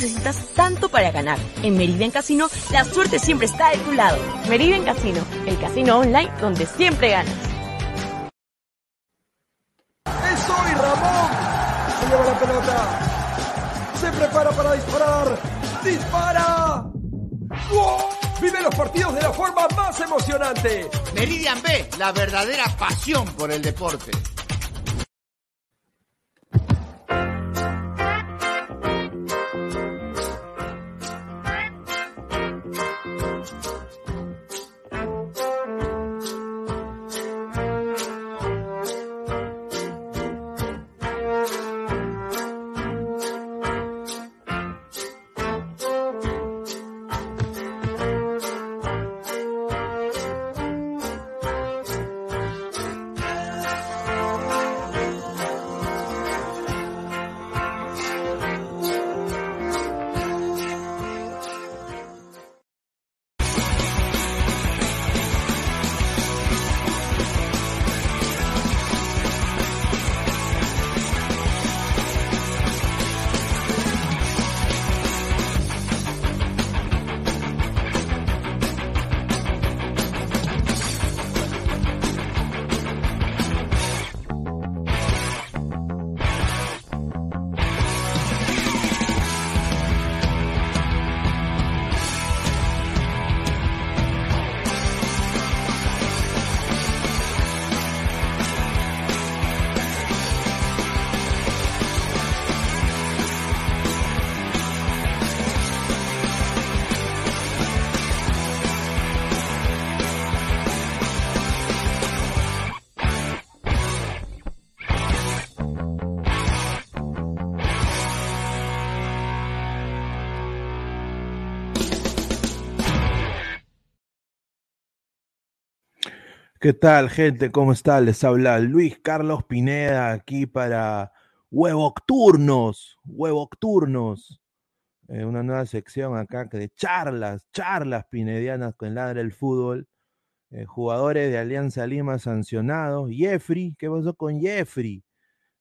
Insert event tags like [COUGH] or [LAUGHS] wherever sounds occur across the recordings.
necesitas tanto para ganar. En Meridian Casino, la suerte siempre está de tu lado. Meridian Casino, el casino online donde siempre ganas. ¡Es hoy, Ramón! Se lleva la pelota. Se prepara para disparar. ¡Dispara! ¡Wow! Vive los partidos de la forma más emocionante. Meridian B, la verdadera pasión por el deporte. ¿Qué tal, gente? ¿Cómo está? Les habla Luis Carlos Pineda aquí para Huevocturnos, Huevocturnos. Eh, una nueva sección acá de charlas, charlas pinedianas con Ladra el Fútbol. Eh, jugadores de Alianza Lima sancionados. Jeffrey, ¿qué pasó con Jeffrey?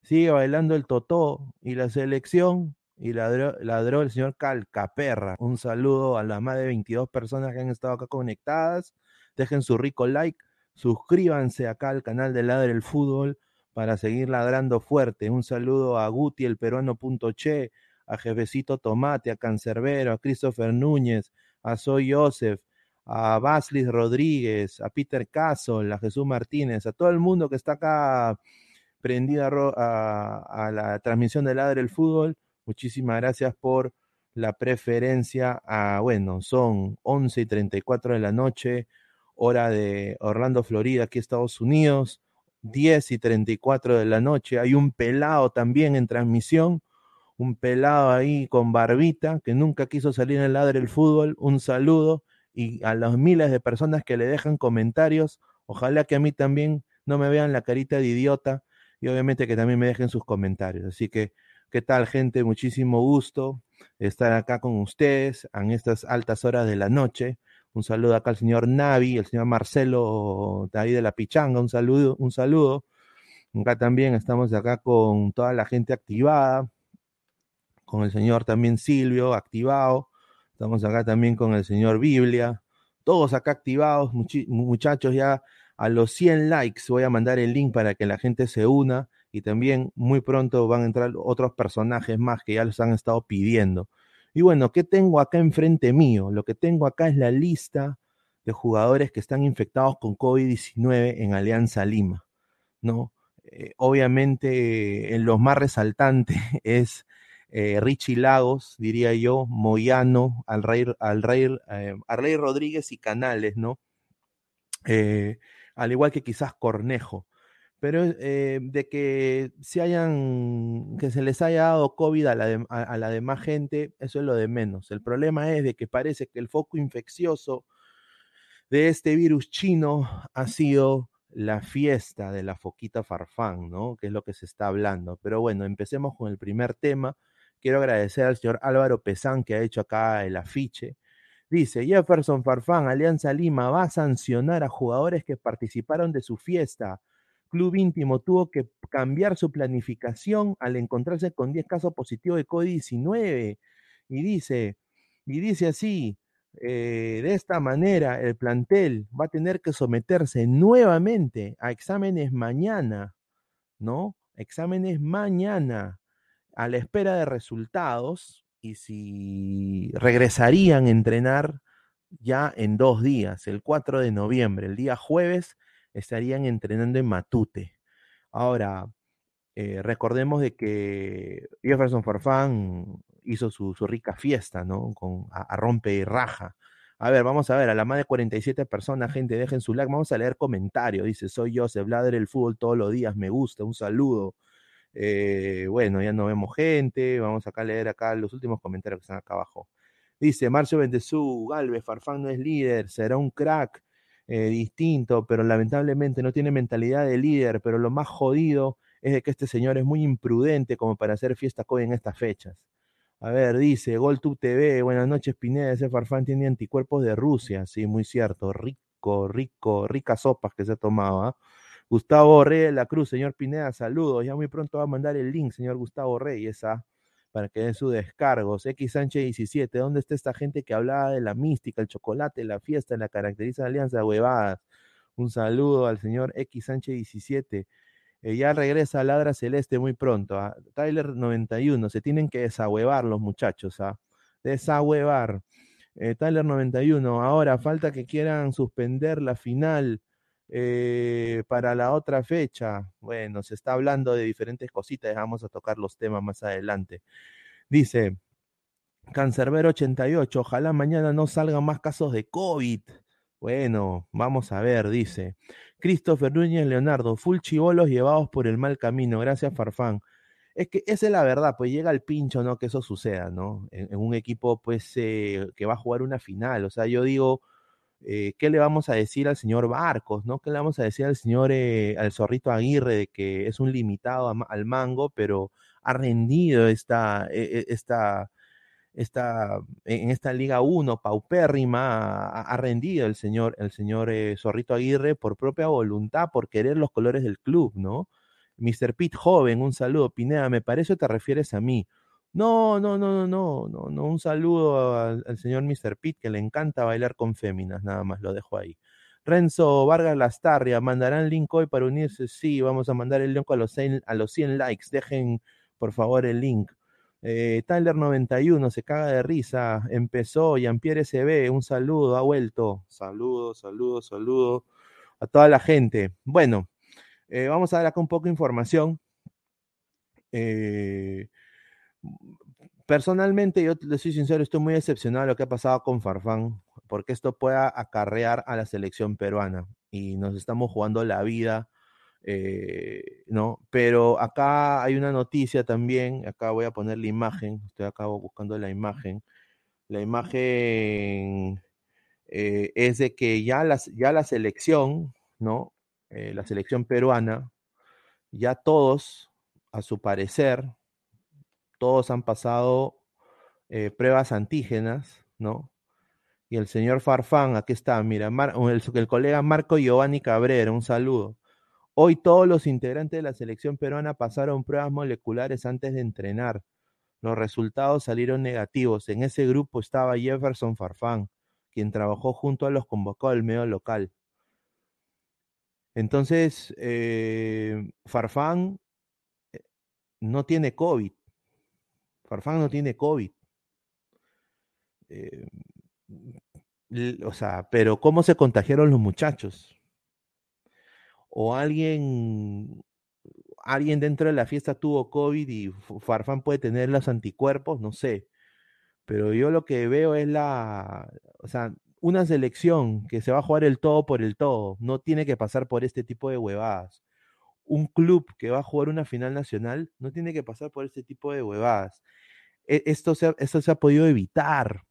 Sigue bailando el totó y la selección y ladró, ladró el señor Calcaperra. Un saludo a las más de 22 personas que han estado acá conectadas. Dejen su rico like Suscríbanse acá al canal de Ladre el Fútbol para seguir ladrando fuerte. Un saludo a Guti, el peruano.che, a Jefecito Tomate, a Cancerbero, a Christopher Núñez, a Soy Joseph, a Baslis Rodríguez, a Peter Casol, a Jesús Martínez, a todo el mundo que está acá prendido a, la transmisión de Ladre el Fútbol. Muchísimas gracias por la preferencia. A, bueno, son 11 y 34 de la noche hora de Orlando, Florida, aquí Estados Unidos, 10 y 34 de la noche. Hay un pelado también en transmisión, un pelado ahí con barbita que nunca quiso salir en el ladre del fútbol. Un saludo y a los miles de personas que le dejan comentarios. Ojalá que a mí también no me vean la carita de idiota y obviamente que también me dejen sus comentarios. Así que, ¿qué tal, gente? Muchísimo gusto estar acá con ustedes en estas altas horas de la noche. Un saludo acá al señor Navi, el señor Marcelo de de la Pichanga, un saludo, un saludo. Acá también estamos acá con toda la gente activada, con el señor también Silvio activado. Estamos acá también con el señor Biblia. Todos acá activados, muchachos, ya a los 100 likes voy a mandar el link para que la gente se una y también muy pronto van a entrar otros personajes más que ya los han estado pidiendo. Y bueno, ¿qué tengo acá enfrente mío? Lo que tengo acá es la lista de jugadores que están infectados con COVID-19 en Alianza Lima, ¿no? Eh, obviamente, en los más resaltantes [LAUGHS] es eh, Richie Lagos, diría yo, Moyano, al Rey, al eh, Rey Rodríguez y Canales, ¿no? al igual que quizás Cornejo pero eh, de que se hayan, que se les haya dado COVID a la, a, la, demás gente, eso es lo de menos. El problema es de que parece que el foco infeccioso de este virus chino ha sido la fiesta de la foquita farfán, ¿no? Que es lo que se está hablando. Pero bueno, empecemos con el primer tema. Quiero agradecer al señor Álvaro Pesán que ha hecho acá el afiche. Dice, Jefferson Farfán, Alianza Lima, va a sancionar a jugadores que participaron de su fiesta Club Íntimo tuvo que cambiar su planificación al encontrarse con 10 casos positivos de COVID-19. Y dice, y dice así, eh, de esta manera el plantel va a tener que someterse nuevamente a exámenes mañana, ¿no? Exámenes mañana a la espera de resultados y si regresarían a entrenar ya en dos días, el 4 de noviembre, el día jueves, estarían entrenando en Matute. Ahora, eh, recordemos de que Jefferson Farfán hizo su, rica fiesta, ¿no? Con, a, rompe y raja. A ver, vamos a ver, a la más de 47 personas, gente, dejen su like, vamos a leer comentarios. Dice, soy Joseph Blader, el fútbol todos los días, me gusta, un saludo. Eh, bueno, ya no vemos gente, vamos acá a leer acá los últimos comentarios que están acá abajo. Dice Marcio Bendezú, Galvez, Farfán no es líder, será un crack eh, distinto, pero lamentablemente no tiene mentalidad de líder, pero lo más jodido es de que este señor es muy imprudente como para hacer fiesta hoy en estas fechas. A ver, dice GolTube TV, buenas noches Pineda, ese Farfán tiene anticuerpos de Rusia, sí, muy cierto, rico, rico, ricas sopas que se ha tomado, ¿ah? Gustavo Reyes de la Cruz, señor Pineda, saludos, ya muy pronto va a mandar el link, señor Gustavo Reyes, ¿ah? Para que den su descargos. X Sánchez 17, ¿dónde está esta gente que hablaba de la mística, el chocolate, la fiesta, la caracteriza alianza huevadas? Un saludo al señor X Sánchez 17. Eh, ya regresa Ladra Celeste muy pronto. ¿ah? Tyler 91, se tienen que desahuevar los muchachos. ¿ah? Desahuevar. Eh, Tyler 91, ahora falta que quieran suspender la final eh, para la otra fecha. Bueno, se está hablando de diferentes cositas, vamos a tocar los temas más adelante. Dice, Cancerbero 88, ojalá mañana no salgan más casos de COVID. Bueno, vamos a ver, dice. Christopher Núñez Leonardo, full chivolos llevados por el mal camino. Gracias, Farfán. Es que esa es la verdad, pues llega el pincho, ¿no? Que eso suceda, ¿no? En, un equipo, pues, eh, que va a jugar una final. O sea, yo digo, eh, ¿qué le vamos a decir al señor Barcos, ¿no? ¿Qué le vamos a decir al señor, eh, al zorrito Aguirre, de que es un limitado al mango, pero ha rendido esta, e, e, esta, esta, en esta Liga 1 paupérrima, ha, rendido el señor, el señor eh, Zorrito Aguirre por propia voluntad, por querer los colores del club, ¿no? Mr. Pitt joven, un saludo. Pineda, me parece que te refieres a mí. No, no, no, no, no, no, Un saludo al, señor Mr. Pitt, que le encanta bailar con féminas, nada más, lo dejo ahí. Renzo Vargas Lastarria, ¿mandarán link hoy para unirse? Sí, vamos a mandar el link a los 100, a los 100 likes. Dejen, por favor, el link. Eh, Tyler91 se caga de risa. Empezó Jean-Pierre SB. Un saludo, ha vuelto. Saludo, saludo, saludo a toda la gente. Bueno, eh, vamos a dar acá un poco de información. Eh, Personalmente, yo le soy sincero, estoy muy decepcionado de lo que ha pasado con Farfán, porque esto pueda acarrear a la selección peruana y nos estamos jugando la vida, eh, ¿no? Pero acá hay una noticia también, acá voy a poner la imagen, estoy acá buscando la imagen. La imagen eh, es de que ya, ya la selección, ¿no? Eh, la selección peruana, ya todos, a su parecer, todos han pasado eh, pruebas antígenas, ¿no? Y el señor Farfán, aquí está, mira, el, colega Marco Giovanni Cabrera, un saludo. Hoy todos los integrantes de la selección peruana pasaron pruebas moleculares antes de entrenar. Los resultados salieron negativos. En ese grupo estaba Jefferson Farfán, quien trabajó junto a los convocados del medio local. Entonces, eh, Farfán eh, no tiene COVID. Farfán no tiene COVID. Eh, o sea, pero ¿cómo se contagiaron los muchachos? O alguien, alguien dentro de la fiesta tuvo COVID y Farfán puede tener los anticuerpos, no sé. Pero yo lo que veo es la, o sea, una selección que se va a jugar el todo por el todo, no tiene que pasar por este tipo de huevadas un club que va a jugar una final nacional no tiene que pasar por este tipo de huevadas. E, esto se, esto se ha podido evitar.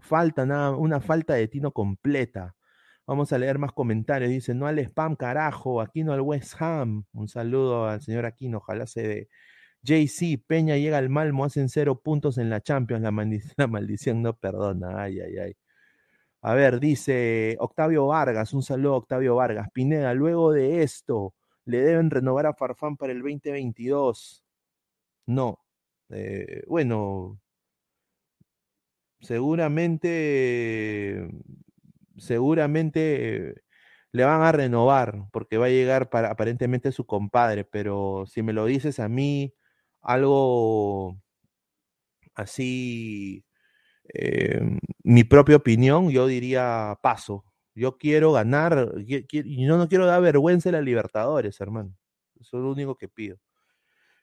Falta nada, una falta de tino completa. Vamos a leer más comentarios. Dice, no al spam, carajo, Aquino al West Ham. Un saludo al señor Aquino, ojalá se dé. JC, Peña llega al Malmo, hacen cero puntos en la Champions. La, [LAUGHS] la maldición no perdona. Ay, ay, ay. A ver, dice Octavio Vargas, un saludo Octavio Vargas. Pineda, luego de esto, ¿le deben renovar a Farfán para el 2022? No, eh, bueno, seguramente, seguramente le van a renovar porque va a llegar para aparentemente su compadre, pero si me lo dices a mí, algo así, eh, mi propia opinión, yo diría paso. Yo quiero ganar y yo no quiero dar vergüenza a la Libertadores, hermano. Eso es lo único que pido.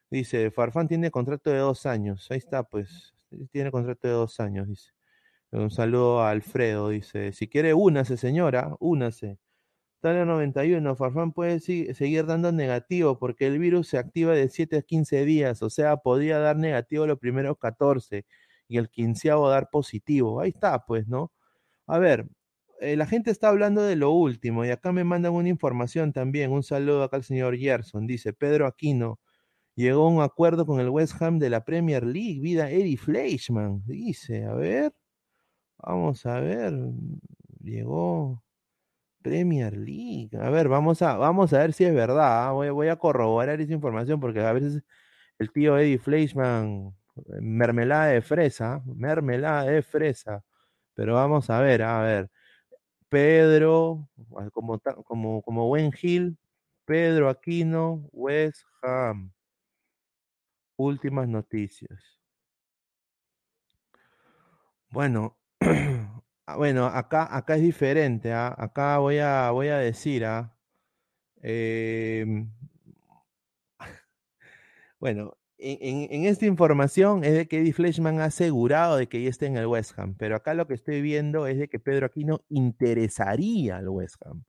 Dice, Farfán tiene contrato de dos años. Ahí está, pues. Tiene contrato de dos años, dice. Un saludo a Alfredo, dice. Si quiere, únase, señora, únase. Dale 91, Farfán puede seguir dando negativo porque el virus se activa de 7 a 15 días, o sea, podría dar negativo los primeros 14 y el quinceavo dar positivo. Ahí está, pues, ¿no? A ver, eh, la gente está hablando de lo último y acá me mandan una información también. Un saludo acá al señor Gerson. Dice Pedro Aquino llegó a un acuerdo con el West Ham de la Premier League. Vida Eddie Fleischmann. Dice, a ver, vamos a ver. Llegó Premier League. A ver, vamos a, vamos a ver si es verdad. ¿ah? Voy, voy, a corroborar esa información porque a veces el tío Eddie Fleischmann, mermelada de fresa, mermelada de fresa. Pero vamos a ver, a ver. Pedro, ah, como, como, como buen Gil, Pedro Aquino, West Ham. Últimas noticias. Bueno, [CLEARS THROAT] ah, bueno, acá, acá es diferente. ¿ah? Acá voy a, voy a decir. Em, [LAUGHS] bueno, en, esta información es de que Eddie Fleischman ha asegurado de que ya está en el West Ham, pero acá lo que estoy viendo es de que Pedro Aquino interesaría al West Ham.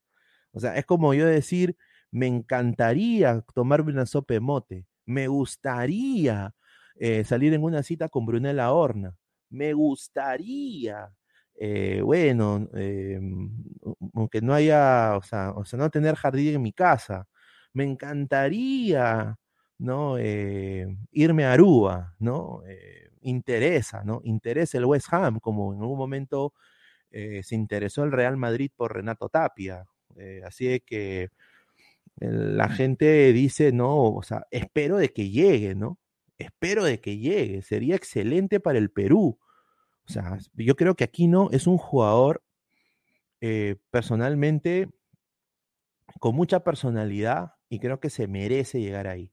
O sea, es como yo decir, me encantaría tomarme una sopa de mote, me gustaría eh, salir en una cita con Brunella Horna, me gustaría, eh, bueno, em, aunque no haya, o sea, o sea, no tener jardín en mi casa, me encantaría ¿no? Eh, irme a Aruba, ¿no? Eh, interesa, ¿no? Interesa el West Ham, como en algún momento eh, se interesó el Real Madrid por Renato Tapia. así de que la gente dice, no, o sea, espero de que llegue, ¿no? Espero de que llegue, sería excelente para el Perú. O sea, yo creo que aquí no es un jugador personalmente con mucha personalidad y creo que se merece llegar ahí.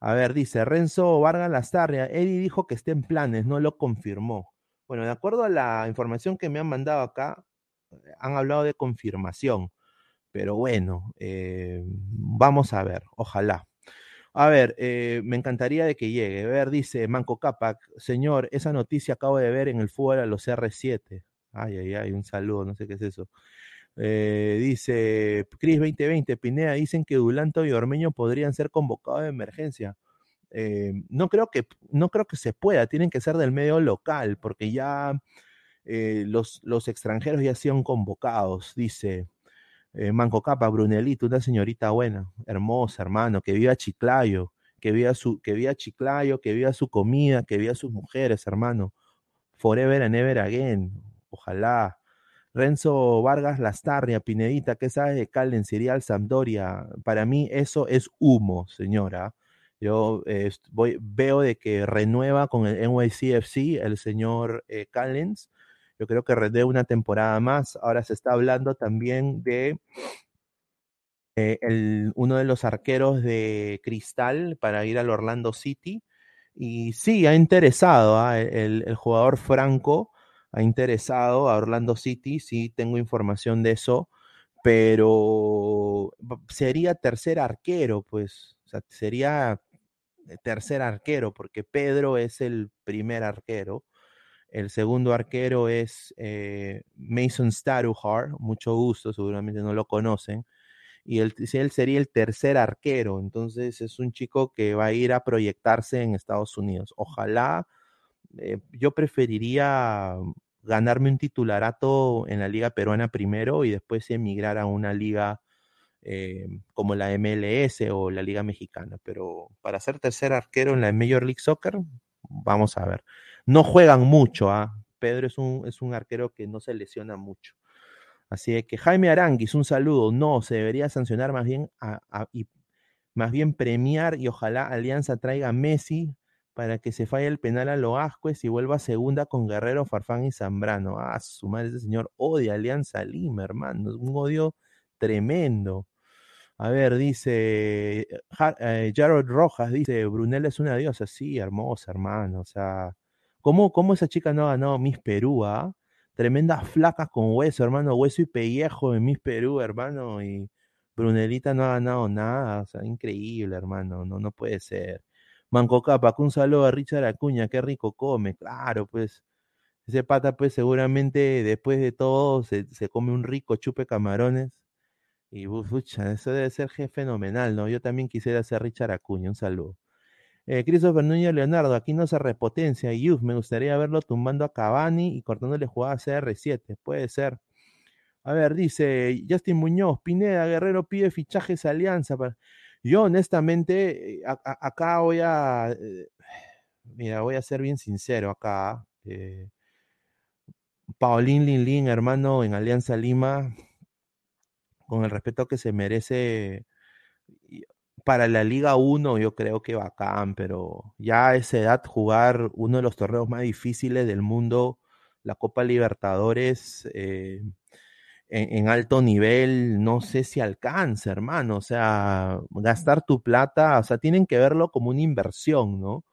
A ver, dice Renzo Vargas Lastarria, Eddie dijo que está en planes, no lo confirmó. Bueno, de acuerdo a la información que me han mandado acá, eh, han hablado de confirmación, pero bueno, eh, vamos a ver, ojalá. A ver, eh, me encantaría de que llegue. A ver, dice Manco Capac, señor, esa noticia acabo de ver en el fútbol a los R7. Ay, ay, ay, un saludo, no sé qué es eso. Eh, dice Cris 2020, Pineda, dicen que Dulanto y Ormeño podrían ser convocados de emergencia. Eh, no, creo que, no creo que se pueda, tienen que ser del medio local, porque ya eh, los, los, extranjeros ya han convocados, dice Manco Capa, Brunelito, una señorita buena, hermosa, hermano, que viva Chiclayo, que viva, su, que viva Chiclayo, que viva su comida, que viva sus mujeres, hermano. Forever and ever again. Ojalá. Renzo Vargas Lastarria, Pinedita, ¿qué sabes de Calden, Cirial, Sampdoria? Para mí eso es humo, señora. Yo eh, veo de que renueva con el NYCFC el señor eh, Callens. Yo creo que renueva una temporada más. Ahora se está hablando también de eh, el, uno de los arqueros de Cristal para ir al Orlando City. Y sí, ha interesado ¿ah? el, el, jugador franco ha interesado a Orlando City, sí tengo información de eso, pero sería tercer arquero, pues, sería eh, tercer arquero, porque Pedro es el primer arquero. El segundo arquero es eh, Mason Staruhar, mucho gusto, seguramente no lo conocen. Y él sería el tercer arquero, entonces es un chico que va a ir a proyectarse en Estados Unidos. Ojalá eh, yo preferiría ganarme un titularato en la liga peruana primero y después emigrar a una liga eh, como la MLS o la liga mexicana. Pero para ser tercer arquero en la Major League Soccer, vamos a ver. No juegan mucho, ¿ah? Pedro es un, es un arquero que no se lesiona mucho. Así que Jaime Aranguis, un saludo. No, se debería sancionar más bien y más bien premiar y ojalá Alianza traiga a Messi para que se falle el penal a Loascuez y vuelva segunda con Guerrero, Farfán y Zambrano. Ah, su madre, ese señor odia Alianza Lima, hermano. Un odio tremendo. A ver, dice eh, Jared Rojas, dice, Brunel es una diosa, sí, hermosa, hermano. O sea, ¿cómo, cómo esa chica no ha ganado Miss Perú, ah? Tremendas flacas con hueso, hermano, hueso y pellejo en Miss Perú, hermano, y Brunelita no ha ganado nada, o sea, increíble, hermano, no, no puede ser. Manco Capa, un saludo a Richard Acuña, qué rico come, claro, pues. Ese pata, pues seguramente después de todo se, come un rico chupe camarones. Y pucha, eso debe ser fenomenal, ¿no? Yo también quisiera ser Richard Acuña, un saludo. Eh, Christopher Núñez Leonardo, aquí no se repotencia. Y me gustaría verlo tumbando a Cavani y cortándole jugada a CR7. Puede ser. A ver, dice Justin Muñoz, Pineda Guerrero pide fichajes Alianza. Para... Yo honestamente, eh, acá voy a, eh, mira, voy a ser bien sincero acá. Eh, Paulín Lin hermano, en Alianza Lima, con el respeto que se merece para la Liga 1, yo creo que bacán, pero ya a esa edad jugar uno de los torneos más difíciles del mundo, la Copa Libertadores, eh, en, alto nivel, no sé si alcanza, hermano. O sea, gastar tu plata, o sea, tienen que verlo como una inversión, ¿no?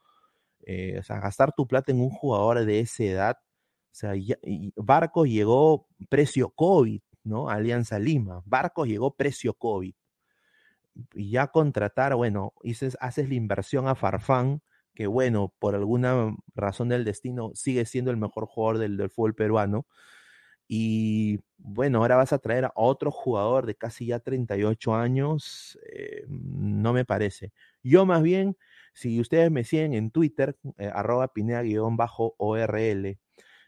Eh, o sea, gastar tu plata en un jugador de esa edad. O sea, Barcos llegó precio COVID, ¿no? Alianza Lima. Barcos llegó precio COVID. Y ya contratar, bueno, haces la inversión a Farfán, que bueno, por alguna razón del destino sigue siendo el mejor jugador del, del fútbol peruano y bueno, ahora vas a traer a otro jugador de casi ya 38 años, eh, no me parece. Yo más bien, si ustedes me siguen en Twitter, eh, arroba pinea-orl,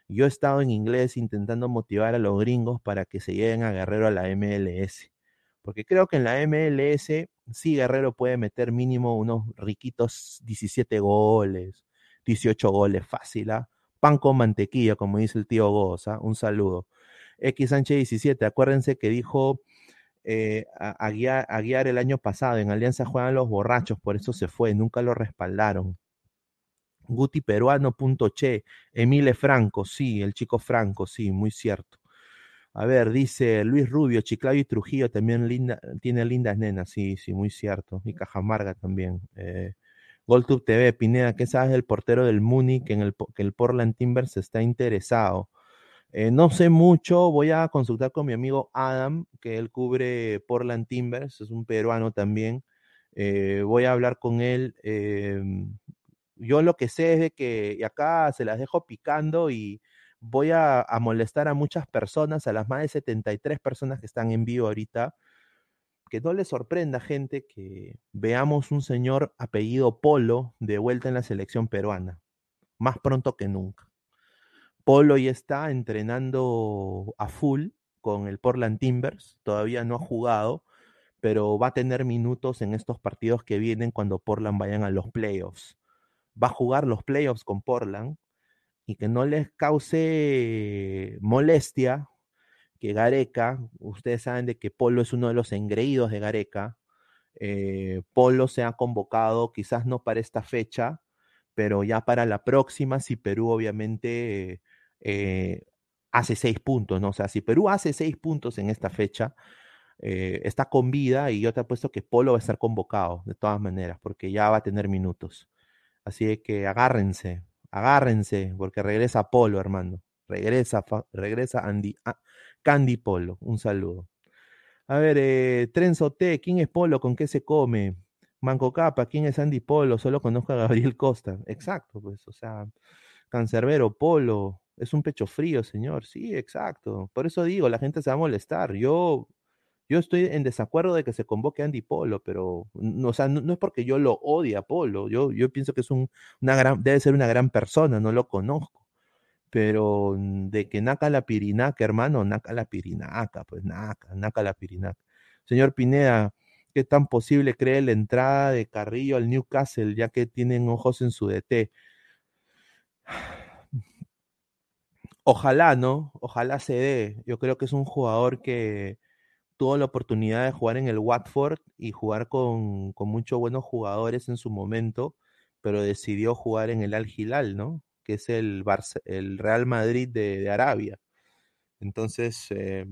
yo he estado en inglés intentando motivar a los gringos para que se lleguen a Guerrero a la MLS. Porque creo que en la MLS sí Guerrero puede meter mínimo unos riquitos 17 goles, 18 goles, fácil, ¿ah? Pan con mantequilla, como dice el tío Goza. Un saludo. X Sánchez 17, acuérdense que dijo eh, a, guiar, el año pasado, en Alianza juegan los borrachos, por eso se fue, nunca lo respaldaron. Guti Peruano, punto che. Emile Franco, sí, el chico Franco, sí, muy cierto. A ver, dice Luis Rubio, Chiclayo y Trujillo también linda, tiene lindas nenas, sí, sí, muy cierto. Y Cajamarga también. Eh, GolTube TV, Pineda, ¿qué sabes del portero del Múnich en el, que el Portland Timbers está interesado? Eh, no sé mucho, voy a consultar con mi amigo Adam, que él cubre Portland Timbers, es un peruano también. Eh, voy a hablar con él. Em, yo lo que sé es de que y acá se las dejo picando y voy a, a, molestar a muchas personas, a las más de 73 personas que están en vivo ahorita que no le sorprenda, gente, que veamos un señor apellido Polo de vuelta en la selección peruana, más pronto que nunca. Polo ya está entrenando a full con el Portland Timbers, todavía no ha jugado, pero va a tener minutos en estos partidos que vienen cuando Portland vayan a los playoffs. Va a jugar los playoffs con Portland y que no les cause molestia que Gareca, ustedes saben de que Polo es uno de los engreídos de Gareca. Eh, Polo se ha convocado, quizás no para esta fecha, pero ya para la próxima, si Perú obviamente eh, hace seis puntos, ¿no? O sea, si Perú hace seis puntos en esta fecha, eh, está con vida y yo te apuesto que Polo va a estar convocado de todas maneras, porque ya va a tener minutos. Así que agárrense, agárrense, porque regresa Polo, hermano. Regresa, regresa Andy, ah, Candy Polo, un saludo. A ver, eh, Trenzo T, ¿quién es Polo? ¿Con qué se come? Manco Capa, ¿quién es Andy Polo? Solo conozco a Gabriel Costa. Exacto, pues, o sea, Cancerbero, Polo, es un pecho frío, señor. Sí, exacto. Por eso digo, la gente se va a molestar. Yo, yo estoy en desacuerdo de que se convoque a Andy Polo, pero no, o sea, no, es porque yo lo odie a Polo. Yo, yo pienso que es un, una gran, debe ser una gran persona, no lo conozco pero de que naca la pirinaca, hermano, naca la pirinaca, pues naca, naca la pirinaca. Señor Pineda, ¿qué tan posible cree la entrada de Carrillo al Newcastle, ya que tienen ojos en su DT? Ojalá, ¿no? Ojalá se dé. Yo creo que es un jugador que tuvo la oportunidad de jugar en el Watford y jugar con, con muchos buenos jugadores en su momento pero decidió jugar en el Al ¿no? Que es el, Real Madrid de, Arabia. Entonces, eh,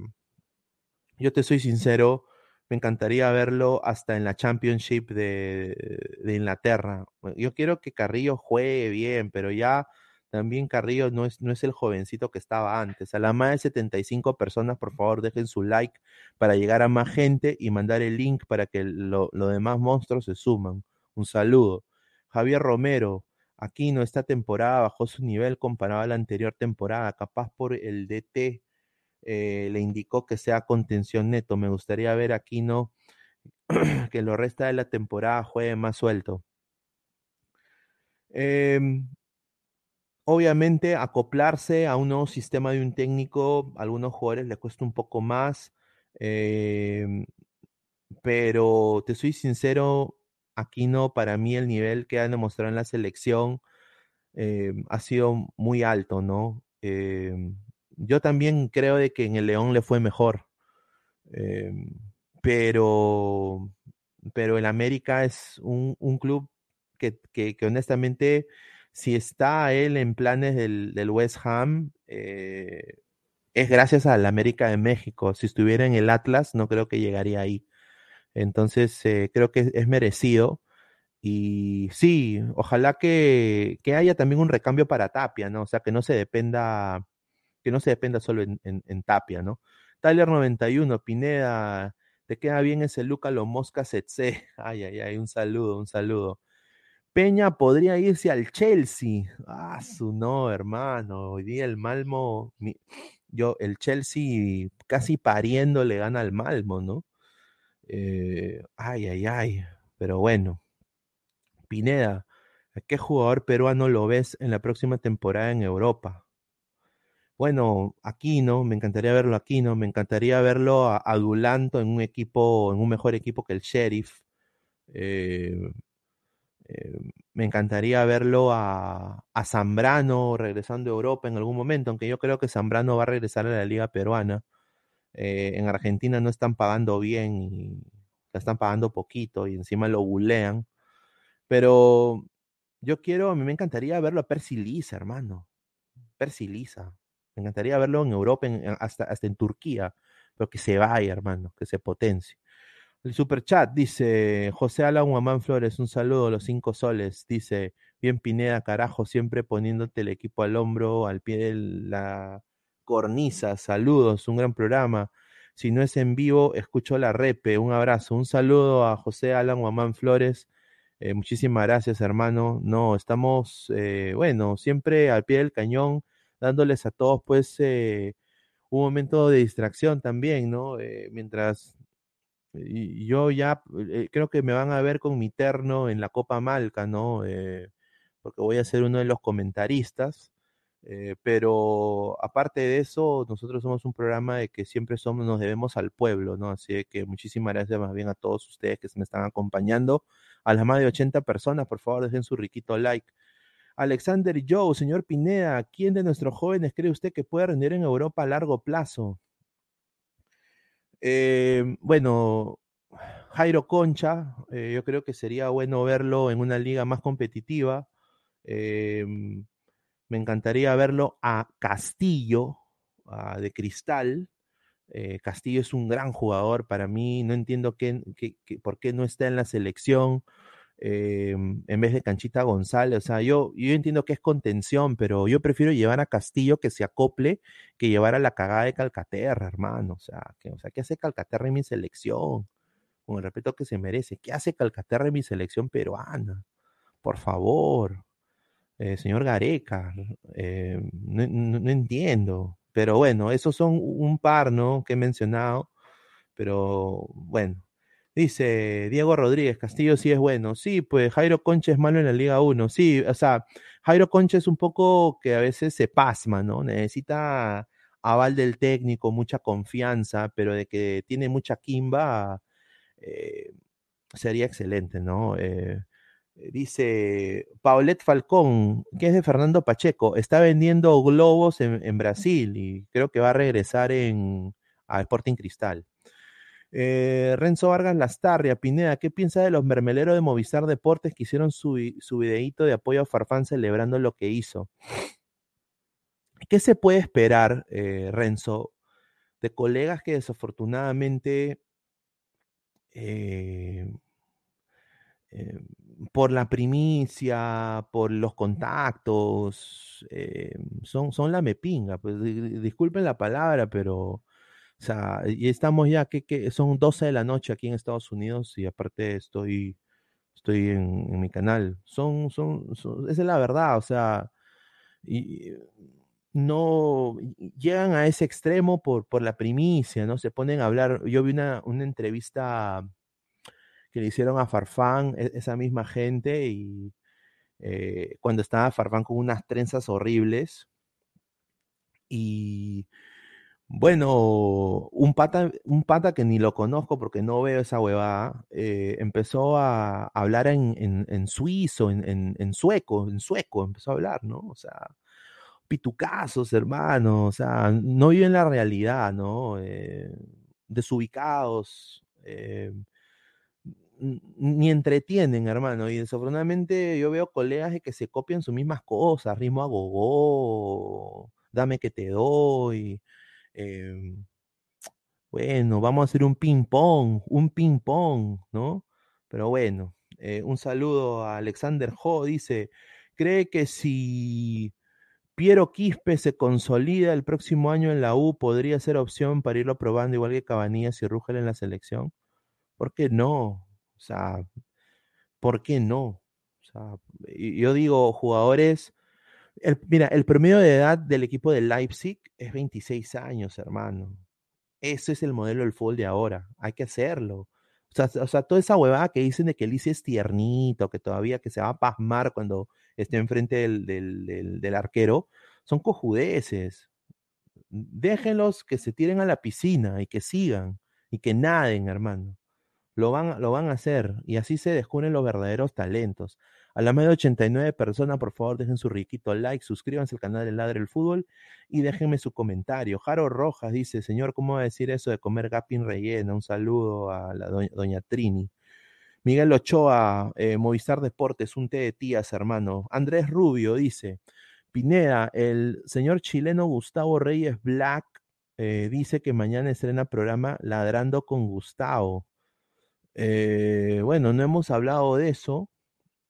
yo te soy sincero, me encantaría verlo hasta en la Championship de, de, Inglaterra. Yo quiero que Carrillo juegue bien, pero ya también Carrillo no es, no es el jovencito que estaba antes. A la más de 75 personas, por favor, dejen su like para llegar a más gente y mandar el link para que los demás monstruos se suman. Un saludo. Javier Romero, Aquino esta temporada bajó su nivel comparado a la anterior temporada, capaz por el DT eh, le indicó que sea contención neto. Me gustaría ver a Aquino [CLEARS THROAT] que lo resta de la temporada juegue más suelto. Em, obviamente, acoplarse a un nuevo sistema de un técnico, a algunos jugadores les cuesta un poco más, em, pero te soy sincero, Aquino, para mí el nivel que han demostrado en la selección em, ha sido muy alto, ¿no? yo también creo de que en el León le fue mejor, pero, pero el América es un, club que, honestamente, si está él en planes del, West Ham, eh, es gracias al América de México. Si estuviera en el Atlas, no creo que llegaría ahí. Entonces, eh, creo que es merecido. Y sí, ojalá que, haya también un recambio para Tapia, ¿no? O sea, que no se dependa, que no se dependa solo en, en Tapia, ¿no? Tyler 91, Pineda, te queda bien ese Luca Lo Mosca Setse. [LAUGHS] Ay, ay, ay, un saludo, un saludo. Peña podría irse al Chelsea. Ah, su no, hermano. Hoy día el Malmo, yo, el Chelsea casi pariendo le gana al Malmo, ¿no? Eh, ay, ay, ay. Pero bueno. Pineda, ¿a qué jugador peruano lo ves en la próxima temporada en Europa? Bueno, aquí no, me encantaría verlo aquí, ¿no? Me encantaría verlo a, Dulanto en un equipo, en un mejor equipo que el Sheriff. Eh, eh, me encantaría verlo a, Zambrano regresando a Europa en algún momento, aunque yo creo que Zambrano va a regresar a la liga peruana. Eh, en Argentina no están pagando bien y están pagando poquito y encima lo bulean. Pero yo quiero, a mí me encantaría verlo a Percy Lisa, hermano. Percy Lisa. Me encantaría verlo en Europa, hasta, hasta en Turquía, pero que se vaya, hermano, que se potencie. El super chat dice José Alan Guamán Flores, un saludo a los cinco soles. Dice, bien Pineda, carajo, siempre poniéndote el equipo al hombro, al pie de la cornisa. Saludos, un gran programa. Si no es en vivo, escucho la repe. Un abrazo, un saludo a José Alan Guamán Flores. Eh, muchísimas gracias, hermano. No, estamos, eh, bueno, siempre al pie del cañón dándoles a todos pues eh, un momento de distracción también, ¿no? Mientras yo ya creo que me van a ver con mi terno en la Copa Malca, ¿no? porque voy a ser uno de los comentaristas. Pero aparte de eso, nosotros somos un programa de que siempre somos, nos debemos al pueblo, ¿no? Así que muchísimas gracias más bien a todos ustedes que se me están acompañando. A las más de 80 personas, por favor, dejen su riquito like. Alexander Joe, señor Pineda, ¿quién de nuestros jóvenes cree usted que puede rendir en Europa a largo plazo? Eh, bueno, Jairo Concha, eh, yo creo que sería bueno verlo en una liga más competitiva. Eh, me encantaría verlo a Castillo, de Cristal. Castillo es un gran jugador para mí. No entiendo por qué no está en la selección. Em, en vez de Canchita González. O sea, yo, yo entiendo que es contención, pero yo prefiero llevar a Castillo que se acople que llevar a la cagada de Calcaterra, hermano. O sea, ¿qué hace Calcaterra en mi selección? Con el respeto que se merece. ¿Qué hace Calcaterra en mi selección peruana? Por favor. Eh, señor Gareca, eh, no, no, entiendo. Pero bueno, esos son un par, ¿no? Que he mencionado. Pero bueno, Dice Diego Rodríguez, Castillo sí es bueno. Sí, pues Jairo Concha es malo en la Liga 1. Sí, o sea, Jairo Concha es un poco que a veces se pasma, ¿no? Necesita aval del técnico, mucha confianza, pero de que tiene mucha quimba, eh, sería excelente, ¿no? Dice Paulette Falcón, que es de Fernando Pacheco, está vendiendo globos en, Brasil y creo que va a regresar en, a Sporting Cristal. Eh, Renzo Vargas Lastarria, Pineda, ¿qué piensa de los mermeleros de Movistar Deportes que hicieron su, su videíto de apoyo a Farfán celebrando lo que hizo? ¿Qué se puede esperar, eh, Renzo, de colegas que desafortunadamente eh, eh, por la primicia, por los contactos, son, son la mepinga? Pues, disculpen la palabra, pero o sea, y estamos ya que, son 12 de la noche aquí en Estados Unidos y aparte estoy, estoy en, mi canal. Son, son, son, esa es la verdad, o sea, y, no llegan a ese extremo por, por la primicia, ¿no? Se ponen a hablar. Yo vi una, una entrevista que le hicieron a Farfán, e, esa misma gente, y eh, cuando estaba Farfán con unas trenzas horribles. Y bueno, un pata, un pata que ni lo conozco porque no veo esa huevada, eh, empezó a hablar en, en, suizo, en, en, sueco, en sueco, empezó a hablar, ¿no? O sea, pitucazos, hermano, o sea, no viven la realidad, ¿no? Eh, desubicados, ni entretienen, hermano. Y desafortunadamente yo veo colegas que se copian sus mismas cosas, ritmo a gogó, dame que te doy. Em, bueno, vamos a hacer un ping-pong, un ping-pong, ¿no? Pero bueno, eh, un saludo a Alexander Ho, dice, cree que si Piero Quispe se consolida el próximo año en la U, podría ser opción para irlo probando, igual que Cabanillas y Rugel en la selección. ¿Por qué no? O sea, ¿por qué no? O sea, yo digo, jugadores. mira, el promedio de edad del equipo de Leipzig es 26 años, hermano. Ese es el modelo del fútbol de ahora. Hay que hacerlo. O sea, toda esa huevada que dicen de que Lice es tiernito, que todavía que se va a pasmar cuando esté enfrente del, del, arquero, son cojudeces. Déjenlos que se tiren a la piscina y que sigan y que naden, hermano. Lo van, lo van a hacer y así se descubren los verdaderos talentos. A la media de 89 personas, por favor, dejen su riquito like, suscríbanse al canal de Ladre el Fútbol y déjenme su comentario. Jaro Rojas dice, señor, ¿cómo va a decir eso de comer gapin rellena? Un saludo a la doña, Trini. Miguel Ochoa, eh, Movistar Deportes, un té de tías, hermano. Andrés Rubio dice, Pineda, el señor chileno Gustavo Reyes Black eh, dice que mañana estrena programa Ladrando con Gustavo. Eh, bueno, no hemos hablado de eso.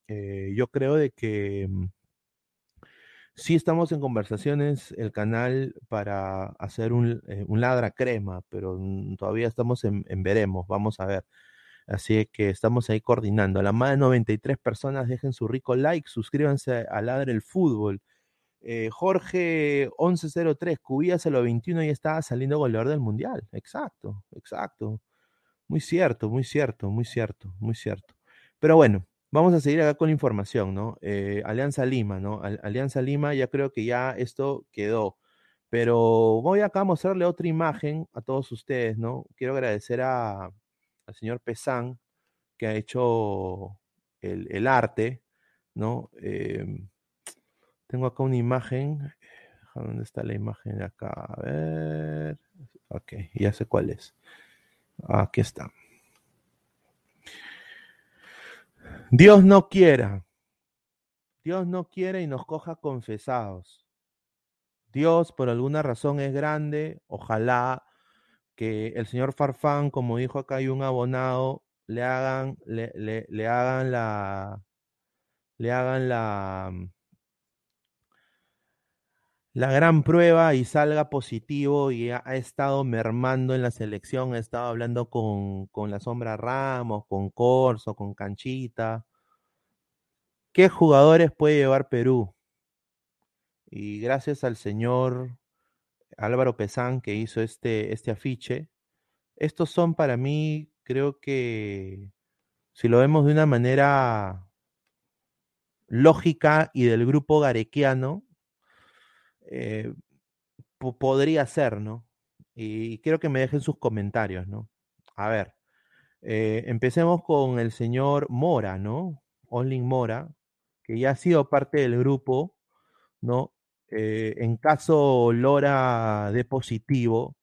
Eh, yo creo de que mm, sí estamos en conversaciones el canal para hacer un, eh, ladra crema, pero mm, todavía estamos en, veremos, vamos a ver. Así que estamos ahí coordinando. A la más de 93 personas dejen su rico like, suscríbanse a Ladra el Fútbol. Eh, Jorge 1103, Cubías a los 21 y estaba saliendo goleador del Mundial. Exacto, exacto. Muy cierto, muy cierto, muy cierto, muy cierto. Pero bueno, Vamos a seguir acá con la información, ¿no? Eh, Alianza Lima, ¿no? Alianza Lima, ya creo que ya esto quedó. Pero voy acá a mostrarle otra imagen a todos ustedes, ¿no? Quiero agradecer a, al señor Pesán, que ha hecho el, arte, ¿no? Em, tengo acá una imagen. ¿Dónde está la imagen acá? A ver. Ok, ya sé cuál es. Aquí está. Dios no quiera. Dios no quiere y nos coja confesados. Dios por alguna razón es grande. Ojalá que el señor Farfán, como dijo acá hay un abonado, le hagan, le, le, hagan la, le hagan la, la gran prueba y salga positivo y ha, estado mermando en la selección, ha estado hablando con, con, la sombra Ramos, con Corso, con Canchita. ¿Qué jugadores puede llevar Perú? Y gracias al señor Álvaro Pesán que hizo este, este afiche, estos son para mí, creo que si lo vemos de una manera lógica y del grupo garequiano, eh, podría ser, ¿no? Y quiero que me dejen sus comentarios, ¿no? A ver, eh, empecemos con el señor Mora, ¿no? Onling Mora, que ya ha sido parte del grupo, ¿no? Eh, en caso Lora de positivo,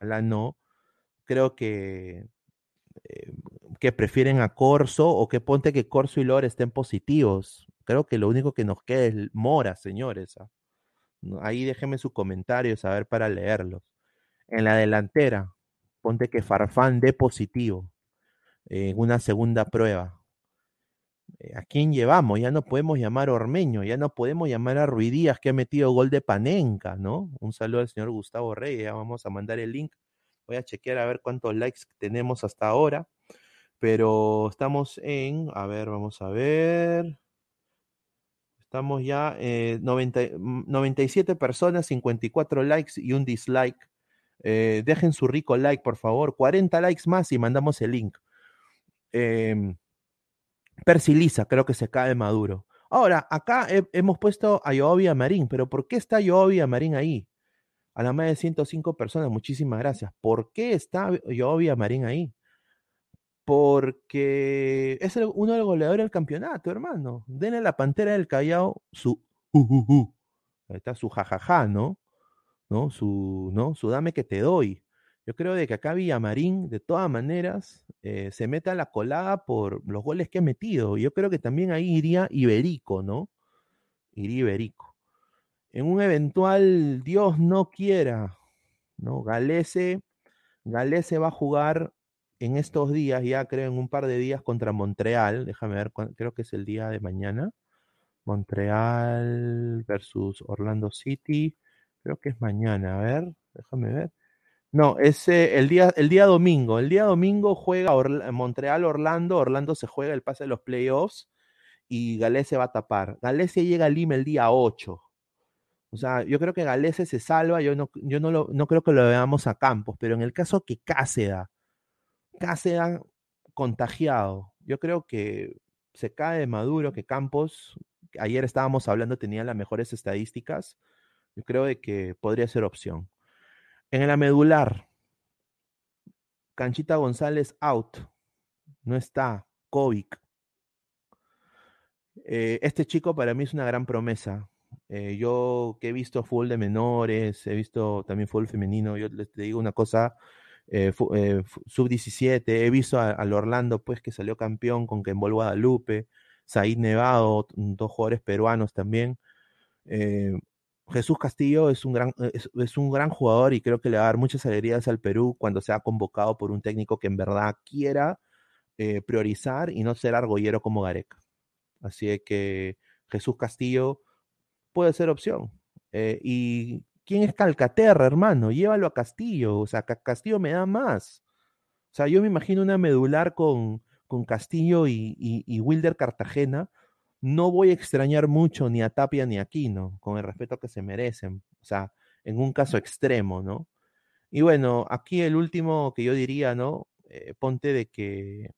la no, creo que, que prefieren a Corso o que ponte que Corso y Lore estén positivos. Creo que lo único que nos queda es Mora, señores. ¿ah? Ahí déjenme sus comentarios a ver para leerlos. En la delantera, ponte que Farfán dé positivo en una segunda prueba. Eh, ¿A quién llevamos? Ya no podemos llamar a Ormeño, ya no podemos llamar a Ruidías que ha metido gol de Panenca, ¿no? Un saludo al señor Gustavo Reyes, ya vamos a mandar el link. Voy a chequear a ver cuántos likes tenemos hasta ahora. Pero estamos en, a ver, vamos a ver. Estamos ya eh, 97 personas, 54 likes y un dislike. Eh, dejen su rico like, por favor. 40 likes más y mandamos el link. Eh, Persilisa, creo que se cae Maduro. Ahora, acá hemos puesto a Yobi Marín, pero ¿por qué está Yobi Marín ahí? A la más de 105 personas, muchísimas gracias. ¿Por qué está Yobi Marín ahí? Porque es uno de los goleadores del campeonato, hermano. Denle la pantera del Callao su uh, Ahí está su jajaja, ¿no? ¿No? Su, ¿no? Su dame que te doy. Yo creo de que acá Villamarín, de todas maneras, eh, se mete a la colada por los goles que ha metido. Yo creo que también ahí iría Iberico, ¿no? Iría Iberico. En un eventual Dios no quiera, ¿no? Galese, Galese va a jugar en estos días, ya creo en un par de días contra Montreal. Déjame ver, creo que es el día de mañana. Montreal versus Orlando City. Creo que es mañana. A ver, déjame ver. No, es el, día, el día domingo. El día domingo juega Montreal, Orlando. Orlando se juega el pase de los playoffs y Galese va a tapar. Galese llega a Lima el día 8. O sea, yo creo que Galese se salva. Yo no, yo no, lo, no creo que lo veamos a Campos, pero en el caso que Cáceda, Cáceda contagiado, yo creo que se cae de Maduro, que Campos, ayer estábamos hablando, tenía las mejores estadísticas. Yo creo de que podría ser opción. En la medular, Canchita González out. No está. Kovic. Eh, este chico para mí es una gran promesa. Eh, yo que he visto fútbol de menores, he visto también fútbol femenino, yo les digo una cosa, eh, sub-17, he visto al Orlando pues que salió campeón con envolva Guadalupe, Said Nevado, dos jugadores peruanos también. Jesús Castillo es un, gran, es, un gran jugador y creo que le va a dar muchas alegrías al Perú cuando sea convocado por un técnico que en verdad quiera eh, priorizar y no ser argollero como Gareca. Así que Jesús Castillo puede ser opción. Eh, ¿Y quién es Calcaterra, hermano? Llévalo a Castillo. O sea, Castillo me da más. O sea, yo me imagino una medular con, con Castillo y, y Wilder Cartagena no voy a extrañar mucho ni a Tapia ni a Aquino, con el respeto que se merecen. O sea, en un caso extremo, ¿no? Y bueno, aquí el último que yo diría, ¿no? Eh, ponte de que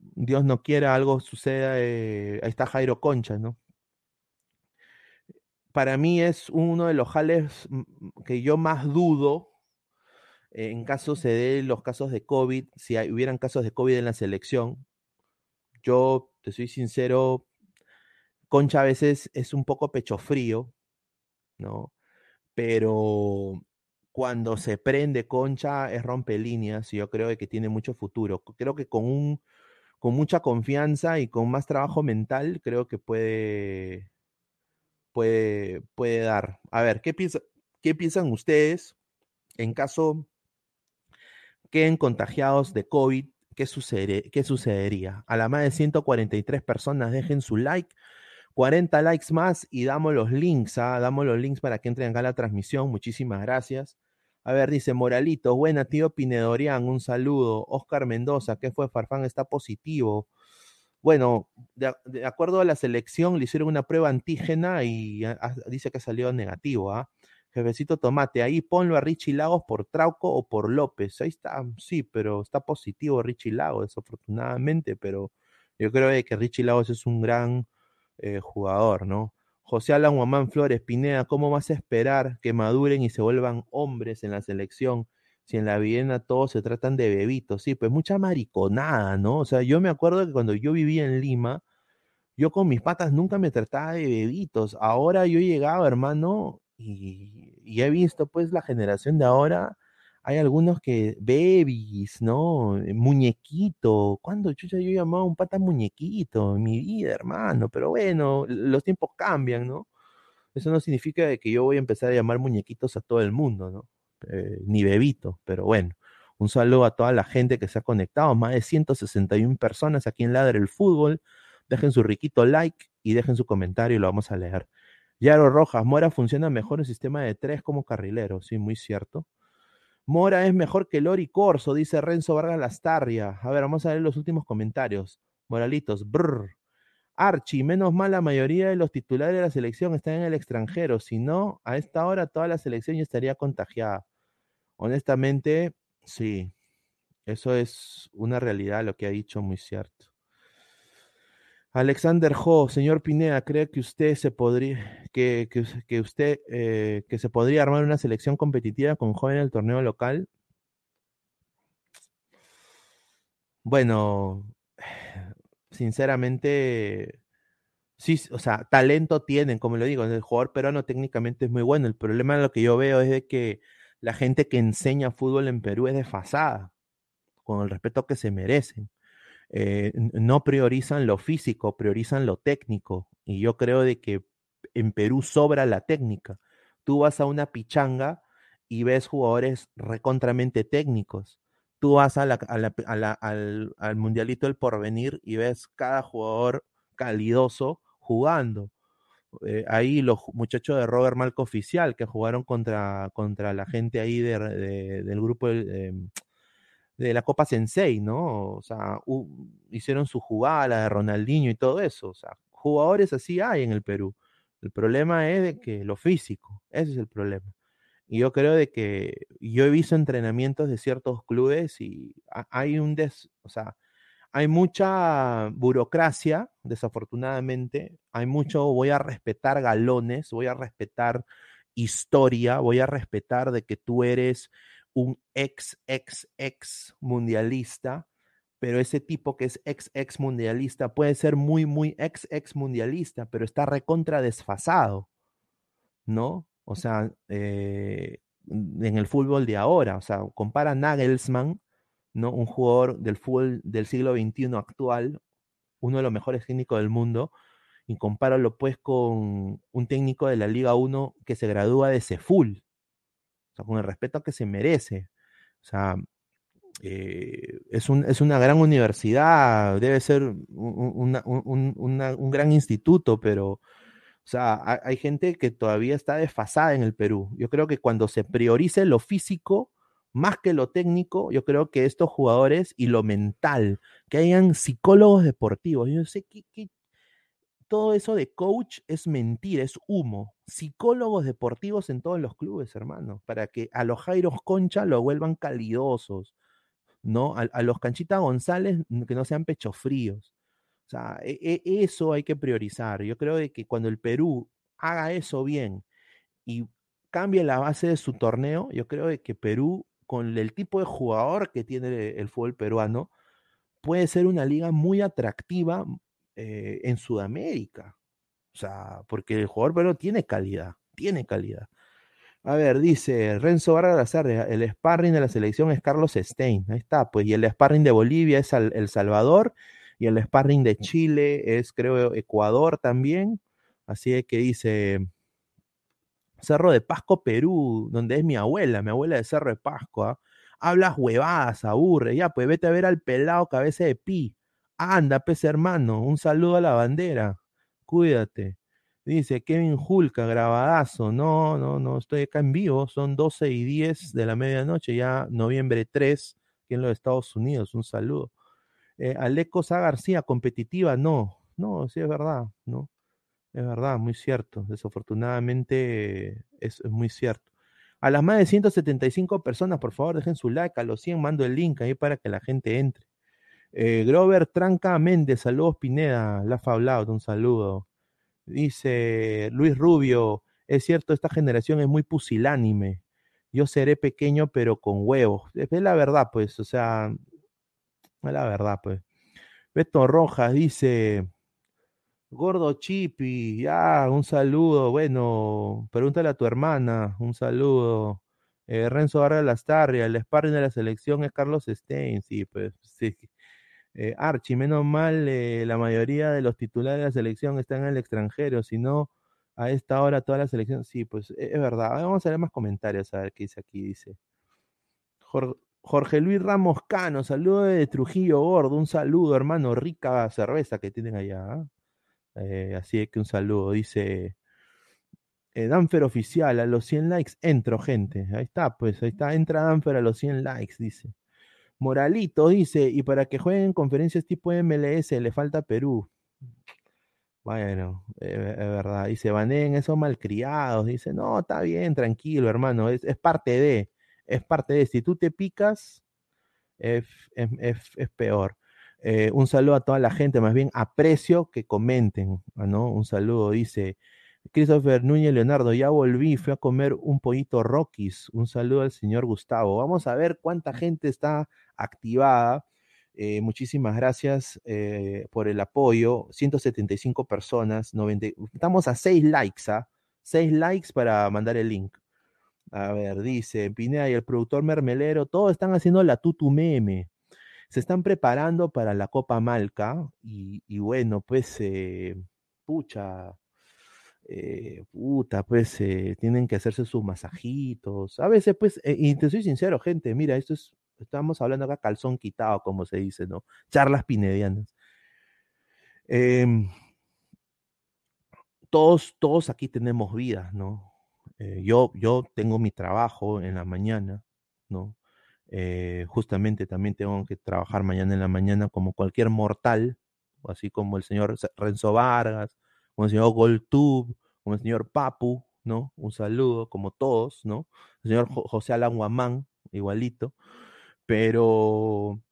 Dios no quiera algo suceda, eh, ahí está Jairo Concha, ¿no? Para mí es uno de los jales que yo más dudo en caso se den los casos de COVID, si hubieran casos de COVID en la selección. Yo te soy sincero, Concha a veces es un poco pecho frío, ¿no? Pero cuando se prende Concha es rompe líneas y yo creo que tiene mucho futuro. Creo que con un con mucha confianza y con más trabajo mental, creo que puede puede puede dar. A ver, ¿qué qué piensan ustedes en caso queden contagiados de COVID ¿qué, ¿qué sucedería? A la más de 143 personas dejen su like, 40 likes más y damos los links, ¿ah? damos los links para que entren acá a la transmisión. Muchísimas gracias. A ver, dice Moralito, buena tío Pinedorian, un saludo. Oscar Mendoza, ¿qué fue? Farfán está positivo. Bueno, de, acuerdo a la selección, le hicieron una prueba antígena y dice que salió negativo. ¿ah? Jefecito Tomate, ahí ponlo a Richie Lagos por Trauco o por López. Ahí está, sí, pero está positivo Richie Lagos, desafortunadamente, pero yo creo que Richie Lagos es un gran eh, jugador, ¿no? José Alan Guamán Flores, Pineda, ¿cómo vas a esperar que maduren y se vuelvan hombres en la selección? Si en la Viena todos se tratan de bebitos, sí, pues mucha mariconada, ¿no? O sea, yo me acuerdo que cuando yo vivía en Lima, yo con mis patas nunca me trataba de bebitos. Ahora yo he llegado, hermano, y, he visto pues la generación de ahora hay algunos que, babies, ¿no? Muñequito. ¿Cuándo chucha yo llamaba a un pata muñequito en mi vida, hermano? Pero bueno, los tiempos cambian, ¿no? Eso no significa que yo voy a empezar a llamar muñequitos a todo el mundo, ¿no? Eh, ni bebito, pero bueno. Un saludo a toda la gente que se ha conectado, más de 161 personas aquí en Ladre el Fútbol. Dejen su riquito like y dejen su comentario y lo vamos a leer. Yaro Rojas, Mora funciona mejor en sistema de tres como carrilero, sí, muy cierto. Mora es mejor que Lori Corso, dice Renzo Vargas Lastarria. A ver, vamos a ver los últimos comentarios. Moralitos, brr. Archie, menos mal la mayoría de los titulares de la selección están en el extranjero. Si no, a esta hora toda la selección ya estaría contagiada. Honestamente, sí. Eso es una realidad, lo que ha dicho, muy cierto. Alexander Ho, señor Pineda, ¿cree que usted se podría, que, que, usted, eh, que se podría armar una selección competitiva con jóvenes del torneo local? Bueno, sinceramente, sí, o sea, talento tienen, como lo digo, el jugador peruano técnicamente es muy bueno. El problema lo que yo veo es de que la gente que enseña fútbol en Perú es desfasada, con el respeto que se merecen. Eh, no priorizan lo físico, priorizan lo técnico. Y yo creo de que en Perú sobra la técnica. Tú vas a una pichanga y ves jugadores recontramente técnicos. Tú vas al, al, Mundialito del Porvenir y ves cada jugador calidoso jugando. Eh, ahí los muchachos de Robert Malco Oficial que jugaron contra, contra la gente ahí del grupo em, de la Copa Sensei, ¿no? O sea, hicieron su jugada, la de Ronaldinho y todo eso. O sea, jugadores así hay en el Perú. El problema es de que lo físico, ese es el problema. Y yo creo de que yo he visto entrenamientos de ciertos clubes y hay un des, o sea, hay mucha burocracia, desafortunadamente. Hay mucho, voy a respetar galones, voy a respetar historia, voy a respetar de que tú eres un ex, ex, ex mundialista, pero ese tipo que es ex, ex mundialista puede ser muy, muy ex, ex mundialista, pero está recontra desfasado, ¿no? O sea, eh, en el fútbol de ahora, o sea, compara Nagelsmann, ¿no? Un jugador del fútbol del siglo XXI actual, uno de los mejores técnicos del mundo, y compáralo pues con un técnico de la Liga 1 que se gradúa de Ceful, con el respeto que se merece. O sea, eh, es, un, es, una gran universidad, debe ser un, gran instituto, pero, o sea, hay, gente que todavía está desfasada en el Perú. Yo creo que cuando se priorice lo físico, más que lo técnico, yo creo que estos jugadores y lo mental, que hayan psicólogos deportivos, yo sé qué, todo eso de coach es mentira, es humo. Psicólogos deportivos en todos los clubes, hermano, para que a los Jairos Concha lo vuelvan calidosos, ¿no? A, los Canchita González que no sean pechos fríos. O sea, e, e, eso hay que priorizar. Yo creo de que cuando el Perú haga eso bien y cambie la base de su torneo, yo creo de que Perú, con el tipo de jugador que tiene el fútbol peruano, puede ser una liga muy atractiva, eh, en Sudamérica. O sea, porque el jugador pero tiene calidad, tiene calidad. A ver, dice Renzo Vargas el sparring de la selección es Carlos Stein. Ahí está, pues, y el sparring de Bolivia es El Salvador, y el sparring de Chile es, creo, Ecuador también. Así que dice Cerro de Pasco, Perú, donde es mi abuela, mi abuela de Cerro de Pasco. ¿ah? Hablas huevadas, aburre, ya, pues vete a ver al pelado cabeza de pi. Anda, pez hermano, un saludo a la bandera. Cuídate. Dice Kevin Julka, grabadazo. No, no, no, estoy acá en vivo. Son 12 y 10 de la medianoche, ya noviembre 3, aquí en los Estados Unidos. Un saludo. Eh, Aleco Sá García, competitiva, no. No, sí es verdad, ¿no? Es verdad, muy cierto. Desafortunadamente es, muy cierto. A las más de 175 personas, por favor, dejen su like. A los 100 mando el link ahí para que la gente entre. Eh, Grover Tranca Méndez, saludos Pineda, la hablado, un saludo. Dice Luis Rubio, es cierto, esta generación es muy pusilánime. Yo seré pequeño, pero con huevos. Es la verdad, pues, o sea, es la verdad, pues. Beto Rojas dice, Gordo Chipi, ya, un saludo. Bueno, pregúntale a tu hermana, un saludo. Eh, Renzo Vargas Lastarria, el sparring de la selección es Carlos Stein, sí, pues [LAUGHS] sí. Eh, Archie, menos mal, eh, la mayoría de los titulares de la selección están en el extranjero, si no, a esta hora toda la selección, sí, pues e, es verdad. Vamos a ver más comentarios, a ver qué dice aquí, dice. Jorge, Luis Ramos Cano, saludo de Trujillo Gordo, un saludo, hermano, rica cerveza que tienen allá. Eh, así que un saludo, dice eh, Danfer Oficial, a los 100 likes entro, gente. Ahí está, pues, ahí está, entra Danfer a los 100 likes, dice. Moralito dice, y para que jueguen conferencias tipo MLS le falta Perú. Bueno, eh, es verdad. Dice, baneen esos malcriados. Dice, no, está bien, tranquilo, hermano. Es, parte de, es parte de. Si tú te picas, es, peor. Eh, un saludo a toda la gente, más bien aprecio que comenten, ¿no? Un saludo, dice Christopher Núñez Leonardo, ya volví, fui a comer un pollito Rockies. Un saludo al señor Gustavo. Vamos a ver cuánta gente está activada. Eh, muchísimas gracias eh, por el apoyo. 175 personas, 90, estamos a 6 likes, ¿ah? 6 likes para mandar el link. A ver, dice Pineda y el productor Mermelero, todos están haciendo la tutu meme. Se están preparando para la Copa Malca y, bueno, pues, eh, pucha, puta, pues tienen que hacerse sus masajitos. A veces, pues, y te soy sincero, gente, mira, esto es Estamos hablando acá calzón quitado, como se dice, ¿no? Charlas pinedianas. Em, todos, todos aquí tenemos vidas, ¿no? Eh, yo, yo tengo mi trabajo en la mañana, ¿no? Eh, justamente también tengo que trabajar mañana en la mañana como cualquier mortal, así como el señor Renzo Vargas, como el señor Goltub, como el señor Papu, ¿no? Un saludo, como todos, ¿no? El señor José Alan Guamán, igualito. Pero,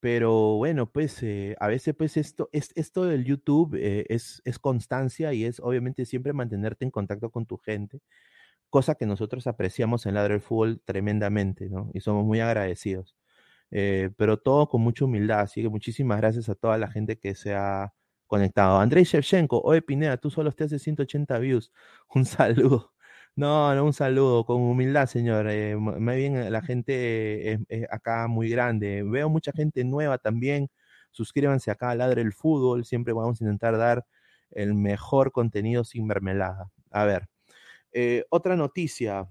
pero bueno, pues eh, a veces pues esto, es, esto del YouTube eh, es, es constancia y es obviamente siempre mantenerte en contacto con tu gente, cosa que nosotros apreciamos en Ladro del Fútbol tremendamente, ¿no? Y somos muy agradecidos. Eh, pero todo con mucha humildad, así que muchísimas gracias a toda la gente que se ha conectado. Andrei Shevchenko, oye Pineda, tú solo te haces 180 views. [LAUGHS] Un saludo. No, no, un saludo, con humildad, señor. Eh, bien eh, la gente es, acá muy grande. Veo mucha gente nueva también. Suscríbanse acá a Ladre el Fútbol. Siempre vamos a intentar dar el mejor contenido sin mermelada. A ver, eh, otra noticia.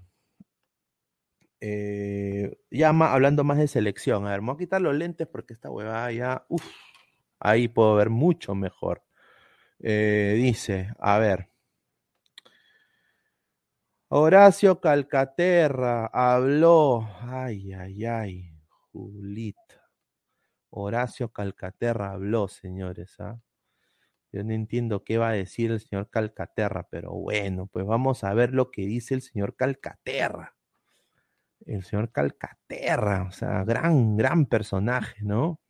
ya hablando más de selección. A ver, me voy a quitar los lentes porque esta huevada ya. Uf, ahí puedo ver mucho mejor. dice, a ver. Horacio Calcaterra habló. Ay, ay, ay, Julita. Horacio Calcaterra habló, señores. ¿ah? Yo no entiendo qué va a decir el señor Calcaterra, pero bueno, pues vamos a ver lo que dice el señor Calcaterra. El señor Calcaterra, o sea, gran, gran personaje, ¿no?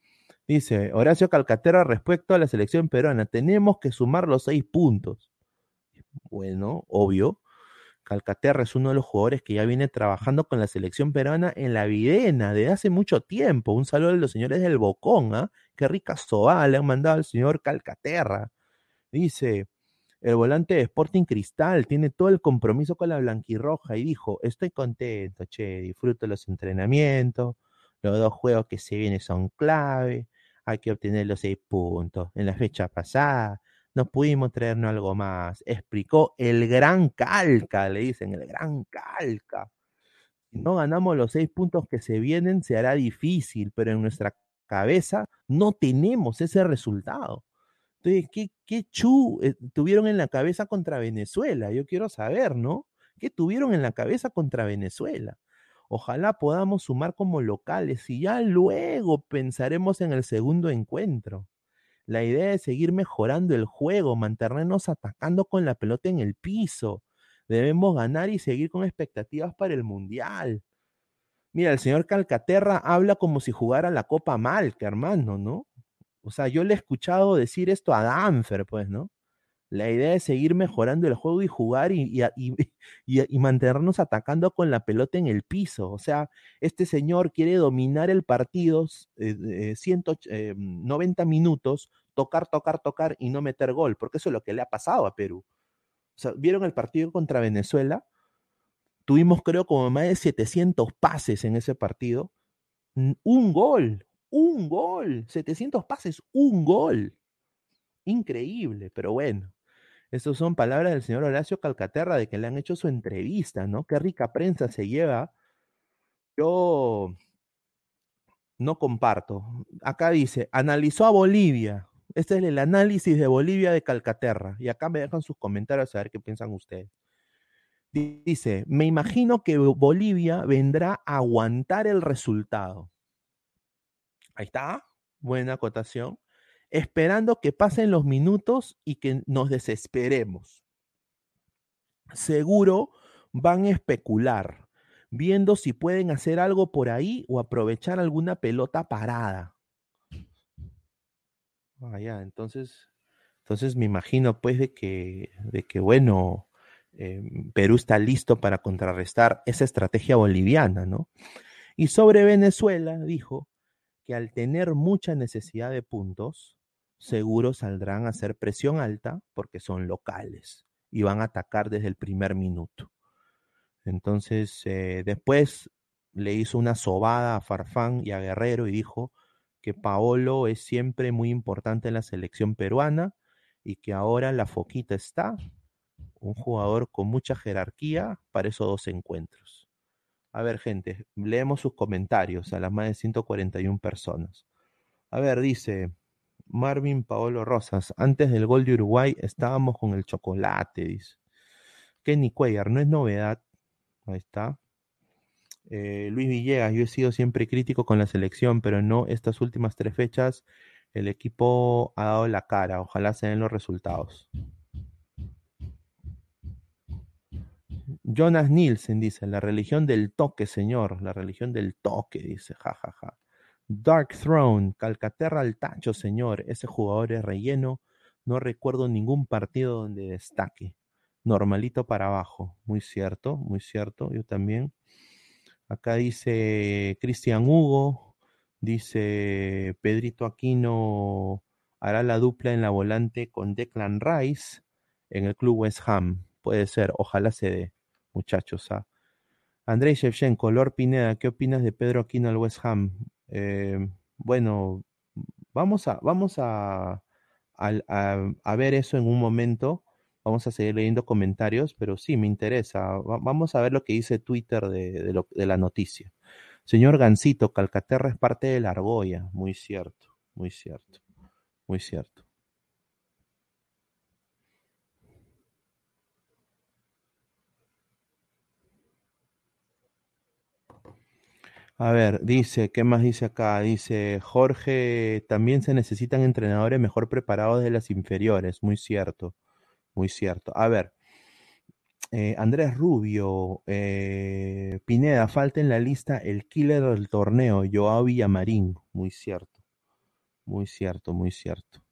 Dice Horacio Calcaterra respecto a la selección peruana, tenemos que sumar los seis puntos. Bueno, obvio, Calcaterra es uno de los jugadores que ya viene trabajando con la selección peruana en la Videna desde hace mucho tiempo. Un saludo a los señores del Bocón, ¿ah? Qué rica soa le han mandado al señor Calcaterra. Dice, el volante de Sporting Cristal tiene todo el compromiso con la blanquirroja y dijo, estoy contento, che, disfruto los entrenamientos, los dos juegos que se vienen son clave, hay que obtener los seis puntos. En la fecha pasada no pudimos traernos algo más. Explicó el gran calca, le dicen, el gran calca. Si no ganamos los seis puntos que se vienen, se hará difícil, pero en nuestra cabeza no tenemos ese resultado. Entonces, ¿qué, qué chu eh, tuvieron en la cabeza contra Venezuela? Yo quiero saber, ¿no? ¿Qué tuvieron en la cabeza contra Venezuela? Ojalá podamos sumar como locales y ya luego pensaremos en el segundo encuentro. La idea es seguir mejorando el juego, mantenernos atacando con la pelota en el piso. Debemos ganar y seguir con expectativas para el Mundial. Mira, el señor Calcaterra habla como si jugara la Copa Malca, hermano, ¿no? O sea, yo le he escuchado decir esto a Danfer, pues, ¿no? La idea es seguir mejorando el juego y jugar [LAUGHS] y, y, mantenernos atacando con la pelota en el piso. O sea, este señor quiere dominar el partido eh, 190 eh, minutos, tocar, tocar, tocar y no meter gol, porque eso es lo que le ha pasado a Perú. O sea, ¿vieron el partido contra Venezuela? tuvimos creo como más de 700 pases en ese partido. Un gol, un gol, 700 pases, un gol. Increíble, pero bueno. Estas son palabras del señor Horacio Calcaterra de que le han hecho su entrevista, ¿no? Qué rica prensa se lleva. Yo no comparto. Acá dice, analizó a Bolivia. Este es el análisis de Bolivia de Calcaterra. Y acá me dejan sus comentarios a ver qué piensan ustedes. Dice, me imagino que Bolivia vendrá a aguantar el resultado. Ahí está, buena acotación. Esperando que pasen los minutos y que nos desesperemos. Seguro van a especular, viendo si pueden hacer algo por ahí o aprovechar alguna pelota parada. Ah, ya, entonces, entonces me imagino pues de que, de que bueno, Em, Perú está listo para contrarrestar esa estrategia boliviana, ¿no? Y sobre Venezuela dijo que al tener mucha necesidad de puntos, seguro saldrán a hacer presión alta porque son locales y van a atacar desde el primer minuto. Entonces, eh, después le hizo una sobada a Farfán y a Guerrero y dijo que Paolo es siempre muy importante en la selección peruana y que ahora la foquita está un jugador con mucha jerarquía para esos dos encuentros. A ver, gente, leemos sus comentarios a las más de 141 personas. A ver, dice Marvin Paolo Rosas, antes del gol de Uruguay estábamos con el chocolate, dice. Kenny Cuellar, no es novedad. Ahí está. Eh, Luis Villegas, yo he sido siempre crítico con la selección, pero no estas últimas tres fechas. El equipo ha dado la cara. Ojalá se den los resultados. Jonas Nielsen dice, la religión del toque, señor, la religión del toque, dice, jajaja. Ja, ja. Dark Throne, Calcaterra al tacho, señor, ese jugador es relleno, no recuerdo ningún partido donde destaque. Normalito para abajo, muy cierto, muy cierto, yo también. Acá dice Cristian Hugo, dice Pedrito Aquino hará la dupla en la volante con Declan Rice en el club West Ham. Puede ser, ojalá se dé muchachos. ¿ah? Andrei Shevchenko, Lord Pineda, ¿qué opinas de Pedro Aquino al West Ham? Eh, bueno, vamos a, vamos a, a, ver eso en un momento. Vamos a seguir leyendo comentarios, pero sí, me interesa. vamos a ver lo que dice Twitter de, de la noticia. Señor Gancito, Calcaterra es parte de la argolla. Muy cierto, muy cierto, muy cierto. A ver, dice, ¿qué más dice acá? Dice, Jorge, también se necesitan entrenadores mejor preparados de las inferiores. Muy cierto, muy cierto. A ver, eh, Andrés Rubio, eh, Pineda, falta en la lista el killer del torneo, Joao Villamarín. Muy cierto, muy cierto, muy cierto.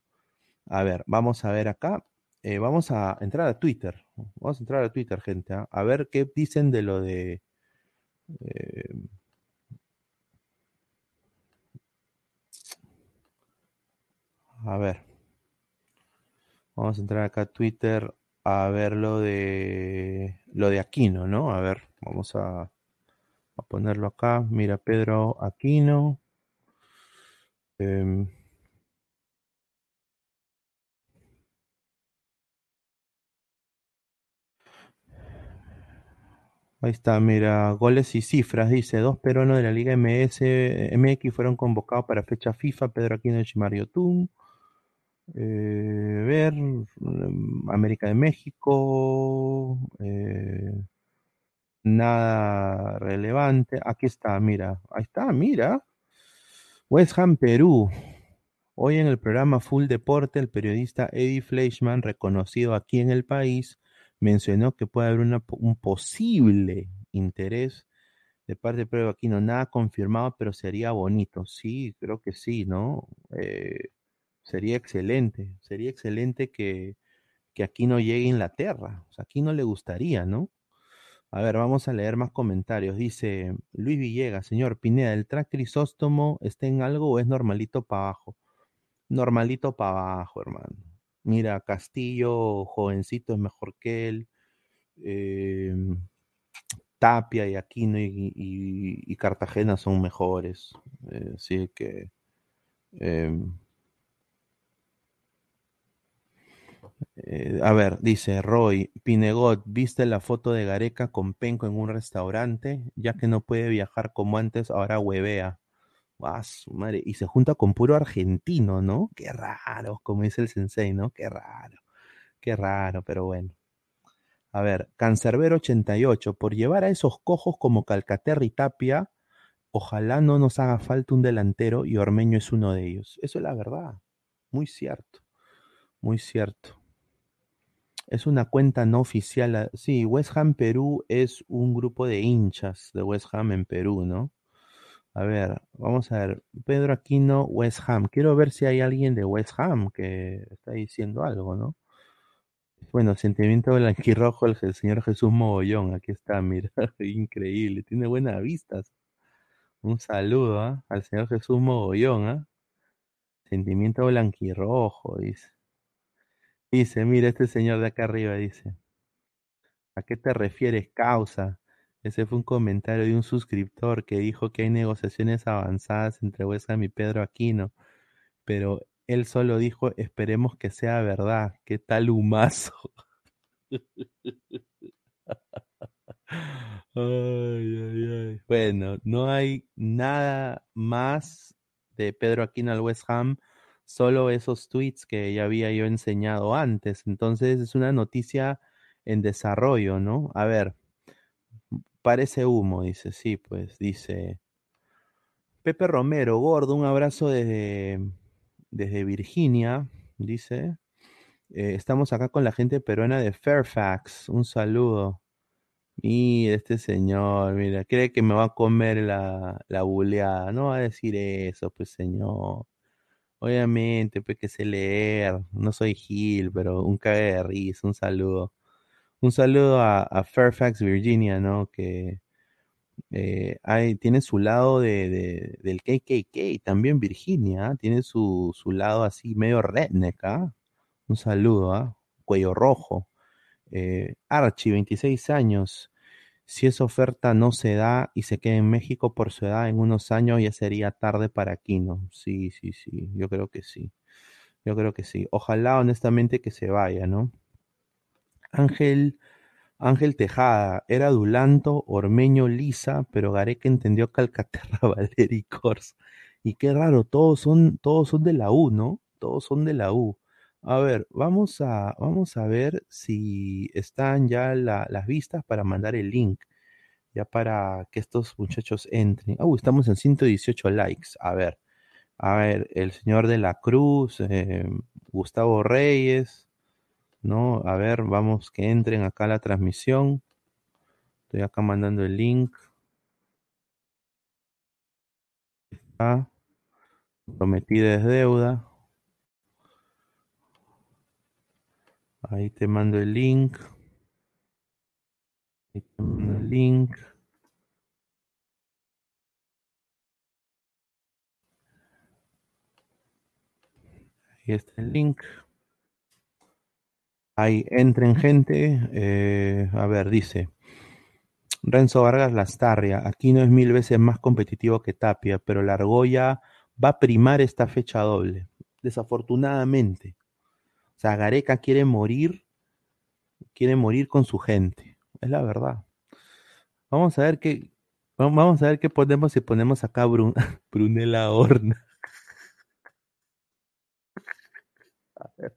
A ver, vamos a ver acá. Eh, vamos a entrar a Twitter. Vamos a entrar a Twitter, gente. ¿ah? A ver qué dicen de lo de... A ver. Vamos a entrar acá a Twitter a ver lo de lo de Aquino, ¿no? A ver, vamos a, a ponerlo acá. Mira, Pedro Aquino. Eh, Ahí está, mira, goles y cifras, dice, dos peruanos de la Liga MS, MX fueron convocados para fecha FIFA, Pedro Aquino y Mario Tun. Eh, ver, mm, América de México, eh, nada relevante. Aquí está, mira, ahí está, mira. West Ham, Perú. Hoy en el programa Full Deporte, el periodista Eddie Fleischman, reconocido aquí en el país, mencionó que puede haber un posible interés de parte de Pedro Aquino. Nada confirmado, pero sería bonito. Sí, creo que sí, ¿no? Eh, Sería excelente, sería excelente que, que aquí no llegue Inglaterra. Aquí no le gustaría, ¿no? A ver, vamos a leer más comentarios. Dice Luis Villegas, señor Pineda, ¿el track Crisóstomo está en algo o es normalito para abajo? Normalito para abajo, hermano. Mira, Castillo, jovencito, es mejor que él. Em, Tapia y Aquino y, Cartagena son mejores. Eh, así que. em, eh, a ver, dice Roy, Pinegot, ¿viste la foto de Gareca con Penco en un restaurante? Ya que no puede viajar como antes, ahora huevea. Ah, madre. Y se junta con puro argentino, ¿no? Qué raro, como dice el sensei, ¿no? Qué raro, qué raro, pero bueno. A ver, Cancerbero 88, por llevar a esos cojos como Calcaterra y Tapia, ojalá no nos haga falta un delantero y Ormeño es uno de ellos. Eso es la verdad. Muy cierto, muy cierto. Es una cuenta no oficial. ah, Sí, West Ham Perú es un grupo de hinchas de West Ham en Perú, ¿no? A ver, vamos a ver. Pedro Aquino, West Ham. Quiero ver si hay alguien de West Ham que está diciendo algo, ¿no? Bueno, sentimiento blanquirrojo, el, señor Jesús Mogollón. Aquí está, [LAUGHS] mira, increíble. Tiene buenas vistas. Un saludo ¿ah? al señor Jesús Mogollón, ¿ah? Sentimiento blanquirrojo, dice. Dice, mira, este señor de acá arriba dice. ¿A qué te refieres, causa? Ese fue un comentario de un suscriptor que dijo que hay negociaciones avanzadas entre West Ham y Pedro Aquino, pero él solo dijo, esperemos que sea verdad. ¿Qué tal humazo? [LAUGHS] Bueno, no hay nada más de Pedro Aquino al West Ham, solo esos tweets que ya había yo enseñado antes. Entonces es una noticia en desarrollo, ¿no? A ver, parece humo, dice, sí, pues dice Pepe Romero, gordo, un abrazo desde, desde Virginia, dice. Eh, estamos acá con la gente peruana de Fairfax, un saludo. Mira, este señor, mira, cree que me va a comer la, la buleada. No va a decir eso, pues señor. Obviamente, pues que sé leer. No soy Gil, pero un cague de risa, un saludo. Un saludo a, Fairfax, Virginia, ¿no? Que eh, hay, tiene su lado de, de- del KKK, también Virginia, ¿ah? tiene su, su lado así medio redneck, ¿ah? Un saludo, ¿ah? Cuello rojo. Eh, Archie, 26 años. Si esa oferta no se da y se queda en México por su edad, en unos años ya sería tarde para Aquino. Sí, sí, sí, yo creo que sí. Yo creo que sí. Ojalá, honestamente, que se vaya, ¿no? Ángel, Ángel Tejada, era Dulanto, Ormeño, Lisa, pero Gareca entendió Calcaterra, [LAUGHS] Valeri Cors. Y qué raro, todos son, todos son de la U, ¿no? Todos son de la U. A ver, vamos a, vamos a ver si están ya la- las vistas para mandar el link, ya para que estos muchachos entren. Uh, estamos en 118 likes. A ver, a ver, el señor de la Cruz, eh, Gustavo Reyes, ¿no? A ver, vamos que entren acá a la transmisión. Estoy acá mandando el link. Ah, prometida es deuda. Ahí te mando el link. Ahí te mando el link. Ahí está el link. Ahí entren gente. eh, a ver, dice. Renzo Vargas Lastarria, aquí no es mil veces más competitivo que Tapia, pero la argolla va a primar esta fecha doble, desafortunadamente. Sea, Gareca quiere morir, quiere morir con su gente, es la verdad. Vamos a ver qué, vamos a ver qué ponemos si ponemos acá Brun, [LAUGHS] Horna. [LAUGHS] A ver.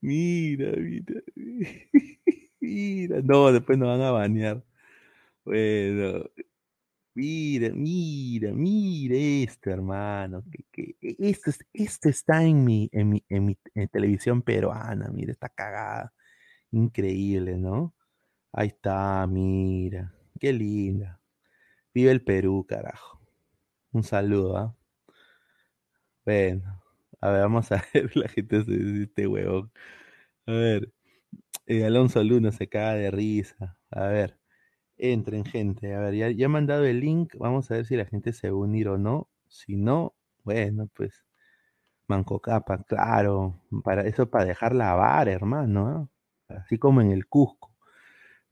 Mira, mira, [LAUGHS] mira, no, después nos van a banear. Bueno, Mira, mira, mira esto, hermano. Que, que- e- esto, es- esto está en mi, en mi, en mi en televisión peruana, mira, está cagada. Increíble, ¿no? Ahí está, mira. Qué linda. Vive el Perú, carajo. Un saludo, ¿ah? Bueno, a ver, vamos a [LAUGHS] ver la gente se dice este huevón. A ver, eh, Alonso Luna se caga de risa. A ver. Entren, gente. A ver, ya, ya he mandado el link. Vamos a ver si la gente se va a unir o no. Si no, bueno, pues. Manco Capa, claro. Para eso, para dejar la vara, hermano. ¿ah? Así como en el Cusco.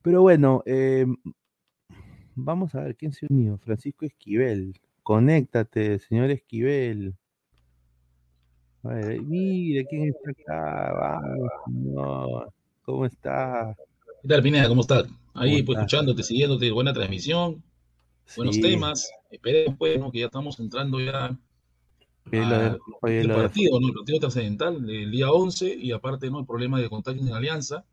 Pero bueno, eh, vamos a ver quién se unió. Francisco Esquivel. Conéctate, señor Esquivel. A ver, mire quién está acá. Vamos, señor. ¿Cómo está? ¿Qué tal, Pineda? ¿Cómo estás? Ahí, ¿Cómo pues, escuchándote, siguiéndote, buena transmisión, buenos Sí. temas. Esperemos, pues, ¿no? que ya estamos entrando ya Oye, lo de- al oye, el partido, ¿no? El partido trascendental del día 11 y aparte, ¿no? El problema de contagios en Alianza.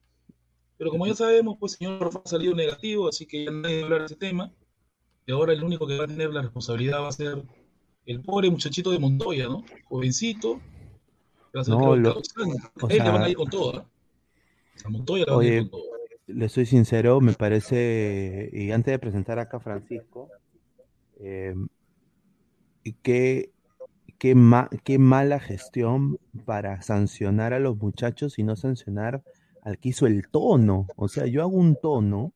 Pero como ya sabemos, pues, señor Rafa ha salido negativo, así que ya nadie va a hablar de ese tema. Y ahora el único que va a tener la responsabilidad va a ser el pobre muchachito de Montoya, ¿no? Jovencito. a ser, No, creo, lo- 14 años. o A él le van a ir con todo, ¿ah? A Montoya le van a ir con todo. Le soy sincero, me parece, y antes de presentar acá a Francisco, eh, qué, qué, qué mala gestión para sancionar a los muchachos y no sancionar al que hizo el tono. O sea, yo hago un tono,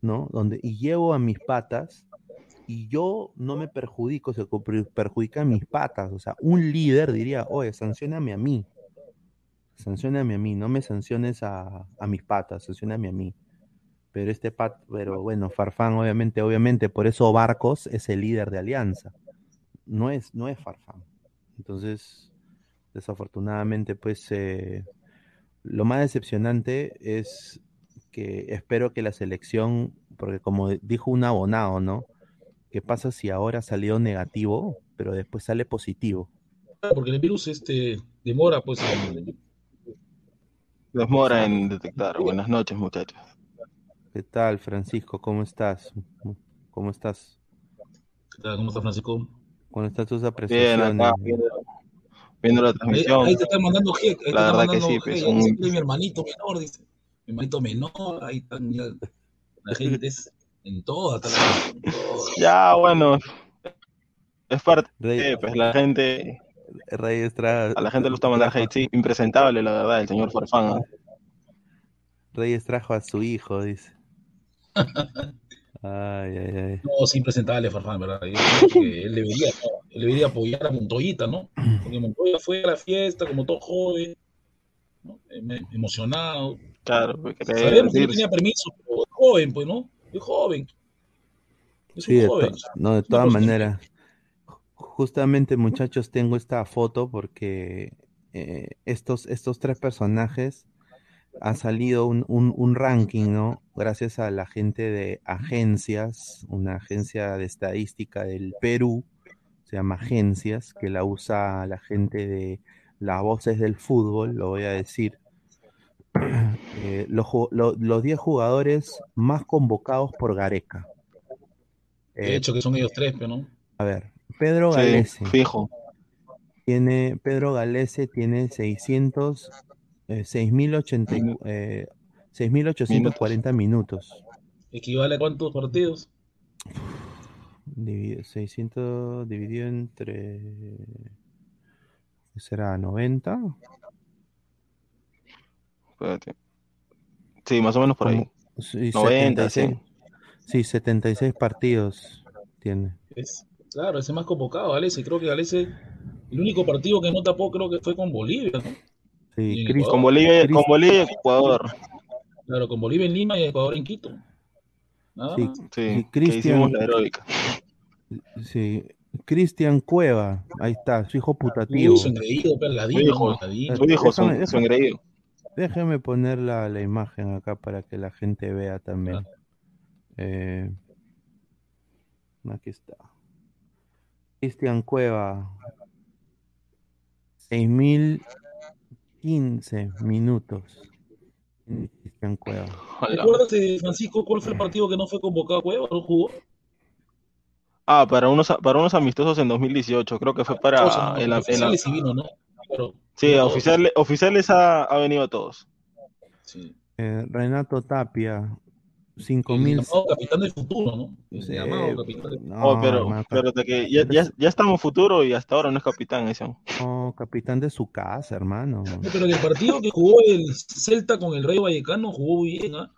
¿no? Donde, y llevo a mis patas y yo no me perjudico, se per- perjudican mis patas. O sea, un líder diría, oye, sancioname a mí. Sancioname a mí, no me sanciones a, a mis patas, sancioname a mí. Pero este pat, pero bueno, Farfán, obviamente, obviamente, por eso Barcos es el líder de Alianza. No es, no es Farfán. Entonces, desafortunadamente, pues, eh, lo más decepcionante es que espero que la selección, porque como dijo un abonado, ¿no? ¿Qué pasa si ahora salió negativo, pero después sale positivo? Porque el virus este, demora, pues, en, Demora en detectar. Buenas noches, muchachos. ¿Qué tal, Francisco? ¿Cómo estás? ¿Cómo estás? ¿Qué tal? ¿Cómo está Francisco? ¿Cómo están tus Bien, apreciaciones? acá viendo, viendo la transmisión. ahí te están mandando G, La verdad que mandando sí, G, pues, un- que mi hermanito menor, dice. Mi hermanito menor, ahí están ya. La gente es en todas. Ya, bueno, es parte de, pues la gente, Rey Estrada, a la gente le gusta mandar hate, sí, impresentable, la verdad, el señor Farfán. ¿ah? Reyes trajo a su hijo, dice. Ay, ay, ay. No, sí, presentable, Farfán, ¿verdad? Yo creo que él debería, ¿no? él debería apoyar a Montoyita, ¿no? Porque Montoya fue a la fiesta como todo joven, ¿no? Em- emocionado. Claro, pues, que Sabemos que no tenía permiso, pero es joven, pues, ¿no? Es joven. Es Sí, un de, joven. no, de Es todas maneras. Justamente, muchachos, tengo esta foto porque eh, estos, estos tres personajes ha salido un, un- un ranking, ¿no? Gracias a la gente de agencias, una agencia de estadística del Perú, se llama Agencias, que la usa la gente de las voces del fútbol, lo voy a decir. [CLEARS THROAT] Eh, los, ju- lo- los 10 jugadores más convocados por Gareca. De Eh, hecho, que son ellos tres, pero no. a ver, Pedro Sí, Galese fijo. tiene, Pedro Galese tiene 600, eh, 6.080 y- Minu- eh, 6.840 minutos. ¿Equivale a cuántos partidos? Divi- 600 dividido entre, ¿qué será? ¿90? Espérate. Sí, más o menos por ahí. Sí, 90, 76, sí, 76 partidos tiene. Es, claro, ese más convocado, Galese. Creo que Galese, el único partido que no tapó, creo que fue con Bolivia, ¿no? Sí, Con Bolivia, Cris- con Bolivia y Ecuador. Claro, con Bolivia en Lima y Ecuador en Quito. Nada sí. Sí, sí, que hicimos Cristian, la heroica. sí, Cristian Cueva, ahí está, su hijo putativo. su engreído, pe, Su hijo, su engreído. Déjeme poner la, la imagen acá para que la gente vea también. Eh, aquí está. Cristian Cueva. 6015 minutos. Cristian Cueva. ¿Recuerdas, Francisco, cuál fue el partido que no fue convocado a Cueva? ¿No jugó? Ah, para unos, para unos amistosos en 2018, creo que fue para la- Oficiales sí vino, ¿no? Pero, sí, oficiales, oficiales ha, ha venido a todos. Sí. Eh, Renato Tapia. El 5000. llamado capitán del futuro, ¿no? El Sí, llamado capitán del no, Oh, pero, hermano, pero de que ya, ya, ya estamos futuro y hasta ahora no es capitán ese. no, capitán de su casa, hermano. No, pero el partido que jugó el Celta con el Rey Vallecano jugó bien, ¿ah?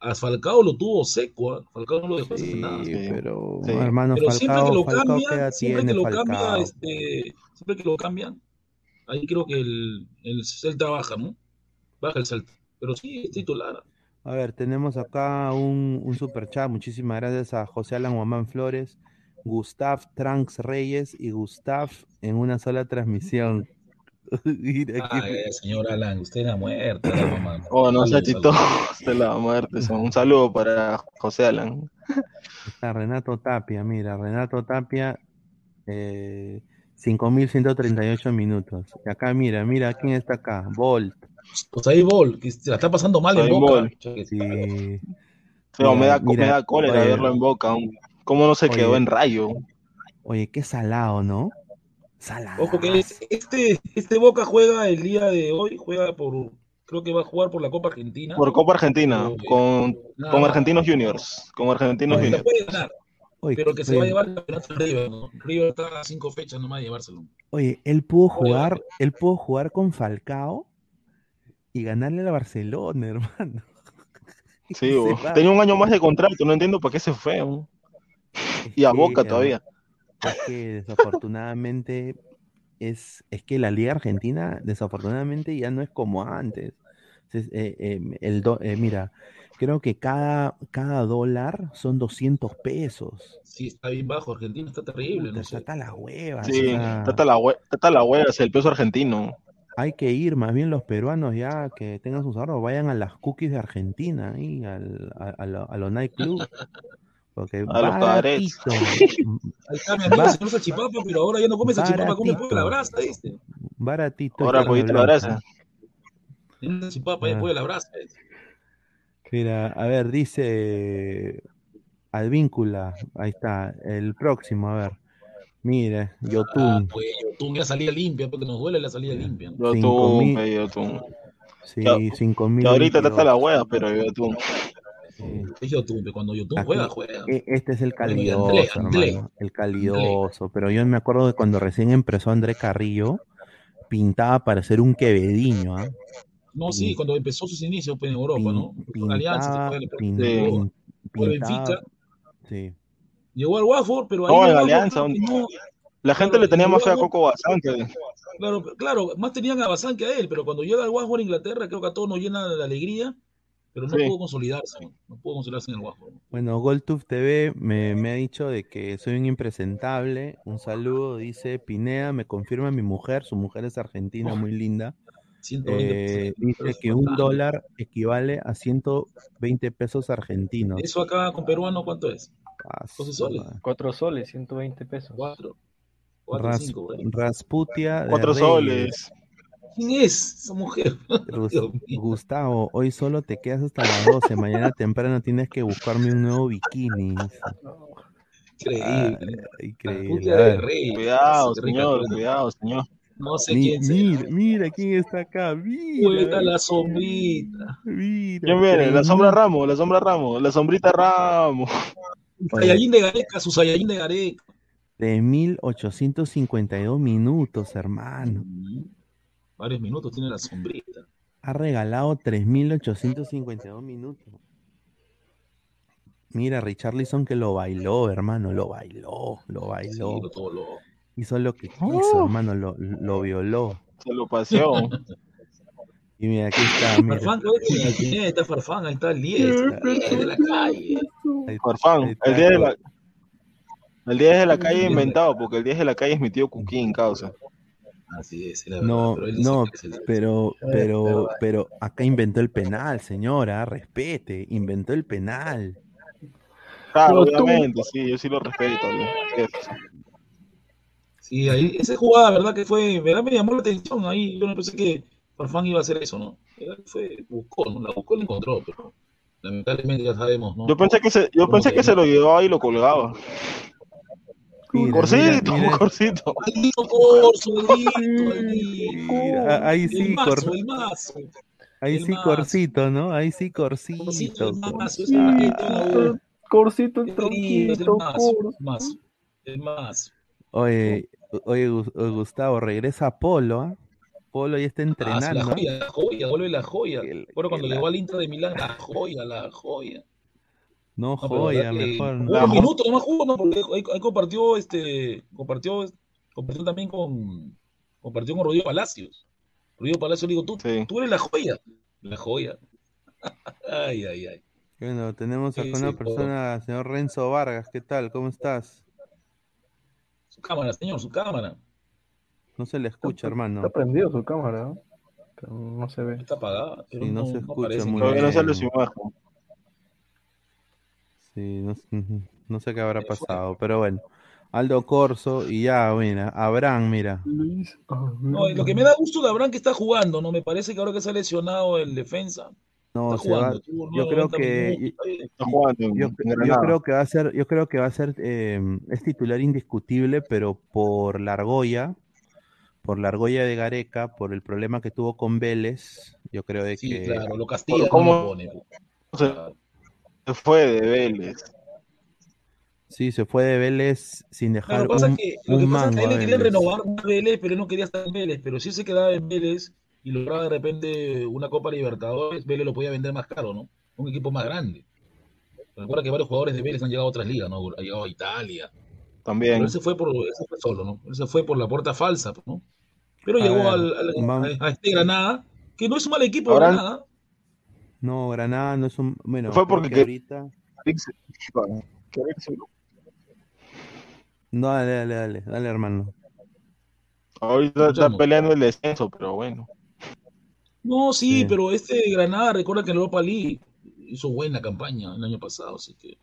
A Falcao lo tuvo seco, ¿ah? Falcao no lo dejó hacer Sí, nada. Sí, pero sí. hermano, Pero siempre que Falcao, lo Falcao, ¿qué edad cambian, siempre que lo cambia, Falcao? este, siempre que lo cambian, ahí creo que el, el Celta baja, ¿no? Baja el Celta. Pero sí, es titular. A ver, tenemos acá un, un super chat. Muchísimas gracias a José Alan Guamán Flores, Gustav Tranks Reyes y Gustav en una sola transmisión. [LAUGHS] Mira que- eh, señor Alan, usted era muerto, la mamá. Oh, no sea chistoso de la muerte. Un saludo para José Alan. Está Renato Tapia, mira, Renato Tapia, eh, 5.138 minutos. Y acá, mira, mira quién está acá, Bolt. Pues ahí Bol, que se la está pasando mal en boca. Bolt. Sí. Pero me da, Mira, me da cólera oye. verlo en boca. ¿Cómo no se Oye. quedó en rayo? Oye, qué salado, ¿no? Salado. Ojo que es- este, este Boca juega el día de hoy, juega por, creo que va a jugar por la Copa Argentina. Por Copa Argentina, Oye. con, Nada con. Argentinos Juniors. Con Argentinos la Juniors. puede ganar, Oye, pero que se oye, va a llevar el campeonato River, ¿no? River está a cinco fechas nomás de llevárselo. Oye, él pudo Oye, jugar, él pudo jugar con Falcao y ganarle al Barcelona, [LAUGHS] hermano. Sí, tenía un año más de contrato, no entiendo para qué se fue. Y a Boca todavía. Es que desafortunadamente es, es que la Liga Argentina desafortunadamente ya no es como antes. Es- eh, eh, el do- eh, mira, creo que cada, cada dólar son 200 pesos. Sí, está bien bajo, Argentina está terrible, Puta, no está sé. hasta las huevas. Sí, sea, tata la, hue- tata la hueva, es el peso argentino. hay que ir, más bien los peruanos ya que tengan sus ahorros, vayan a las cookies de Argentina, ahí, al, a, a lo- a los nightclub. [LAUGHS] Porque A los cabarets. baratito, [LAUGHS] Ahí está mi amigo, Va- el señor Salchipapa, pero ahora ya no come salchipapa, come pollo a la Baratito. brasa, ¿viste? baratito. Ahora carne poquito la brasa. El salchipapa ya Ah. pollo a la brasa. ¿viste? Mira, a ver, dice Advíncula, ahí está, el próximo, a ver. Mira, Ah, Yotun, pues, Yotun ya salida limpia, porque nos duele la salida limpia. ¿no? Yo Cinco tú, mil. pe, yo tú. sí, mil ahorita tata la veintidós, hueva, pero yo tú. sí. Es Yotun, pe, cuando Yotun Aquí, juega, juega. e- Este es el calidoso, André, André. hermano, el calidoso, pero yo me acuerdo de cuando recién empezó André Carrillo, pintaba para ser un quevediño, ¿ah? No, sí, cuando empezó sus inicios pues, en Europa, pin- ¿no? Una alianza, pin- Fue Benfica. sí. Llegó al Watford, pero ahí No, en Alianza, que no- La gente Claro, le tenía más fe a Coco bastante. claro, claro, más tenían a Bazán que a él, pero cuando llega al Watford a Inglaterra, creo que a todos nos llena de alegría, pero no Sí. pudo consolidarse, no pudo consolidarse en el Watford. Bueno, GolTube TV me, me ha dicho de que soy un impresentable. Un saludo, dice Pinea, me confirma mi mujer, su mujer es argentina, muy linda. 120 Eh, dice que un dólar equivale a 120 pesos argentinos. Eso acá con peruano, ¿cuánto es? Ah, su soles. madre. 4 soles, 120 pesos. Cuatro. Cuatro, Ras- cinco. Rasputia Cuatro soles. ¿Quién es esa mujer? [LAUGHS] Gustavo, hoy solo te quedas hasta las 12. Mañana temprano tienes que buscarme un nuevo bikini. dice. Ah, Increíble. increíble. Cuidado, señor, cuidado, señor. No sé mi- quién sea. mira, mira quién está acá. Mira, Cuenta la sombrita. mira. ¿Quién viene? La sombra Ramos, la sombra Ramos, la sombrita Ramos. Sayayín de Gareca, su Sayayín de Gareca. 3.852 minutos, hermano. Varios minutos tiene la sombrita. Ha regalado 3.852 minutos. Mira, Richarlison que lo bailó, hermano, lo bailó, lo bailó. Sí, lo- todo lo- Hizo lo que quiso, hermano, lo, lo violó. Se lo paseó. [LAUGHS] Y mira, aquí está, mira. Farfán, creo que Aquí- ahí está Farfán, ahí está el 10, el de la calle. Farfán, el está. 10 de la, el 10 de la calle inventado, porque el 10 de la calle es mi tío Cuquín, causa. Así es, la verdad, No, pero no, pero, pero, pero acá inventó el penal, señora, respete, inventó el penal. Claro, obviamente, sí, yo sí lo respeto. ¿no? Sí, ahí, esa jugada, ¿verdad? Que fue, ¿verdad? Me llamó la atención ahí. Yo no pensé que Farfán iba a hacer eso, ¿no? Fue, buscó, ¿no? La buscó y la encontró, pero lamentablemente ya sabemos, ¿no? Yo pensé que se, yo ¿Cómo pensé que se lo llevaba y lo colgaba. Mira, Corsito, mira, mira. corsito. Maldito corso, maldito, maldito. Mira, ahí sí, el mazo, cor- el mazo. ahí el sí mazo. Corsito, ¿no? Ahí sí Corsito. Corsito, el mazo, Cor- ese Ah. Corsito, el mazo. El mazo. Oye, oye, oye, Gustavo, regresa Polo, ¿ah? Polo ya está Ah, sí, la entrenando. joya, la joya, vuelve la joya. Que- Recuerdo cuando la- llegó al Inter de Milán, la joya, la joya. No joya, mejor. jugó ¿no? unos minutos, nomás jugó, ¿no? Porque ahí, ahí compartió, este, compartió, compartió también con, compartió con Rodrigo Palacios. Rodrigo Palacios le digo, tú, Sí. tú eres la joya. La joya. [LAUGHS] Ay, ay, ay. Bueno, tenemos acá Sí, una sí, persona, señor Renzo Vargas, ¿qué tal? ¿Cómo estás? Cámara, señor, su cámara. No se le escucha, hermano. Está prendido su cámara, ¿no? Pero no se ve. Está apagada, Sí, no no, se no escucha aparece muy no bien. sale su imagen. Sí, no, sé- no sé qué habrá pasado, pero bueno. Aldo Corso y ya, mira, Abraham, mira. Luis. No, lo que me da gusto de Abraham que está jugando, ¿no? Me parece que ahora que se ha lesionado el defensa, No, está se va- yo creo 90 que está jugando yo, creo que va a ser, yo creo que va a ser, eh, es titular indiscutible, pero por la argolla, por la argolla de Gareca, por el problema que tuvo con Vélez, yo creo de Sí, que claro, lo castiga, ¿Cómo? no lo pone. Se, se fue de Vélez. sí se fue de Vélez sin Claro, dejar lo que pasa un, es que, lo que un pasa es que a él le querían renovar a Vélez, pero él no quería estar en Vélez. Pero si él se quedaba en Vélez y lograba de repente una Copa Libertadores, Vélez lo podía vender más caro, ¿no? Un equipo más grande. Recuerda que varios jugadores de Vélez han llegado a otras ligas, ¿no? Ha llegado a Italia. Pero También. él se fue por, él se fue solo, ¿no? Él se fue por la puerta falsa, ¿no? Pero A llegó ver, al, a, a este Granada, que no es un mal equipo Ahora- Granada. No, Granada no es un, bueno, Fue porque que ahorita, no, dale, dale, dale, dale, hermano. Ahorita está peleando el descenso, pero bueno. No, sí, Sí. pero este Granada, recuerda que en Europa League hizo buena campaña el año pasado, así que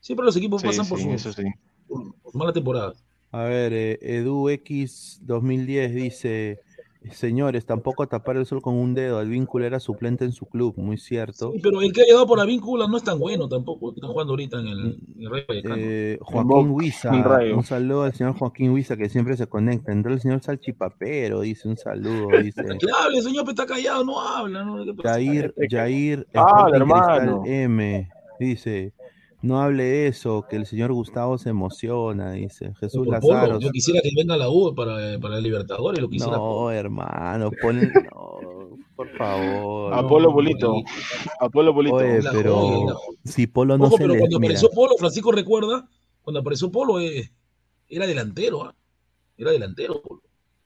siempre los equipos Sí, pasan por sí, su, eso sí. por, por su mala temporada. A ver, eh, EduX 2010 dice, señores, tampoco tapar el sol con un dedo, el vínculo era suplente en su club, muy cierto. Sí, pero el que ha llegado por la víncula no es tan bueno tampoco, el está jugando ahorita en el, en el Rayo Vallecano. Eh, Joaquín un Huiza, un saludo al señor Joaquín Huiza que siempre se conecta. Entró el señor Salchipapero, dice un saludo, [LAUGHS] dice Que hable, señor, pero está callado, no habla, ¿no? Jair, Jair Ah, Sporting hermano. Cristal M, dice, no hable eso, que el señor Gustavo se emociona, dice Jesús Por Polo, Lázaro. yo quisiera que venga la U para, para el Libertadores, lo quisiera. No, hermano, [LAUGHS] pon no, por favor. Apolo Bolito. Apolo. Oye, La pero joya, si Polo no Ojo, se pero le cuando mira, apareció Polo, Francisco recuerda, cuando apareció Polo, eh, era delantero, ¿ah? Era delantero, Polo.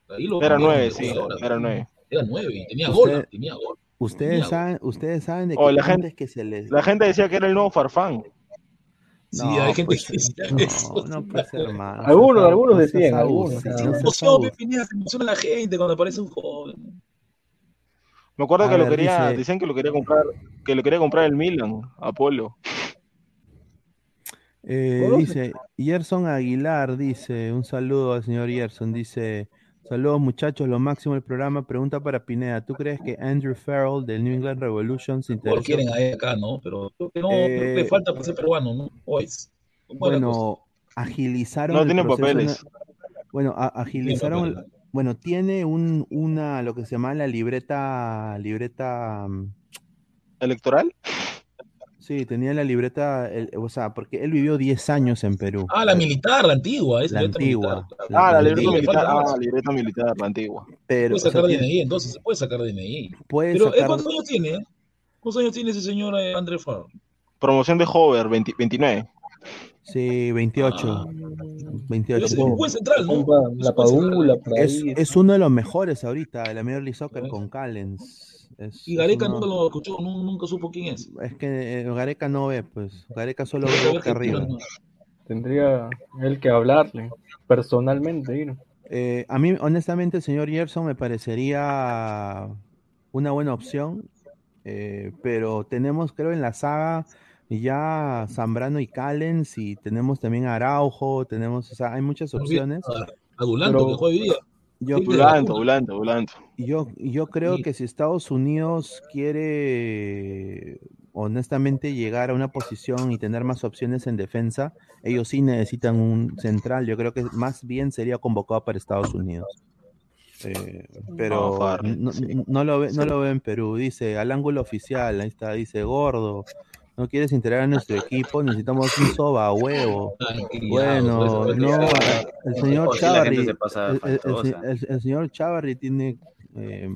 Ahí lo Era nueve, sí. Era nueve. Era nueve, y tenía gol, tenía gol. ustedes Tenía saben, ustedes saben de que Oh, la antes que se les La gente decía que era el nuevo Farfán. Sí, No, hay gente pues, que decía eso. no, puede ser, hermano. Algunos- No algunos decían, algunos, se emociona la gente cuando aparece un joven. Me acuerdo A que lo quería, dice- decían que lo quería comprar, que lo quería comprar el Milan, Apolo. Eh, dice, Gerson Aguilar dice, un saludo al señor Gerson, dice, saludos muchachos, lo máximo del programa, pregunta para Pineda, ¿tú crees que Andrew Farrell del New England Revolution se Lo interesó? quieren a él acá, ¿no? Pero creo que no, creo que Eh, le falta para ser peruano, ¿no? Cosa. Bueno, agilizaron No el tiene proceso papeles. bueno, agilizaron, papeles. bueno, tiene un, una, lo que se llama la libreta, libreta, mm, ¿Electoral? Sí, tenía la libreta, el- o sea, porque él vivió 10 años en Perú. Ah, la militar, la antigua. Es La libreta antigua. militar. Ah, la la libreta antigua, militar. Ah, la libreta militar, la antigua. Pero, Puede o sea, sacar tiene- DNI, entonces se puede sacar DNI. puede Pero, ¿eh, sacar, ¿cuántos años tiene? eh? ¿Cuántos años tiene ese señor eh, André Farr? Promoción de Hover, 20 29. sí, 28, Ah. Pero 28. es un buen central, ¿no? La. Padula, Es, es uno de los mejores ahorita de la Major League Soccer con Callens. Es, Y es Gareca uno- nunca lo escuchó, nu- nunca supo quién es. es que eh, Gareca no ve, pues. Gareca solo ve Argentina arriba. no. Tendría él que hablarle personalmente. ¿no? Eh, a mí, honestamente, el señor Gerson me parecería una buena opción, eh, pero tenemos, creo, en la saga ya Zambrano y Callens y tenemos también a Araujo, tenemos, o sea, hay muchas opciones. A, a Dulanto, Pero- que juega hoy día. Yo, Volante, volante, volante. yo, yo creo que si Estados Unidos quiere honestamente llegar a una posición y tener más opciones en defensa, ellos sí necesitan un central. Yo creo que más bien sería convocado para Estados Unidos. Eh, pero no lo ve, no lo ve en Perú. Dice al ángulo oficial, ahí está, dice gordo. No quieres integrar a nuestro equipo, necesitamos un soba huevo. Bueno, pues, no, el señor O Chavarri, el, señor Chavarri tiene, eh,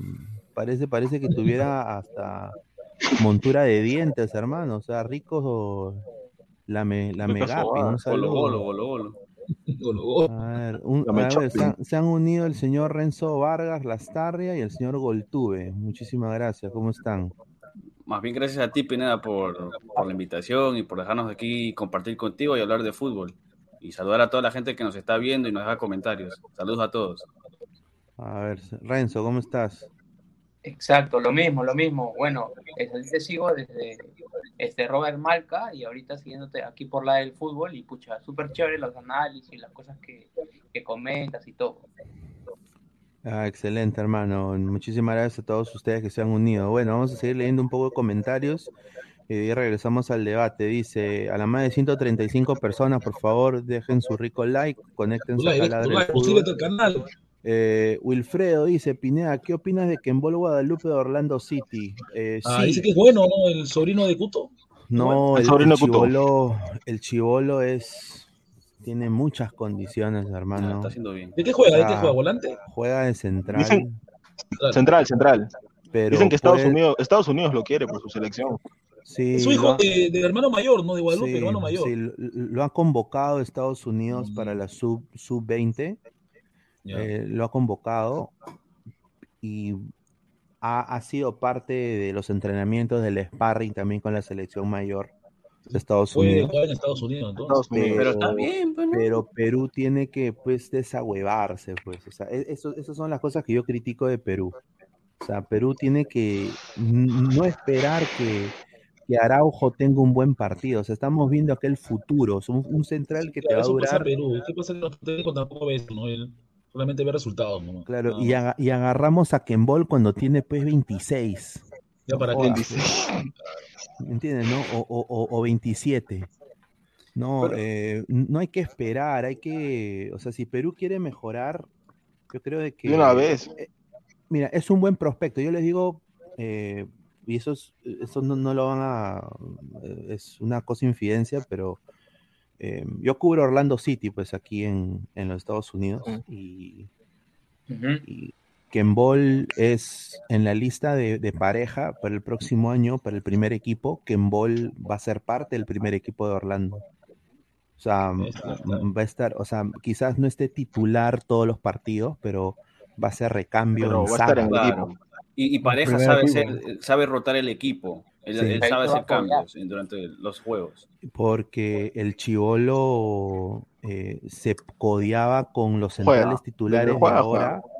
parece, parece que tuviera hasta montura de dientes, hermano, o sea, rico la me, la megapi, un Golo, saludo. A ver, un- a ver, se, han, se han unido el señor Renzo Vargas Lastarria y el señor Goltube. Muchísimas gracias, ¿cómo están? Más bien gracias a ti, Pineda, por, por la invitación y por dejarnos aquí compartir contigo y hablar de fútbol. Y saludar a toda la gente que nos está viendo y nos deja comentarios. Saludos a todos. A ver, Renzo, ¿cómo estás? Exacto, lo mismo, lo mismo. Bueno, eh, te sigo desde este Robert Malca y ahorita siguiéndote aquí por la del fútbol y pucha, súper chévere los análisis, las cosas que, que comentas y todo. Ah, excelente, hermano. Muchísimas gracias a todos ustedes que se han unido. Bueno, vamos a seguir leyendo un poco de comentarios eh, y regresamos al debate. Dice, a la más de 135 personas, por favor, dejen su rico like, conéctense a al canal. Eh, Wilfredo dice, Pineda, ¿qué opinas de que en Bol Guadalupe de Orlando City? Eh, Ah, sí, dice que es bueno, ¿no? El sobrino de Cuto. no, El el, sobrino el Cuto. chivolo, el chivolo es, tiene muchas condiciones, Ah, hermano. está haciendo bien. ¿De qué juega? ¿De qué juega? ¿Volante? Juega de central, Dicen-. Central, central. pero Dicen que Estados puede- Unidos, Estados Unidos lo quiere por su selección. sí, Su hijo lo ha- de, de hermano mayor, ¿no? De Guadalupe, sí, hermano mayor. sí, lo, lo ha convocado Estados Unidos para la sub, sub 20 Ya. eh, lo ha convocado y ha, ha sido parte de los entrenamientos del sparring también con la selección mayor Estados Puede Unidos. jugar en Estados Unidos, entonces. Pero está bien, pues, pero Perú tiene que pues desahuevarse, pues. O sea, e- eso- esas son las cosas que yo critico de Perú. O sea, Perú tiene que no esperar que, que Araujo tenga un buen partido. O sea, estamos viendo aquel futuro. Es un, un central que te va Claro, a pasa durar. Perú. ¿Qué pasa que los técnicos tampoco. Él solamente ve resultados, ¿no? Claro, Nada y, y agarramos a Kembol cuando tiene pues 26. Ya para qué. ¿Me entiendes, no? O, o- o- o 27. No, Pero- eh, no hay que esperar, hay que, o sea, si Perú quiere mejorar, yo creo de que... De una vez. eh, mira, es un buen prospecto. Yo les digo, eh, y eso, es- eso no, no lo van a... Es una cosa infidencia, pero eh, yo cubro Orlando City, pues aquí en, en los Estados Unidos, y Kembol es en la lista de, de pareja para el próximo año, para el primer equipo. Kembol va a ser parte del primer equipo de Orlando. O sea, va a estar, o sea, quizás no esté titular todos los partidos, pero va a ser recambio Pero en va a estar en Claro. Y, y Pareja sabe, ser, sabe rotar el equipo. Él, Sí. él Ahí sabe hacer apoyar. cambios durante los juegos. porque el chivolo eh, se codeaba con los Juega, centrales titulares desde juega, de ahora. Juega,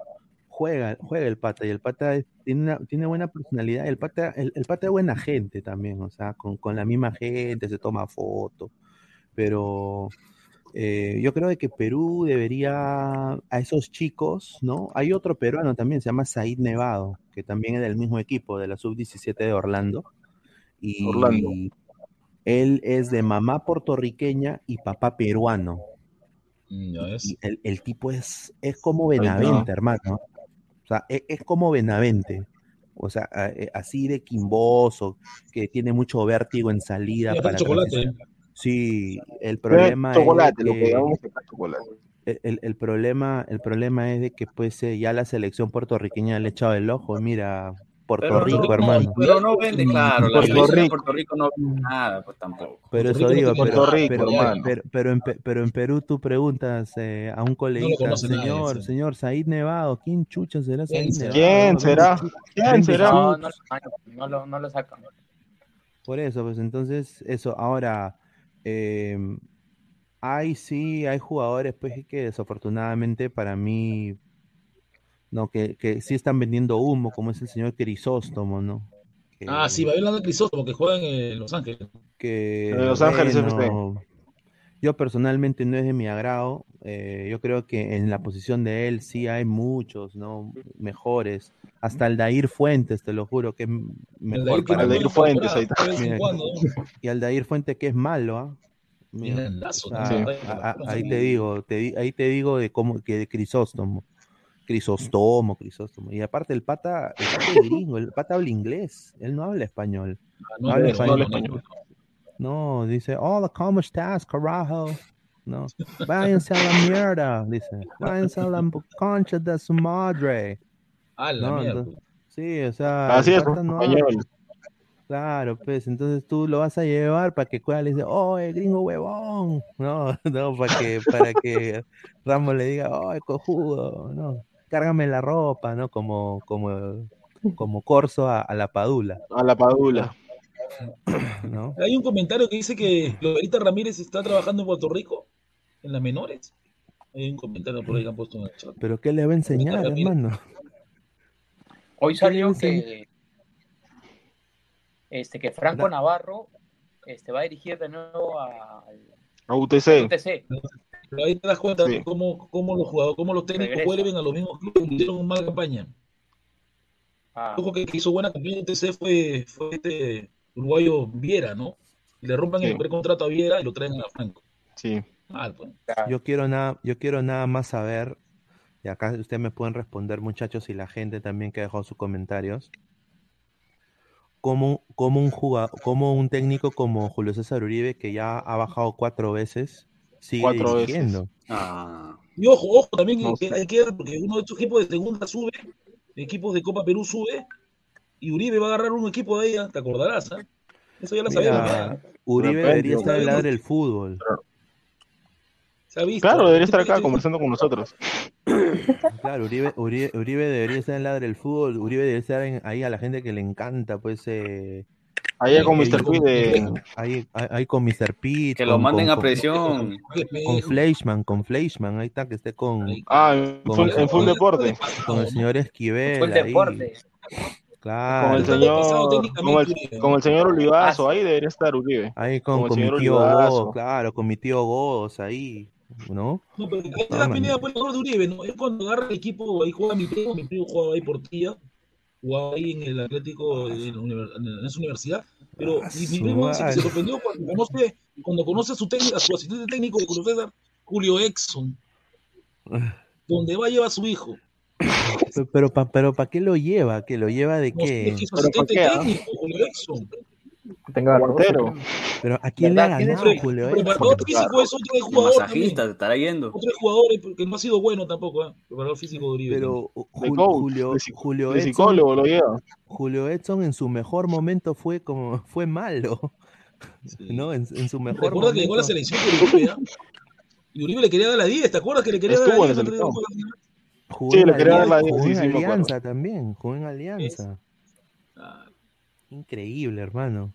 juega el pata y el pata es- tiene, una, tiene buena personalidad. El pata, el, el pata es buena gente también, o sea, con, con la misma gente se toma fotos. Pero eh, yo creo de que Perú debería a esos chicos, ¿no? Hay otro peruano también, se llama Said Nevado, que también es del mismo equipo, de la sub-17 de Orlando. Y Orlando. él es de mamá puertorriqueña y papá peruano. Mm. Y el, el tipo es, es como. Benavente, hermano. O sea, es, es como Benavente. O sea, eh, así de quimboso, que tiene mucho vértigo en salida para chocolate. transición. Sí, el problema es lo que que- llamamos acá chocolate. el, el- el problema, el problema es de que pues eh, ya la selección puertorriqueña le ha echado el ojo. Mira, Puerto Pero Rico, no, hermano. Pero no vende, claro. La Puerto de Rico. Puerto Rico no vende nada, pues tampoco. Pero eso digo, pero, Puerto Rico, pero, hermano. pero, pero en, Pe- pero en Perú tú preguntas eh, a un nadie, señor, señor Said Nevado, ¿quién chucha será ¿Quién Said será? Nevado? ¿Quién será? ¿Dónde chu- ¿Quién será? No, no, lo- no, lo, no lo sacan. Por eso, pues entonces, eso, ahora, eh, hay sí, hay jugadores, pues, que desafortunadamente para mí, no, que, que sí están vendiendo humo, como es el señor Crisóstomo, ¿no? Que, Ah, sí, va hablando de Crisóstomo, que juega en eh, Los Ángeles. que, En Los Ángeles bueno, yo personalmente no es de mi agrado, eh, yo creo que en la posición de él sí hay muchos, ¿no? Mejores, hasta el Dair Fuentes, te lo juro, que es mejor Aldair para Aldair Fuentes, ahí está. de vez en Mira, cuando, ¿no? y Aldair Fuentes que es malo, ¿ah? Ahí te digo, te di- ahí te digo de cómo que de Crisóstomo, Crisóstomo, Crisóstomo. Y aparte el pata, el pata es gringo, el pata habla inglés, él no habla español. Ah, No, No habla no, español. no, no, no. No, dice, hola, ¿cómo estás, carajo? No, váyanse a la mierda, dice, váyanse a la concha de su madre. Ah, la No, mierda. entonces- sí, o sea, Así el es, pata no español. Claro, pues entonces tú lo vas a llevar para que Cueva le dice, oh, el gringo huevón. No, [LAUGHS] no, para que, para que Ramos le diga, oh, el cojudo, no, cárgame la ropa, ¿no? Como, como, como Corso a, a la Padula. A la Padula. [CLEARS THROAT] ¿no? Hay un comentario que dice que Loberita Ramírez está trabajando en Puerto Rico, en las menores. Hay un comentario por ahí que han puesto en el chat. Pero ¿qué le va a enseñar, hermano? Hoy salió que, este, que Franco Navarro este, va a dirigir de nuevo a- al A UTC. UTC. Pero ahí te das cuenta Sí. de cómo, cómo los jugadores, cómo los técnicos Regresa. vuelven a los mismos clubes que hicieron una mala campaña. Ah, Ojo que el que hizo buena campaña en UTC fue, fue este uruguayo Viera, ¿no? Y le rompan Sí. el precontrato a Viera y lo traen a Franco. Sí. Mal, pues. Yo quiero nada, yo quiero nada más saber, y acá ustedes me pueden responder, muchachos, y la gente también que ha dejado sus comentarios. Cómo, cómo un jugador, cómo un técnico como Julio César Uribe, que ya ha bajado cuatro veces, sigue Cuatro veces. dirigiendo. Ah, Y ojo, ojo, también No que hay que ver, porque uno de estos equipos de segunda sube, equipos de Copa Perú sube, y Uribe va a agarrar un equipo de ella, te acordarás, ¿ah? Eso ya lo sabemos. ¿ah? Uribe repente, debería estar en ¿no? ladre del fútbol. Se ha visto. Claro, debería estar acá que- conversando con nosotros. [COUGHS] Claro, Uribe, Uribe, Uribe debería estar en ladre del fútbol. Uribe debería estar en- ahí a la gente que le encanta, pues, eh, Ahí con eh, Mr. P de. ahí, ahí, con Mr. Pete. que lo con- manden con- a presión. Con Fleischman, con Fleischman, ahí está, que esté con. Ah, en Con full, en full deporte. con el señor Esquivel. Fue el ahí. deporte. Claro. Con el está señor. Con el, con el señor Olivazo. Ah, Ahí debería estar Uribe. Ahí con, con mi tío. Godos, claro, con mi tío Godos ahí, ¿no? No, pero ahí Ah, man. Pineda por el error de Uribe, ¿no? Él cuando agarra el equipo, ahí juega mi primo, mi primo jugaba ahí por tía, jugaba ahí en el Atlético, en, en esa universidad, pero mi, primo dice que se sorprendió cuando conoce, cuando conoce a su técnico, a su asistente técnico de Julio César, Julio Exxon, [LAUGHS] donde va lleva a su hijo. Pero, pero ¿para pero pa qué lo lleva? ¿Que lo lleva de No qué? es que su ¿Pero por asistente qué, ah? técnico, Julio Exxon. Que tenga Portero. Pero ¿a quién le ha ¿Verdad? ¿Quién es ganado el Julio Preparador Exxon? físico es otro jugador masajista te estará yendo. Otro jugador que no ha sido bueno tampoco, ¿eh? Preparador físico de Uribe. Pero De Jul- coach, Julio, Julio Edson, psicólogo lo lleva. Julio Edson en su mejor momento fue como fue malo, Sí. ¿no? En, en su ¿Te mejor acuerdas que llegó a la momento. selección de Uribe? ah? Y Uribe le quería dar la 10, ¿te acuerdas que le quería dar la en 10? la contra- selección. Jugó Sí, en le quería dar la Alianza, 10, jugó en. Alianza también, jugó en Alianza. Ah, Increíble, hermano.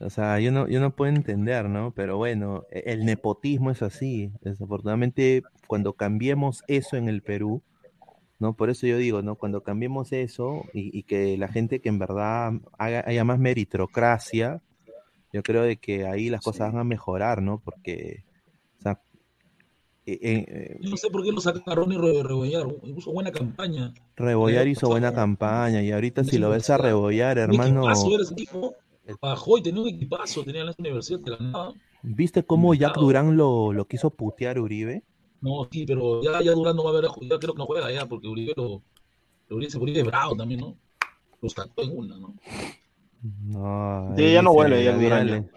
O sea, yo no, yo no puedo entender, ¿no? Pero bueno, e- el nepotismo es así. Desafortunadamente, cuando cambiemos eso en el Perú, ¿no? Por eso yo digo, ¿no? Cuando cambiemos eso y, y que la gente que en verdad haga, haya más meritocracia, yo creo de que ahí las cosas van a mejorar, ¿no? Porque, o sea, eh, eh, Yo no sé por qué lo sacaron y Re- Rebollar. Puso buena campaña. Rebollar hizo buena pasado. campaña y ahorita si lo ves a. Rebollar, Un hermano. Bajó y tenía un equipazo, tenía en la universidad de la nada. ¿viste cómo Jack. Durán lo, lo quiso putear Uribe? No, sí, pero ya, ya Durán no va a ver a jugar, creo que no juega ya, porque Uribe lo. Uribe, ese Uribe es bravo también, ¿no? Lo sacó en una, ¿no? No, Sí, ya no vuelve, ya Durán, Ale-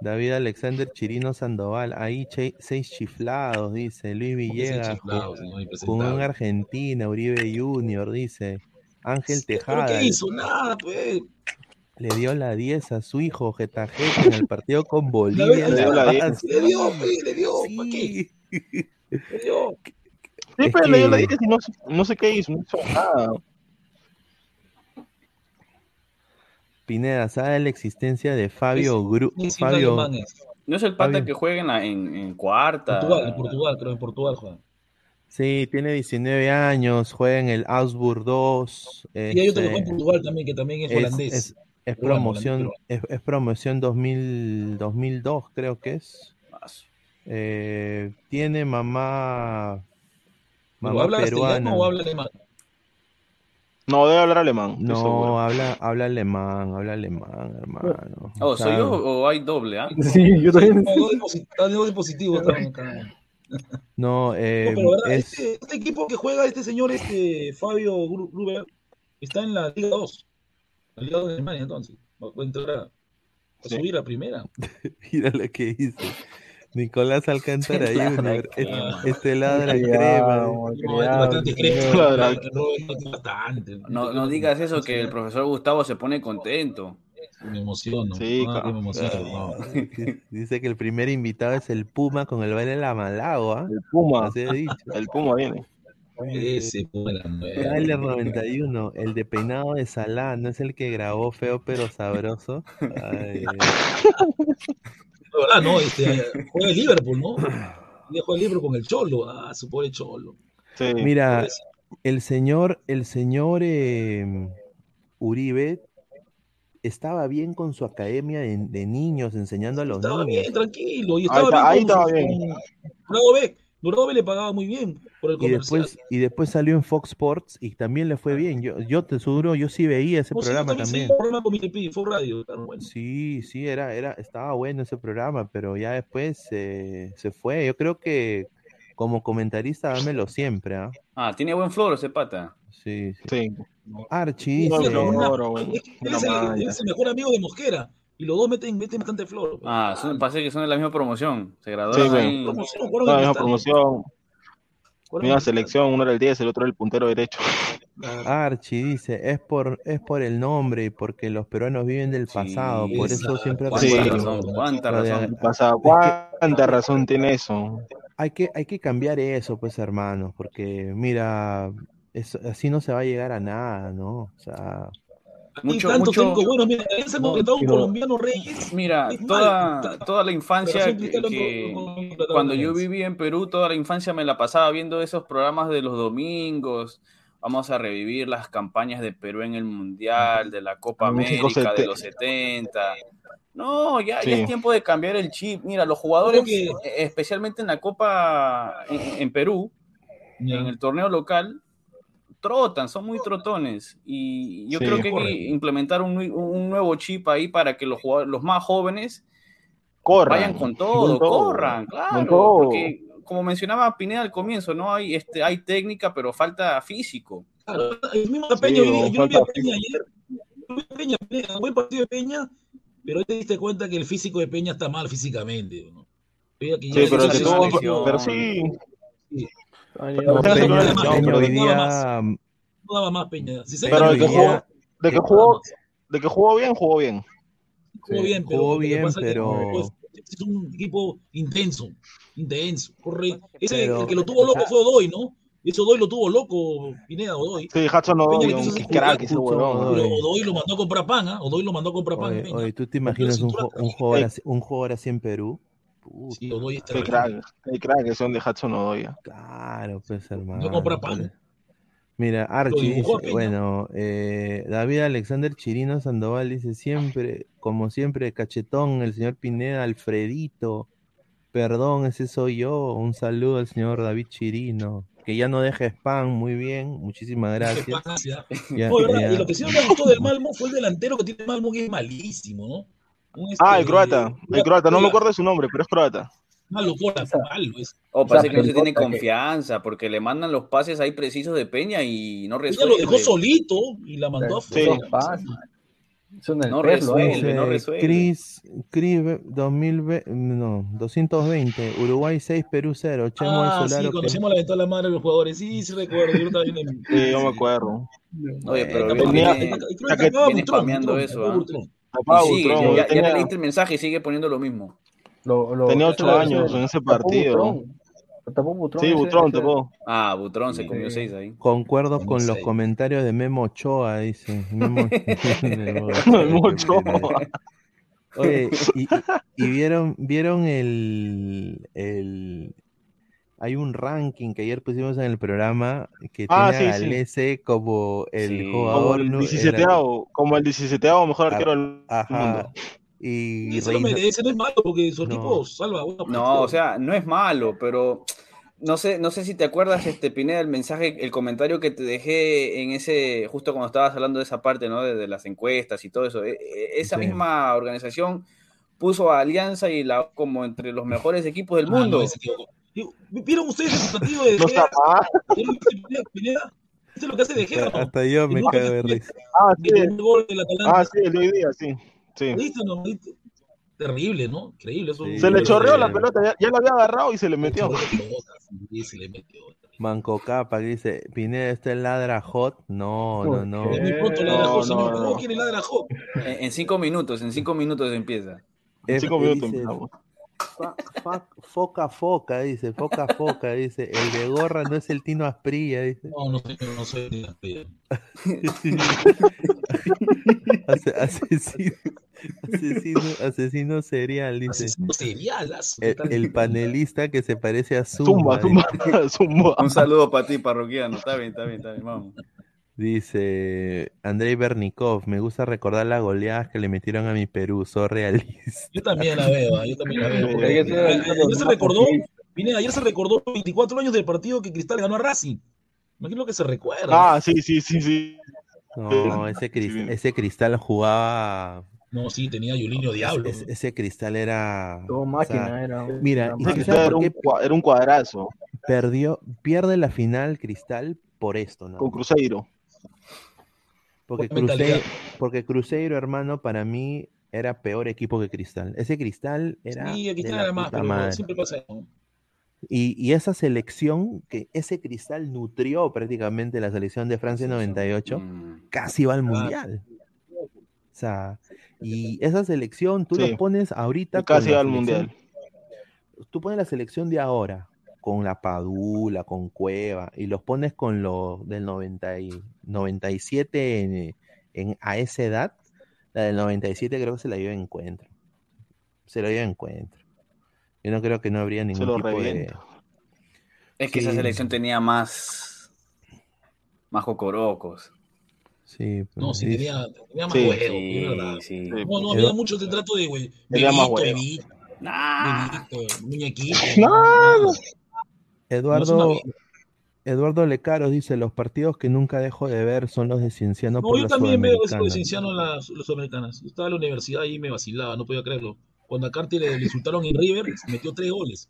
David Alexander Chirino Sandoval, ahí che- seis chiflados, dice Luis Villegas, impresentable. en Argentina, Uribe Junior, dice Ángel ¿Pero Tejada, qué hizo? Nada, pues. Le dio la 10 a su hijo Getafe en el partido con [LAUGHS] Bolivia. le dio La la 10. Paz. Le dio, le dio. ¿Para qué? Le dio. [LAUGHS] Sí, pero le dio la que- 10 y no, no sé qué hizo, no hizo nada. Pineda, ¿sabe la existencia de Fabio Gru Fabio, alemán es. No es el pata Fabio. que juega en, la- en, en cuarta. Portugal, en Portugal, creo, en Portugal juega. Sí, tiene 19 años, juega en el Augsburg 2. Y hay otro que este, juega en Portugal también, que también es, es, holandés. es- es promoción, es, es promoción 2000, 2002, creo que es. Eh, tiene mamá, ¿Pero mamá habla peruana. o habla alemán? No, debe hablar alemán. No, habla, habla alemán, habla alemán, hermano. Oh, O ¿soy yo o hay doble? ah? [LAUGHS] Sí, yo también. No, dos posi- ah, dos positivos también. No, No, eh, pero verdad, es, este, este equipo que juega este señor, este Fabio Gru- Gruber, está en la Liga 2. La Liga 2 de Alemania, entonces. Va a entrar a, a Sí. subir a primera. [LAUGHS] mira lo que dice. Nicolás Alcántara Ladra Junior, crema. este, lado de la crema. No, es bastante. Claro. Robert, Bastante. No, no digas eso, que el profesor Gustavo se pone contento. Me emociono. Sí, Ah, me emociono. no. [LAUGHS] Dice que el primer invitado es el Puma con el baile de la Malagua. El Puma. Así he dicho. El Puma viene. Ese fue la nueva. Tyler 91, el de peinado de Salah, ¿no es el que grabó feo pero sabroso? Ay, La verdad, no, este, juega el Liverpool, ¿no? Juega el Liverpool con el Cholo, ah, su pobre Cholo. Sí. Mira, el señor, el señor eh, Uribe estaba bien con su academia de, de niños, enseñando a los Estaba niños. bien, tranquilo, y Ahí estaba está- ahí bien con, estaba con bien. Dorado B. B le pagaba muy bien por el Y comercial. después, y después salió en Fox Sports y también le fue bien. Yo, yo te seguro, yo sí veía ese No, sí, yo programa también fue radio, bueno. Sí, sí, era, era, estaba bueno ese programa, pero ya después eh, se fue. Yo creo que como comentarista dámelo siempre, ¿ah? Ah, tiene buen flor ese pata. Sí, sí. Sí. Archie No, dice, es es es el mejor amigo de Mosquera. Y los dos meten, meten bastante flor. Ah, son, parece que son de la misma promoción. Se Sí, graduaron. Promoción, No, en misma Cristal. promoción, misma selección, uno era el 10, el otro era el puntero derecho. Archie dice, es por, es por el nombre y porque los peruanos viven del Sí, pasado, por eso siempre Cuánta Sí. razón, cuánta razón. ¿cuánta razón tiene eso? Hay que, hay que cambiar eso, pues, hermanos, porque mira, eso- así no se va a llegar a nada, ¿no? O sea, Mucho- tantos mucho- buenos. Mira, también se ha No, contratado un colombiano Reyes. Mira, toda, toda la infancia que, cuando yo vivía en Perú, toda la infancia me la pasaba viendo esos programas de los domingos. Vamos a revivir las campañas de Perú en el Mundial, de la Copa América de los 70. No, ya, Sí. ya es tiempo de cambiar el chip. Mira, los jugadores, eh, especialmente en la Copa en, en Perú, en el torneo local, trotan, son muy trotones. Y yo Sí. creo que hay que implementar un, un nuevo chip ahí para que los, los más jóvenes Corran. vayan con todo, con todo, corran, claro. con todo. Porque, como mencionaba Pineda al comienzo, no hay, este, hay técnica, pero falta físico. Claro, el mismo Sí, Peña, hoy día- o yo vi a Peña ayer. Yo vi a Peña, Peña, buen partido de Peña, pero hoy te diste cuenta que el físico de Peña está mal físicamente. ¿no? Que Sí, pero que lesión, pero sí, Ay, no, Peña- Peña, Peña- Peña pero hoy nada día, No daba más Peña. Si se pero Peña el hoy que día jugó, de que jugó, de que jugó bien, jugó bien. jugó Sí, bien, pero jugó bien, es que, pero- es un equipo intenso, intenso, corre. Ese Pero- el que lo tuvo loco fue Odoy, ¿no? Ese Odoy lo tuvo loco, Pineda Odoy. Sí, Hudson un crack ese huevón. Pero Odoy lo mandó a comprar pan, ¿ah? Odoy lo mandó a comprar pan. oye, Peña. oye, ¿tú te imaginas un, cintura ju- un atrás. jugador así, un jugador así en Perú? Puta, Sí, Odoy es Qué crack, qué crack que son de Hudson Odoi. claro, pues, hermano. No compra pan. Mira, Archie dibujó dice, bueno, eh, David Alexander Chirino Sandoval dice siempre, como siempre, cachetón, el señor Pineda, Alfredito, perdón, ese soy yo, un saludo al señor David Chirino, que ya no deja spam, muy bien, muchísimas gracias. Y lo que sí me gustó del Malmo fue el delantero que tiene Malmo, que es malísimo, ¿no? Un, este, Ah, el croata, el croata, no me acuerdo de su nombre, pero es croata. Malo, Pola, malo. Es, O parece que no se tiene que- confianza, porque le mandan los pases ahí precisos de Peña y no ella resuelve. lo dejó solito y la mandó Sí. pasa. Eso en el No resuelve. ¿eh? Dice no resuelve. Chris, Chris 2020, no, 220, Uruguay 6, Perú 0, Chemo Ah, sí, Solaro. que- hacemos la ventana a la madre de los jugadores. Sí, sí recuerdo. Yo también en- Sí, yo me acuerdo. Oye, pero viene, tenía- viene- viene spameando Butrón, eso, ¿ah? Butrón. Papá, y sigue, Butrón, ya, ya tenía- le leíste el mensaje y sigue poniendo lo mismo. Lo- lo- Tenía ocho años en ese partido. Tapó Butrón Sí, Butrón, tapó. Ah, Butrón se Sí. comió seis ahí. Concuerdo con los comentarios de Memo Ochoa, dice. Memo, [LAUGHS] Memo [LAUGHS] Memo Ochoa. Oye, y, y vieron, vieron el, el hay un ranking que ayer pusimos en el programa que Ah, tiene a sí, sí. Galese como el Sí. Como el nu- 17 como el 17 mejor arquero del Ajá. mundo. Y Y eso no es malo porque su No. equipo salva buenos No, o sea, no es malo, pero no sé, no sé si te acuerdas, este Pineda, el mensaje, el comentario que te dejé en ese, justo cuando estabas hablando de esa parte, ¿no? De, de las encuestas y todo eso. E- e- Esa Sí. misma organización puso a Alianza y la como entre los mejores equipos del Ah, mundo. ¿Vieron ustedes el partido de No está mal. ¿Vieron Pineda? Pineda? ¿Viste lo que hace de Gea? hasta, hasta yo me cago de risa. Ah, sí. gol. Ah, sí, el de hoy día, sí. Sí. ¿Viste, no? ¿Viste? Terrible, ¿no? Increíble. Eso, Sí. Se le chorreó la pelota, ya, ya la había agarrado y se le metió. Sí, se le metió. Manco Capa que dice, Pineda, ¿este es ladra hot? No, no, no. Es muy pronto la de no, José, no, señor. no. ¿Cómo quiere la de la Hot? En, en cinco minutos, en cinco minutos empieza. En cinco minutos dice, empezamos. Foca foca, dice, foca foca, dice. El de gorra no es el Tino Asprilla, dice. No, no sé, no soy [LAUGHS] Ase- asesino, asesino, asesino serial, dice. Asesino serial, las- El, el panelista que se parece a Zumba. Zumba. Zumba, Zumba. Un saludo para ti, parroquiano. Está bien, está bien, está bien, vamos. Dice Andrei Bernikov, me gusta recordar las goleadas que le metieron a mi Perú, soy realista. Yo también la veo, ah, yo también la veo. Ayer se- ayer ayer se recordó, vine, ayer se recordó 24 años del partido que Cristal ganó a Racing. Imagino que se recuerda. Ah, sí, sí, sí, sí. No, ese, cris- ese cristal jugaba. No, sí, tenía Yulinho Diablo. Ese, ese cristal era. Todo o máquina sea, era. Mira, era ¿y Ese cristal un, era un cuadrazo perdió, pierde la final Cristal por esto, ¿no? con Cruzeiro. Porque. Cruzeiro, porque Cruzeiro, hermano, para mí era peor equipo que Cristal. Ese Cristal era. Sí, está la nada más, puta pero madre. siempre pasa eso. Y, y esa selección, que ese Cristal nutrió prácticamente la selección de Francia en 98, Mm. casi va al Ah. mundial. O sea, y esa selección, tú Sí. lo pones ahorita. Y casi la al mundial. Tú pones la selección de ahora, con la Padula, con Cueva, y los pones con los del 90 y 97 en, en- a esa edad, la del 97 creo que se la lleva en encuentro. Se la lleva en encuentro. Yo no creo que no habría ningún lo tipo de. Es que Sí. esa selección tenía más. Más cocorocos. Sí, No, pues, sí, dice- tenía, tenía más Sí, huevo, Sí, es verdad. sí. Sí. No, no, había mucho de trato de, güey, bebito, bebito, Nah. muñequito. [LAUGHS] No, Eduardo, No, Eduardo Lecaros dice: Los partidos que nunca dejo de ver son los de Cienciano No, por yo la también veo eso de Sudamericana". Cienciano en las, las sudamericanas. Yo estaba en la universidad y me vacilaba, no podía creerlo. Cuando a Carti le, le insultaron en River, metió tres goles.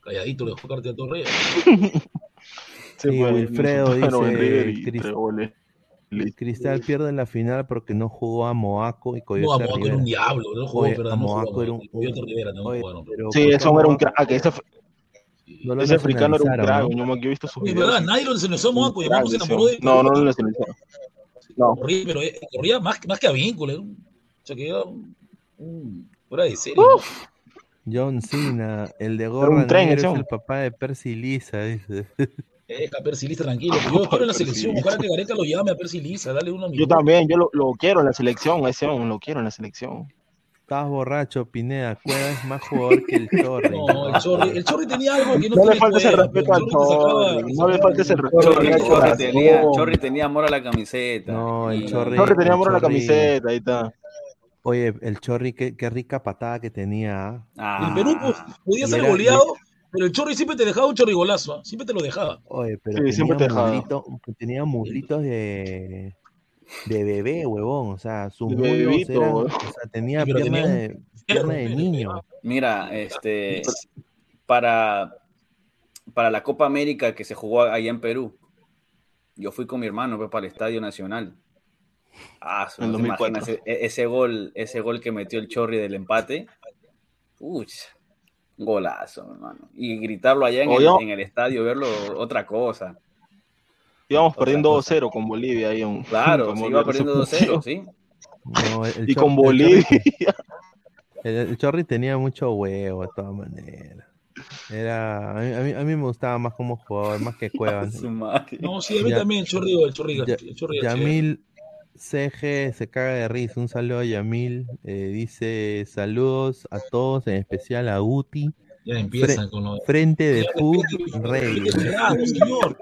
Calladito le dejó Carti a Torre. [LAUGHS] Sí, Sí, pues, Wilfredo en dice, River y goles. Cristal pierde la final porque no jugó a Moaco y No, Coyote a Moaco era Rivera. un diablo, no jugó, Oye, pero a no jugó. Moaco era un- Coyote Rivera no Oye, jugaron. pero Sí, ¿por qué eso era un crack. Ese, no lo ese africano era un crack. no? Yo, he visto sus videos. ¿verdad? Nadie lo nacionalizó a Moaco, y Un crack, Moaco se enamoró de No, no lo nacionalizaron. No. Corría, pero eh, corría más, más que a vínculo. era un- O sea, que era un, un- fuera de serie. John Cena, el de un gorra tren es el papá de Percy Lisa, dice. Deja [LAUGHS] a Percy Lisa tranquilo. Yo espero en la selección. Ojalá que Gareca lo llame a Percy Lisa, dale una Yo también, yo lo, lo quiero en la selección, a ese hombre, lo quiero en la selección. Estás borracho, Pineda. Cueva es más jugador que el Chorri. [LAUGHS] No, el Chorri, el Chorri tenía algo que no, No le falta ese respeto al el Chorri no le falta ese respeto. Chorri, Chorri, Chorri Chorri. tenía, Chorri tenía amor a la camiseta. No, el Chorri- Chorri tenía el amor a la camiseta, ahí está. Oye, el Chorri, qué, qué rica patada que tenía. Ah, El Perú pues, podía ser era- goleado, pero el Chorri siempre te dejaba un chorrigolazo, ¿ah? siempre te lo dejaba. Oye, pero Sí, tenía, siempre te dejaba. muslito- tenía muslitos de, de bebé, huevón. O sea, sus bebito, eran, o sea, tenía Sí, pierna, tenía de, pierna de niño. Mira, este, para, para la Copa América que se jugó allá en Perú, yo fui con mi hermano pues, para el Estadio Nacional. Ah, no te 2004. imaginas ese, e, ese gol, ese gol que metió el Chorri del empate. Uy, golazo, hermano. Y gritarlo allá en, el, en el estadio, verlo, otra cosa. Íbamos Otra perdiendo cosa. 2-0 con Bolivia ahí. Un, Claro, como se iba perdiendo eso- 2-0, ¿sí? No, el Y con Bolivia. El, el Chorri tenía mucho huevo, de todas maneras. Era, a mí, a mí, a mí me gustaba más como jugador, más que [LAUGHS] Cuevas. No, sí, a mí Ya- también el Chorri, el Chorri, Ya- el Chorri. Yamil CG se caga de risa. Un saludo a Yamil. eh, dice saludos a todos, en especial a Uti. Ya empiezan con lo Frente de respete- Rey. señor.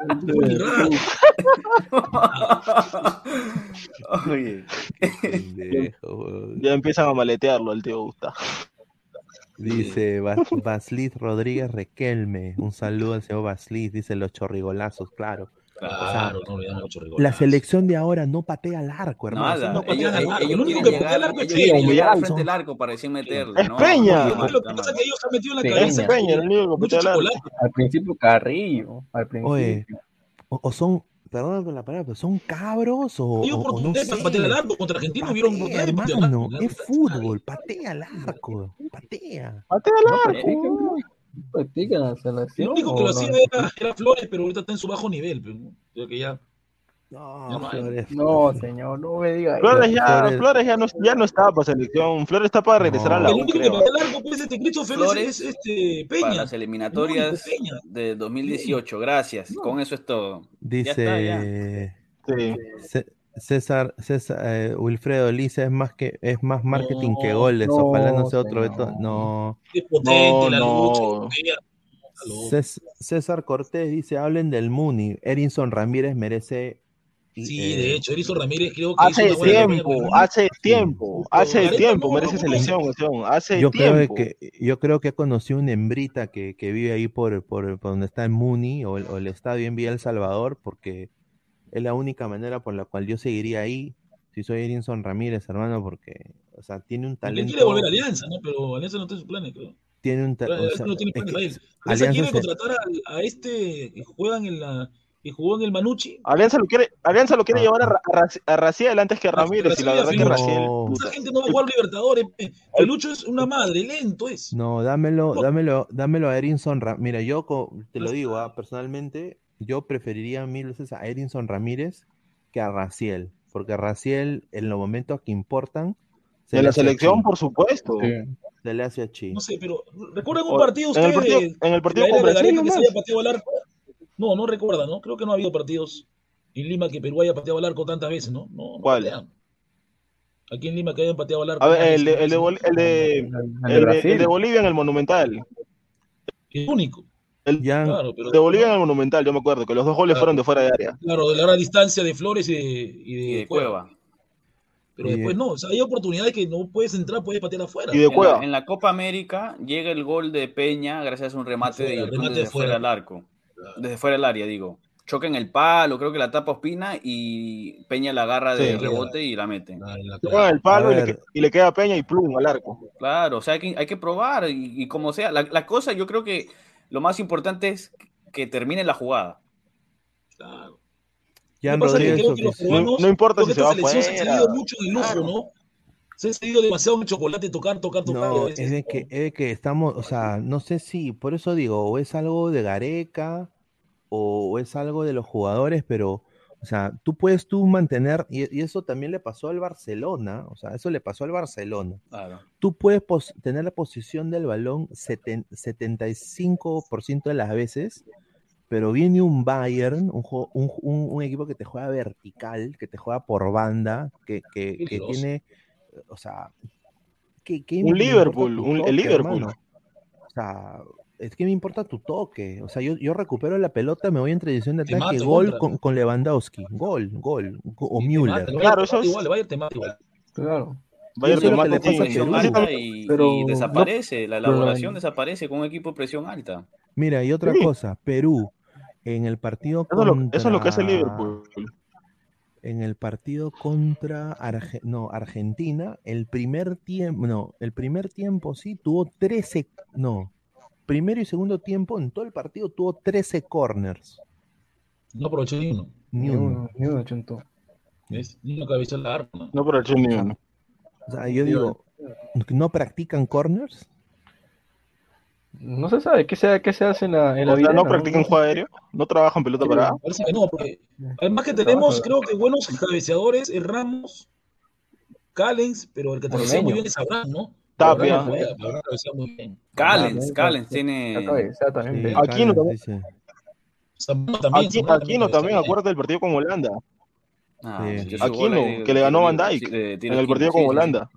Oye, Pendejo. Ya empiezan a maletearlo al tío Gustavo. Dice Bas- Baslit Rodríguez Requelme. Un saludo al señor Baslit. Dice los chorrigolazos, claro. Claro, no olvidamos los chorrigolazos. La selección de ahora no patea al arco, hermano. nada. no patean ellos, al arco. ellos que llegar, patea al arco es ellos Peña. llegar al frente del arco para decir meterle. Es ¿no? Peña. No, Lo que pasa es que ellos han metido en la Peña. cabeza Peña, el único que mucho patea al arco. Al principio Carrillo. Al principio. Oye, o, o son, perdón con la palabra, pero son cabros o, Hay o- o no oportunidades para sé. patear al arco. Contra Argentina Patea, oportunidades hermano, arco. es fútbol, patea al arco, patea. Patea al arco. Practican la El selección. único que lo no? hacía era, era Flores, pero ahorita está en su bajo nivel. Pero, creo que ya No, Ya no hay. Flores. No, señor, no me diga eso. Flores ya, Flores- Flores ya no, ya no está para selección. Flores está para regresar a la El único que el pues, este Christopher Flores es, este Para Peña. las eliminatorias El Peña. de 2018. Gracias. Con eso es todo. Dice está, ya. Sí. César, César eh, Wilfredo Lisa es más que es más marketing que No, goles. no, Ojalá no sea otro. Beto. No. Es potente No, la no. lucha. César Cortés dice, hablen del Muni. Erinson Ramírez merece. y, Sí, eh, de hecho, Erison Ramírez creo que Hace tiempo, hace tiempo, hace Gareca tiempo merece selección, selección, hace Yo creo tiempo. que yo creo que conocí una hembrita que, que vive ahí por, por, por donde está el Muni o el, o el estadio en Villa El Salvador, porque es la única manera por la cual yo seguiría ahí si soy Erinson Ramírez, hermano, porque o sea, tiene un talento. quiere volver a Alianza, ¿no? Pero Alianza no en sus planes, creo. Tiene un ta- o Alianza sea, no tiene es planes que para él. Alianza Alianza quiere se- contratar a, a este que juegan en la que jugó en el Manucci. Alianza lo quiere, Alianza lo quiere Ah, llevar a, ah. A a Raciel antes que a Ramírez, y la verdad que No. Raciel. No. Esa gente no va a jugar Libertadores. pe. El Lucho es una madre, lento es. No, dámelo, dámelo, dámelo a Erinson Ramírez. Mira, yo te lo digo, ah, personalmente, yo preferiría mil veces a Erinson Ramírez que a Raciel, porque Raciel en los momentos que importan se De la selección, por supuesto. Sí. se le hace a chi. No sé, pero ¿recuerdan un partido en el ustedes partido- de- en el partido con Brasil Gareca que se haya pateado al arco? No, no recuerda, ¿no? Creo que no ha habido partidos en Lima que Perú haya pateado al arco tantas veces, ¿no? No, no ¿Cuál? patean. Aquí en Lima que hayan pateado al arco. A ver, el el de, el de, el de Bolivia en el Monumental. El único. El Ya, Claro, pero de Bolivia en el Monumental, yo me acuerdo, que los dos goles Claro. fueron de fuera de área. claro, de la gran distancia de Flores y de, y de Y de Cueva. Cueva. Pero Y de- después no, o sea, hay oportunidades que no puedes entrar, puedes patear afuera. Y de En la, Cueva. en la Copa América llega el gol de Peña gracias a un remate Fuera, de remate desde de fuera. fuera del arco. Desde fuera del área, digo. Choca en el palo, creo que la tapa Ospina y Peña la agarra de Sí. rebote y la mete. Ah, en el palo y le, y le queda Peña y plum al arco. Claro, o sea, hay que, hay que probar y, y como sea. La, la cosa, yo creo que lo más importante es que termine la jugada. Claro. Jan Lo que que Rodríguez creo que los oficial. No, no importa si que se va selección se ha cedido mucho el lujo, ¿no? Se ha cedido demasiado el chocolate, tocar, tocar, tocar. No, veces. es de que, es de que estamos, o sea, no sé si, por eso digo, o es algo de Gareca o es algo de los jugadores, pero, o sea, tú puedes tú mantener, y, y eso también le pasó al Barcelona, o sea, eso le pasó al Barcelona. Claro. Tú puedes pos- tener la posición del balón seten- 75% de las veces, pero viene un Bayern, un, un, un- un equipo que te juega vertical, que te juega por banda, que, que- que Peligroso. tiene, o sea, que, Un Liverpool, un- el Liverpool. hermano? O sea, es que me importa tu toque. O sea, yo, yo recupero la pelota, me voy en transición de ataque, gol contra. con, con Lewandowski, gol, gol, go- o Müller. Claro, eso es- igual, el Bayern te mata igual. Claro. Bayern te mata también- y, pero y desaparece. La pero la- elaboración desaparece con un equipo de presión alta. Mira, y otra Sí. cosa, Perú, en el partido Eso es, lo, contra... eso es lo que hace Liverpool. En el partido contra Arge- no, Argentina, el primer tiempo, no, el primer tiempo sí tuvo 13, no, primero y segundo tiempo en todo el partido tuvo 13 corners, No aprovechó ni uno. ni uno. uno, ni uno, chunto. ¿ves? Ni una cabeza al arco. ¿no? El ni uno. O sea, yo digo, ¿no practican corners? No se sabe qué se, qué se hace en la, en la O sea, vida. no practican juego aéreo, no trabajan pelota parada. Parece que no, porque además que tenemos, creo que buenos cabeceadores, el Ramos, Callens, pero el que cabecea muy bien es Abraham, ¿no? Tapia. Abraham, Abraham cabecea muy bien. Callens, Ah, Callens La tiene. cabeza también. Sí, no Aquino también, acuérdate del partido con Holanda. Ah, Aquino, que le ganó Van tiro en el partido con. Holanda.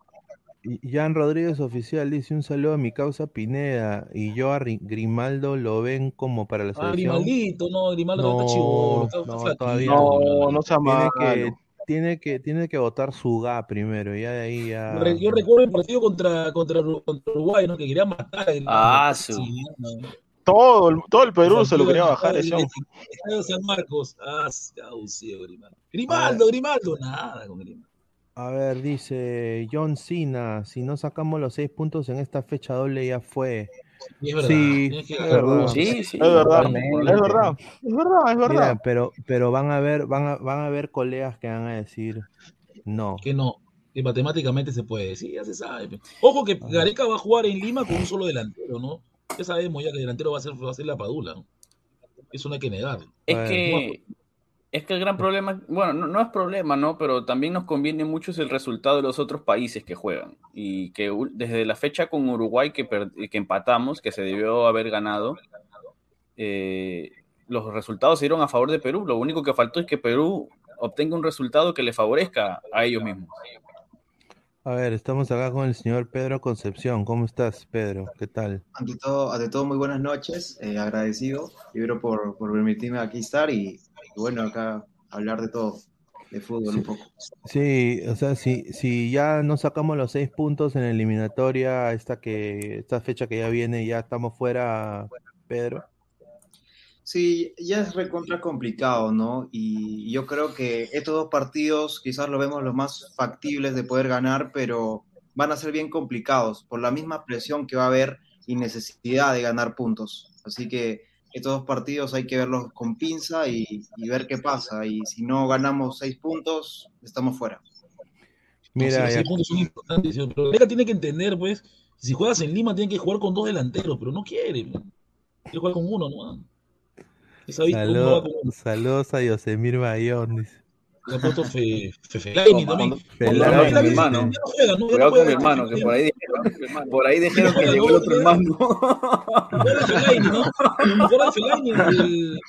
Jan Rodríguez Oficial dice un saludo a mi causa Pineda y yo a Ri- Grimaldo lo ven como para la Ah, selección. Grimaldito, no, Grimaldo No, está está no, flaquito, todavía No, no sea Tiene que, tiene que, tiene que votar su GA primero, ya de ahí ya. Yo recuerdo el partido contra, contra, contra Uruguay, ¿no? Que quería matar Grimaldo. Ah, su. Sí, no. Todo, el- todo el Perú se lo quería bajar estadio- ese. San Marcos. Ah, Grimaldo. Grimaldo, Grimaldo, nada con Grimaldo. A ver, dice John Cena, si no sacamos los seis puntos en esta fecha doble ya fue. Y es verdad, Sí, es verdad. Sí, sí. Es verdad, es verdad, es verdad, es verdad. Mira, pero, pero van a ver, van a, van a haber colegas que van a decir no. Que no, que matemáticamente se puede. Sí, ya se sabe. Ojo que Gareca va a jugar en Lima con un solo delantero, ¿no? Ya sabemos ya que el delantero va a ser, va a ser la Padula. ¿no? Eso no hay que negarlo. Es que Es que el gran problema, bueno, no, no es problema, ¿no? Pero también nos conviene mucho es el resultado de los otros países que juegan. Y que desde la fecha con Uruguay que, per- que empatamos, que se debió haber ganado, eh, los resultados se dieron a favor de Perú. Lo único que faltó es que Perú obtenga un resultado que le favorezca a ellos mismos. A ver, estamos acá con el señor Pedro Concepción. ¿Cómo estás, Pedro? ¿Qué tal? Ante todo, ante todo muy buenas noches, eh, agradecido, primero por, por permitirme aquí estar y bueno, acá hablar de todo, de fútbol un poco. Sí, o sea, si, si ya no sacamos los seis puntos en la eliminatoria, esta que, esta fecha que ya viene, ya estamos fuera, Pedro. Sí, ya es recontra complicado, ¿no? Y yo creo que estos dos partidos quizás lo vemos los más factibles de poder ganar, pero van a ser bien complicados por la misma presión que va a haber y necesidad de ganar puntos. Así que estos dos partidos hay que verlos con pinza y, y ver qué pasa. Y si no ganamos seis puntos, estamos fuera. No, sí, Mira, los seis puntos son importantes, pero tiene que entender, pues, si juegas en Lima tiene que jugar con dos delanteros, pero no quiere. pues. Quiere jugar con uno, ¿no? Esa vista, uno con- saludos a Yosemir Bayón, dice. Le ha puesto Fe- Fe- Fellaini también. Cuidado con mi hermano. Cuidado con mi hermano, que por ahí dijeron, por ahí dijeron que llegó el otro hermano. Juega Fellaini, ¿no? Fellaini, el,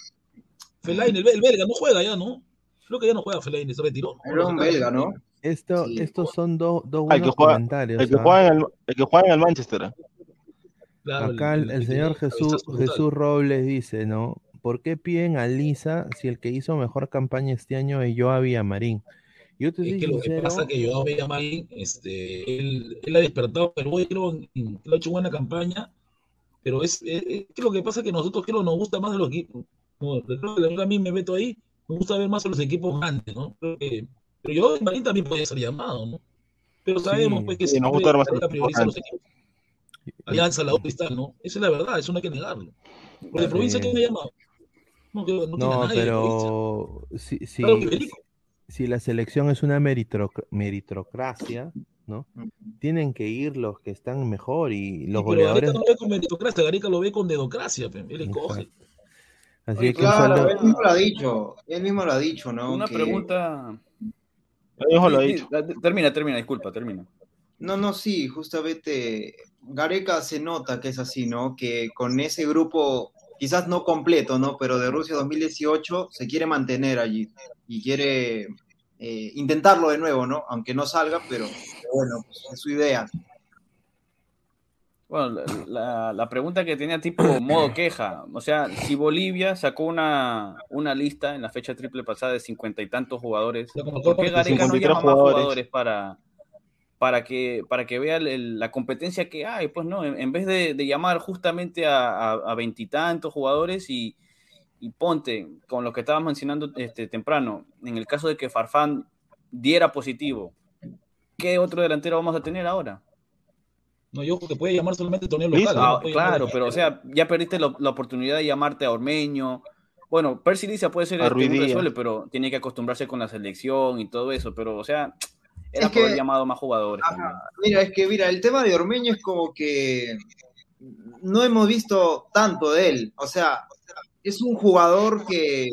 Fellaini, el, bel- el belga, no juega ya, ¿no? Creo que ya no juega Fellaini, se retiró. ¿no? Era un belga, ¿no? Esto, Sí. estos son dos dos el que buenos juega, comentarios. el que ¿ah? juega en el, el que juega en el Manchester. Claro, Acá el, señor Jesús. Jesús Robles dice, ¿no? ¿Por qué piden a Lisa si el que hizo mejor campaña este año es Joao Villamarín? Yo te Es que lo que pasa es que Joao Villamarín, este, él, él ha despertado, pero hoy creo que ha hecho buena campaña, pero es, es, es que lo que pasa es que nosotros creo nos gusta más de los equipos. No, creo que la verdad a mí me meto ahí, me gusta ver más a los equipos grandes, ¿no? Creo que, pero Joao Villamarín también puede ser llamado, ¿no? Pero sabemos Sí. pues que Sí, nos gusta más a los equipos. Alianza, la U Cristal, ¿no? Esa es la verdad, eso no hay que negarlo. Por de provincia. ¿quién me ha llamado? No, nadie pero si, si, si la selección es una meritocracia, ¿no? Tienen que ir los que están mejor y los Sí, pero Gareca goleadores. no lo ve con meritocracia, Gareca lo ve con dedocracia, él escoge. Así que claro, saludo- él mismo lo ha dicho, él mismo lo ha dicho, ¿no? Una Que- pregunta. Él mismo lo ha Sí, dicho. sí, Termina, termina, disculpa, termina. No, no, sí, justamente Gareca se nota que es así, ¿no? Que con ese grupo, quizás no completo, ¿no? Pero de Rusia 2018 se quiere mantener allí y quiere eh, intentarlo de nuevo, ¿no? Aunque no salga, pero, pero bueno, pues, es su idea. Bueno, la, la- pregunta que tenía tipo modo [CLEARS THROAT] queja, o sea, si Bolivia sacó una, una lista en la fecha triple pasada de cincuenta y tantos jugadores, ¿por qué Gareca no 53 llama más jugadores para, para que, para que vea el- la competencia que hay? Pues no, en, en vez de, de llamar justamente a veintitantos jugadores y, y ponte con lo que estabas mencionando este, temprano, en el caso de que Farfán diera positivo, ¿qué otro delantero vamos a tener ahora? No, yo creo que puede llamar solamente torneo Listo. local. Ah, no puede llamar claro, pero o sea, ya perdiste la, la oportunidad de llamarte a Ormeño. Bueno, Percy Liza puede ser este, Díaz. resuelve, pero tiene que acostumbrarse con la selección y todo eso. Pero, o sea, era Es por haber que- llamado más jugadores. Mira, es que mira, el tema de Ormeño es como que no hemos visto tanto de él. O sea, es un jugador que,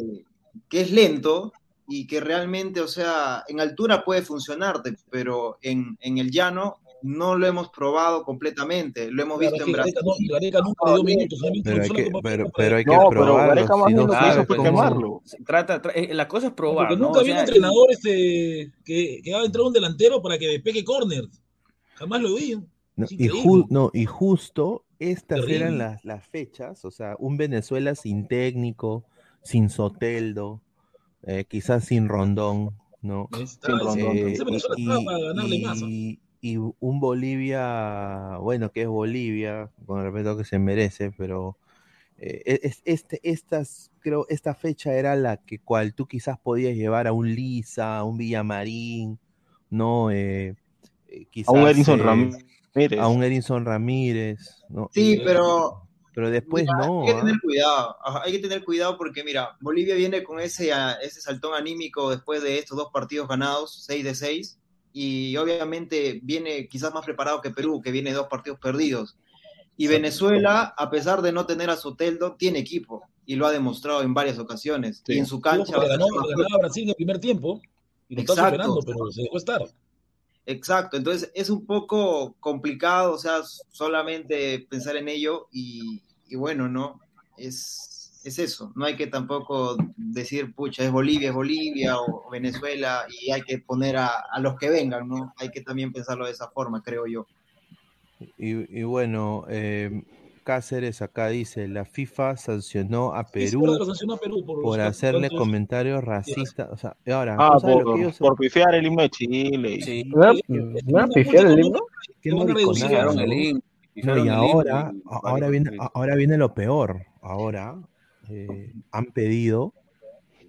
que es lento y que realmente, o sea, en altura puede funcionarte, pero en, en el llano no lo hemos probado completamente. Lo hemos visto en Brasil. no, Gareca nunca le dio minutos. solamente- Pero hay solo que, como- pero, pero hay que No, pero probarlo. Más si no que quemarlo. Trata, tra- eh, la cosa es probar, Porque ¿no? nunca O había un entrenador este, que, que va a entrar un delantero para que despegue córner. Jamás lo vi. No, y, ju- no, y justo estas Terrible. eran las, las fechas, o sea, un Venezuela sin técnico, sin Soteldo, eh, quizás sin Rondón, ¿no? Está- Sin Rondón. Eh, ese Venezuela y, estaba para ganarle más. ¿no? y- y un Bolivia, bueno, que es Bolivia, con el respeto que se merece, pero eh, es, este, estas, creo, esta fecha era la que cual tú quizás podías llevar a un Lisa, a un Villamarín, ¿no? Eh, eh, A un quizás, Edinson eh, Ramírez. a un Edinson Ramírez, ¿no? Sí, Y- pero pero después Mira, no. hay que ¿ah? tener cuidado, ajá, hay que tener cuidado porque mira, Bolivia viene con ese, ah, ese saltón anímico después de estos dos partidos ganados, 6 de 6, y obviamente viene quizás más preparado que Perú, que viene dos partidos perdidos. Y Venezuela, a pesar de no tener a Soteldo, tiene equipo. y lo ha demostrado en varias ocasiones. Y en su Sí, cancha. le ganó, a Brasil en el primer tiempo y lo está superando, pero se dejó estar. Exacto, entonces es un poco complicado, o sea, solamente pensar en ello y, y bueno, ¿no? Es, es eso, no hay que tampoco decir, pucha, es Bolivia, es Bolivia o Venezuela y hay que poner a, a los que vengan, ¿no? Hay que también pensarlo de esa forma, creo yo. Y, y bueno, eh, Cáceres acá dice, la FIFA sancionó a Perú verdad, lo sancionó a Perú por, hacerle tantos- comentarios racistas. O sea, y ahora, Ah, ¿tú sabes lo por, que ellos por pifiar el himno de Chile. y- ¿No pifiar el himno? Pifiaron ¿no? el himno, No, y ahora, ahora viene, ahora viene lo peor. Ahora eh, han pedido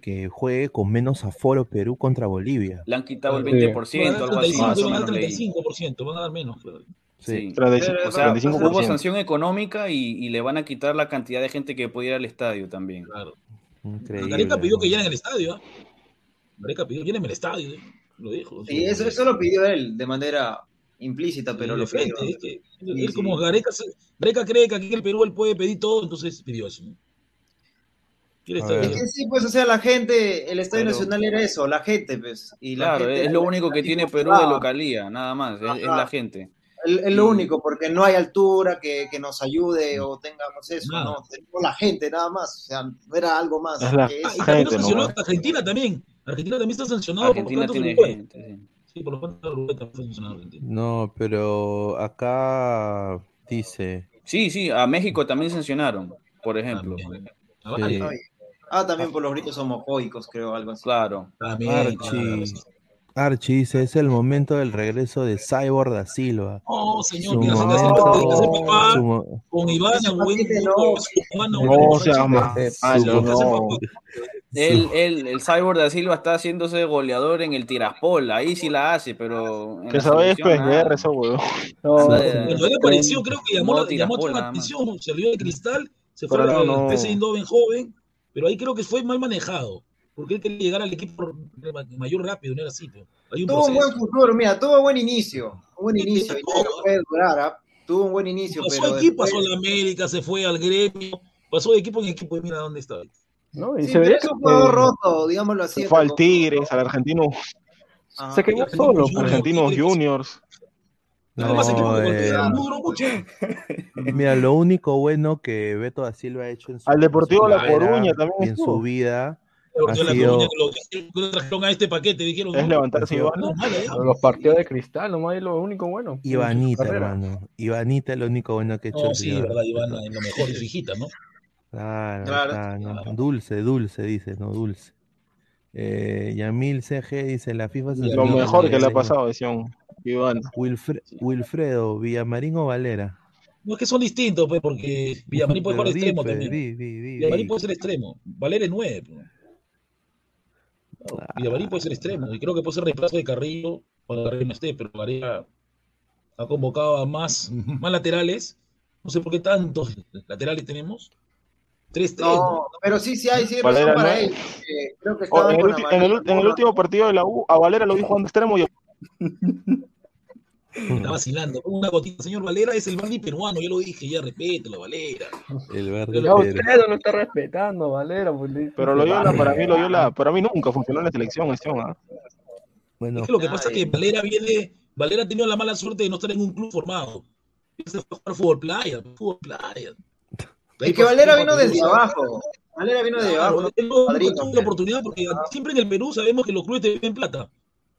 que juegue con menos aforo Perú contra Bolivia. Le han quitado el Sí. 20%, algo así, 35, más o van a dar menos leí. 35%, van a dar menos. pero- Sí. 35, O sea, 35%. hubo sanción económica y, y le van a quitar la cantidad de gente que pudiera ir al estadio también. Claro. Increíble. Gareca pidió que llenen el estadio. Gareca pidió llenen el estadio. ¿eh? Lo dijo. Y eso, eso lo pidió él de manera implícita, pero Sí, lo frente, pidió. es que Sí, él sí. como Gareca, Gareca cree que aquí en el Perú él puede pedir todo, entonces pidió eso. ¿no? Quiere A estar ver. Es que sí, pues, o sea, la gente, el Estadio Pero- Nacional era eso, la gente, pues. Y la Claro, gente es lo único que tiene Perú de localía, nada más, es, la gente. Es, lo único, porque no hay altura que, que nos ayude o tengamos eso, Nada. no, tenemos la gente nada más, o sea, no era algo más. Es la que Ah, eso. Gente lo sancionó. Argentina también. Argentina también está sancionado Argentina por tiene gente. sí. Sí, por Uruguay también está sancionado Argentina. No, pero acá dice, Sí, sí, a México también sancionaron, por ejemplo. También. A Sí. Ah, también por los gritos homofóbicos, creo, algo así. Claro. También, Archie. Archie dice, es el momento del regreso de Cyborg da Silva. Oh, señor, Su hace- momento, hace papá su mo- con buen paquete no. no. papá. Él, él, el Cyborg da Silva está haciéndose goleador en el Tiraspol, ahí sí la hace, pero Que la sabe es. PSR, eso, weón. Bueno, él apareció, creo que llamó, la, la atención, salió de cristal, se fue no. PSV Eindhoven joven, pero ahí creo que fue mal manejado, porque él quería llegar al equipo mayor rápido, no era así. Hay un Tuvo un buen futuro, mira, tuvo buen inicio, un buen Sí, inicio, y no puede durar, ¿ah? tuvo un buen inicio, Pasó pero equipo, después- pasó a la América, se fue al gremio, pasó de equipo en equipo y mira dónde está. ¿no? Y Sí, se veía que un jugador roto, digámoslo así. Fue al Tigres, al Argentino, Ajá. se quedó solo. Argentinos Juniors. Más equipo No, eh, [LAUGHS] mira, lo único bueno que Beto da Silva ha hecho en su, Al Deportivo La Coruña también en su vida ha sido- Coruña, lo que trajeron a este paquete, dijeron. Es levantarse van. no, ya. Los partidos de cristal, nomás es lo único bueno. Ivanita, hermano. Ivanita es lo único bueno que ha hecho No, sí, verdad, Iván, Beto. en lo mejor y su hijita, ¿no? Claro, Claro. está, ¿no? Claro. Dulce, dulce, dice, no, dulce. Eh, Yamil CG dice, la FIFA Lo Lo mejor que le ha pasado, decían. Iván. Wilfre- Wilfredo, Villamarín o Valera. No es que son distintos, pues, porque Villamarín puede [LAUGHS] jugar extremo también. di, di, di, Villamarín di. puede ser extremo. Valera es nueve. pues. No, Villamarín puede ser extremo. Y creo que puede ser reemplazo de Carrillo cuando Carrillo no esté, pero Valera ha convocado a más, [LAUGHS] más laterales. No sé por qué tantos laterales tenemos. Tres, tres. No, pero sí, sí hay, sí hay Valera razón para no. él. Creo que en, el en el, en el último partido de la U, a Valera lo vi jugando extremo y Está vacilando. Con una gotita, señor Valera es el Barney peruano. Ya lo dije, ya respételo, Valera. El verde Ya usted no está respetando, Valera. Le- Pero Loyola, para mí, Loyola, para mí nunca funcionó en la selección, ese, ¿ah? Bueno, Es que lo que pasa es que Valera viene, Valera ha tenido la mala suerte de no estar en un club formado. Se fue a jugar fútbol playa, fútbol playa. Es que Valera vino desde abajo. Valera vino desde Claro, abajo. él no- nunca padrino, tuvo la oportunidad porque siempre en el Perú sabemos que los clubes te piden plata.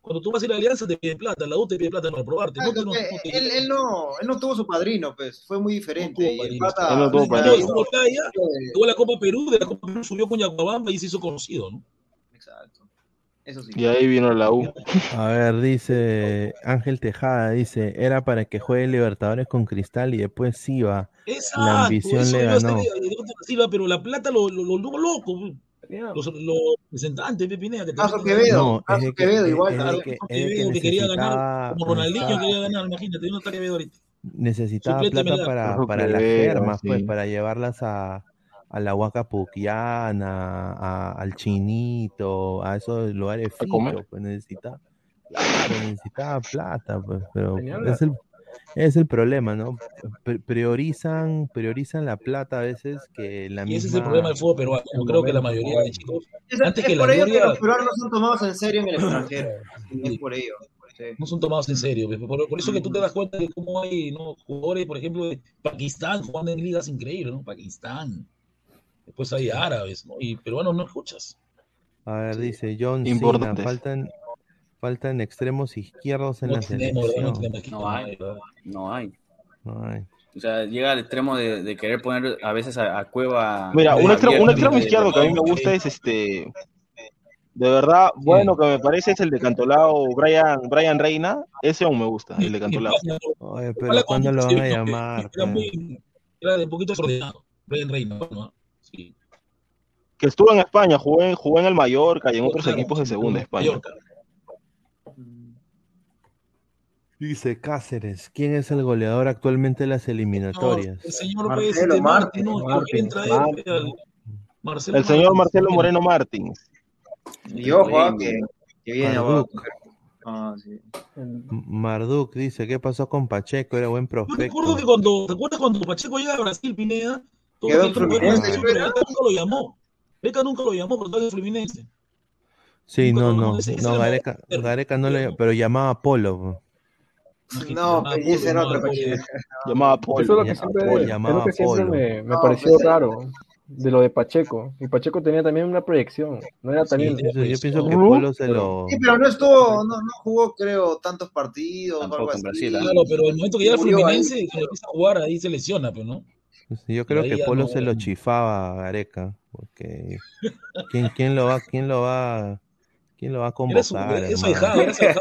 Cuando tú vas a ir a Alianza te piden plata, la U te pide plata para probarte. Ah, No, te- él, él no, él no tuvo su padrino, pues, fue muy diferente. No tuvo padrino. Él no tuvo padrino. a la Copa Perú, de la Copa Perú subió con Yacuabamba y se hizo conocido, ¿no? Exacto. Eso sí. Y ahí vino la U. a ver, dice Ángel Tejada, dice, era para que juegue Libertadores con Cristal y después sí va. Exacto, La ambición le ganó. Silva, pero la plata lo, lo, lo tuvo loco. Los, los representantes, Pepinea, que Caso Quevedo. No, de que, Quevedo igual, es de claro. que, es de Quevedo que que quería ganar necesitaba, como Ronaldinho quería ganar, imagínate, no estaría Quevedo ahorita. necesitaba Suplente plata para, para las germas, pues, sí. para llevarlas a, a la Huaca Puquiana, a- al Chinito, a esos lugares fijos, pues necesitaba, claro, necesitaba plata, pues, pero es el, Es el problema, ¿no? Pri- Priorizan, priorizan la plata a veces que la Y misma. ese es el problema del fútbol peruano. Yo creo que la mayoría de chicos, Es, antes es que la por ello que los peruanos son tomados en serio en el extranjero. Es por ello. sí. no son tomados en serio. pues. Por, por eso que tú te das cuenta de cómo hay ¿no? jugadores, por ejemplo, de Pakistán jugando en ligas increíbles, ¿no? Pakistán. Después hay árabes, ¿no? Y peruanos no escuchas. A ver, dice John Cena, Importantes. faltan, faltan extremos izquierdos en No la tenemos. No selección. tenemos aquí, No hay, no hay. Ay. O sea, llega al extremo de, de querer poner a veces a, a Cueva. Mira, un extremo, un extremo de- izquierdo que a mí me gusta es este. De verdad, bueno que me parece es el de Cantolao, Brian, Brian Reina. Ese aún me gusta, el de Cantolao. [LAUGHS] Oye, Ojalá pero ¿cuándo lo van a llamar? Era, muy, era de poquito desordenado. Brian Reina, sí. Que estuvo en España, jugó en, jugó en el Mallorca y en otros Claro, equipos de segunda España. Mallorca. Dice Cáceres, ¿quién es el goleador actualmente de las eliminatorias? El señor Marcelo Martín, Martín, ¿no? Martín, Martín. Marcelo El señor Martín. Marcelo Moreno Martins. Y ojo, ah, que, que viene. Marduk. Ah, sí. El- Marduk dice, ¿qué pasó con Pacheco? Era buen Yo recuerdo prospecto. que cuando, ¿te acuerdas cuando Pacheco llega a Brasil, Pineda? Todo Quedó el Fluminense, nunca lo llamó. Beca nunca lo llamó, pero estaba en Fluminense. Sí, no, no, no, Gareca. Gareca no le, pero llamaba a Polo. No, Ah, pues, ese era otro no, Pacheco. Llamaba [LAUGHS] a Polo. Eso es lo que siempre, Polo, es llamaba lo que siempre Polo. me, me No, pareció pues, raro de lo de Pacheco. Y Pacheco tenía también una proyección. No era también. Sí, Yo pienso- yo pienso que Polo se pero- lo... Sí, pero no estuvo, no, no jugó, creo, tantos partidos o Tampoco algo en así. Brasil, ¿ah? Claro, pero el momento que llega. Fluminense, cuando empieza a jugar, ahí se lesiona, pues, ¿no? Yo creo que Polo no- se lo chifaba a Gareca, porque ¿quién, quién lo va, quién lo va, quién lo va a convocar, era su hermano? ahijado, su ahijado.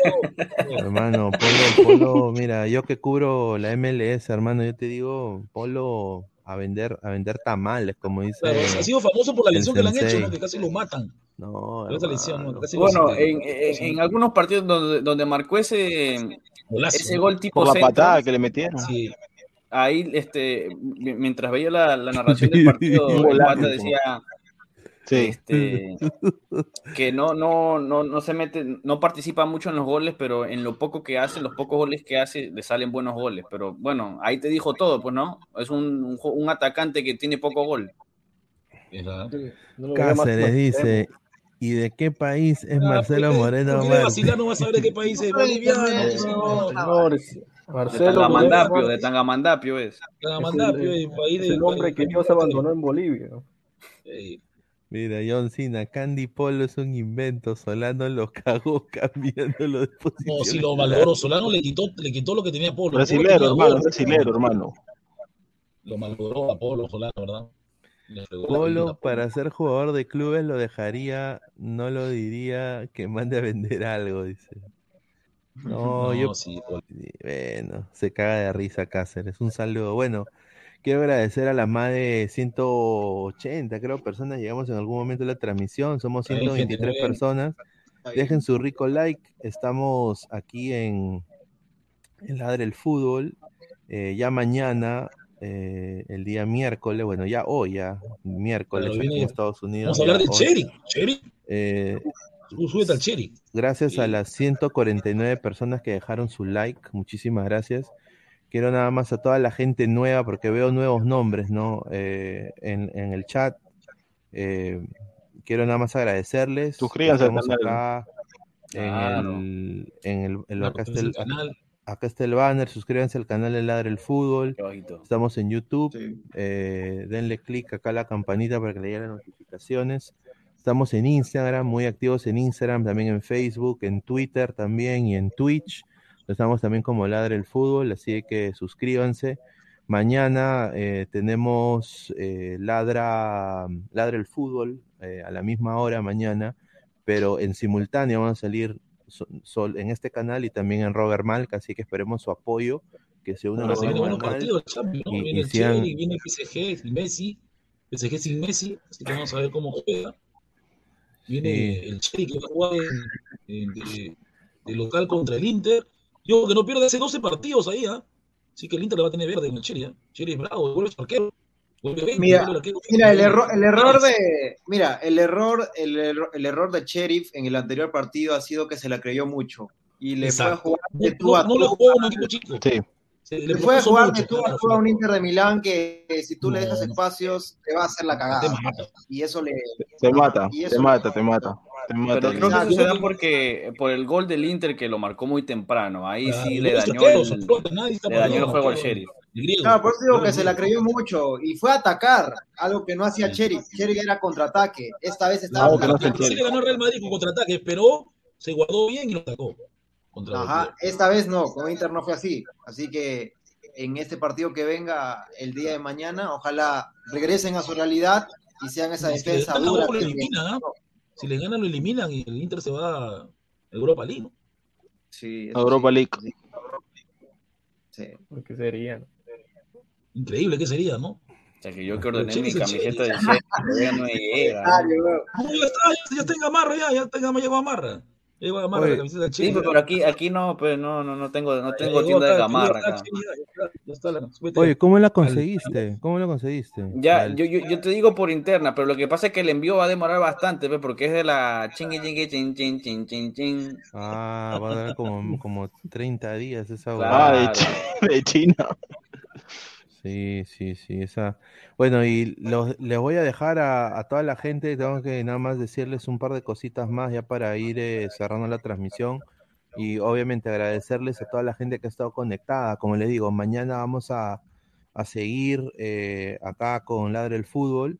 [LAUGHS] Hermano, Polo, Polo, mira, yo que cubro la MLS, hermano, yo te digo, Polo a vender, a vender tamales, como dice. Claro, ha sido famoso por la lesión que le han hecho. ¿no? Que casi lo matan. No, lesión. ¿no? Casi lo Bueno, en, en- en algunos partidos donde, donde marcó ese, Golazo, ese gol tipo Por la centro, patada que le metieron. Sí. ahí este, mi- mientras veía la, la narración del [LAUGHS] partido, el pata decía Sí. este, que no, no, no, no se mete, no participa mucho en los goles, pero en lo poco que hace, los pocos goles que hace, le salen buenos goles. Pero bueno, ahí te dijo todo, pues no, es un, un, un atacante que tiene poco gol. No Cáceres dice, ¿y de qué país es Ah, Marcelo Moreno Martins? no vas a saber de qué país es boliviano, no. Señores, De Marcelo Tangamandapio, Moreno de Tangamandapio es. Tangamandapio, es el país es de- el hombre que Dios abandonó en Bolivia. Eh, Mira, John Cena, Candy Polo es un invento, Solano lo [LAUGHS] cagó cambiándolo de posición. No, si lo malogró, Solano le quitó, le quitó lo que tenía Polo. Polo Brasilero, hermano, brasilero, hermano. Lo malogró a Polo, Solano, ¿verdad? Polo, para ser jugador de clubes lo dejaría, no lo diría que mande a vender algo, dice. No, No, yo, sí, bueno, se caga de risa Cáceres. Un saludo. Bueno, quiero agradecer a las más de 180, creo, personas. Llegamos en algún momento de la transmisión. Somos Está bien, gente, 123 muy bien. personas. Dejen su rico like. Estamos aquí en, en Ladre el Fútbol. Eh, ya mañana, eh, el día miércoles, bueno, ya hoy, ya miércoles aquí en Estados Unidos. Vamos a hablar de. Cherry. Cherry, Eh, Sú- súbete al Cherry. gracias a las 149 personas que dejaron su like, muchísimas gracias. Quiero nada más a toda la gente nueva, porque veo nuevos nombres, ¿no? Eh, en, en el chat. Eh, quiero nada más agradecerles. Suscríbanse al Estamos canal. acá en Claro. el, en el, en lo- Claro, acá, está es el, canal. acá está el banner, suscríbanse al canal de Ladre el Fútbol. Estamos en YouTube. Sí. eh, denle clic acá a la campanita para que le lleguen las notificaciones. Estamos en Instagram, muy activos en Instagram, también en Facebook, en Twitter también y en Twitch. Estamos también como Ladre el Fútbol, así que suscríbanse. Mañana eh, tenemos eh, Ladra, Ladra el Fútbol eh, a la misma hora mañana, pero en simultáneo van a salir so- sol- en este canal y también en Robert Malk, así que esperemos su apoyo, que se unan a canal. partidos, Champions, ¿no? y- Viene y el Cherry, viene PSG sin Messi. PSG sin Messi, así que vamos a ver cómo juega. Viene Sí. el Cherry que va a jugar en- en- de, de local contra el Inter. Yo que no pierde hace 12 partidos ahí, ¿ah? Así que el Inter le va a tener verde en el Cherry, ¿ah? Cherry es bravo, vuelve su arquero. Mira. Mira, el error, el error de, mira, el error, el, error- el error de Sheriff en el anterior partido ha sido que se la creyó mucho y le fue a jugar de No, tú a no, no tú. le jugó a un equipo chico. Sí. Se le Le puede propuso jugar mucho, de tú a tú a un Inter de Milán que eh, si tú le No, dejas no. espacios te va a hacer la te cagada. mata. Y eso le... Te mata, te mata, te mata. Pero creo que eso se da porque por el gol del Inter que lo marcó muy temprano. Ahí Claro, sí le dañó el, le dañó el juego al. Sheriff. Claro, por eso digo que se la creyó mucho y fue a atacar, algo que no hacía Cherry. Cherry era contraataque. Esta vez estaba No, que no se planteando- entiende. Sí le ganó Real Madrid con contraataque, pero se guardó bien y lo atacó. Contra Ajá, esta vez no, con Inter no fue así. Así que en este partido que venga el día de mañana, ojalá regresen a su realidad y sean esa defensa dura. Si le ganan, lo eliminan y el Inter se va a Europa League. ¿no? Sí, Europa sí, League. sí. ¿Qué sería? Increíble que sería, ¿no? O sea que yo que ordené mi camiseta Sheriff todavía no llega. ¿no? Dale, weón. No, ya ya, ya ya, ya está en Gamarra. Oye, la camiseta Sí, pero aquí, aquí no, pues no, no, no tengo, no tengo tienda de gamarra acá. Oye, ¿cómo la conseguiste? ¿Cómo la conseguiste? Ya, Al- yo, yo, yo te digo por interna, pero lo que pasa es que el envío va a demorar bastante, pues, porque es de la chingui chingui chin chin chin chin chin. Ah, va a dar como, como 30 días esa Claro. Ah, de, huevada. Ch- de China. Sí, sí, sí, esa. Bueno, y los, les voy a dejar a, toda la gente, tengo que nada más decirles un par de cositas más ya para ir eh, cerrando la transmisión y obviamente agradecerles a toda la gente que ha estado conectada. Como les digo, mañana vamos a, a seguir eh, acá con Ladre el Fútbol.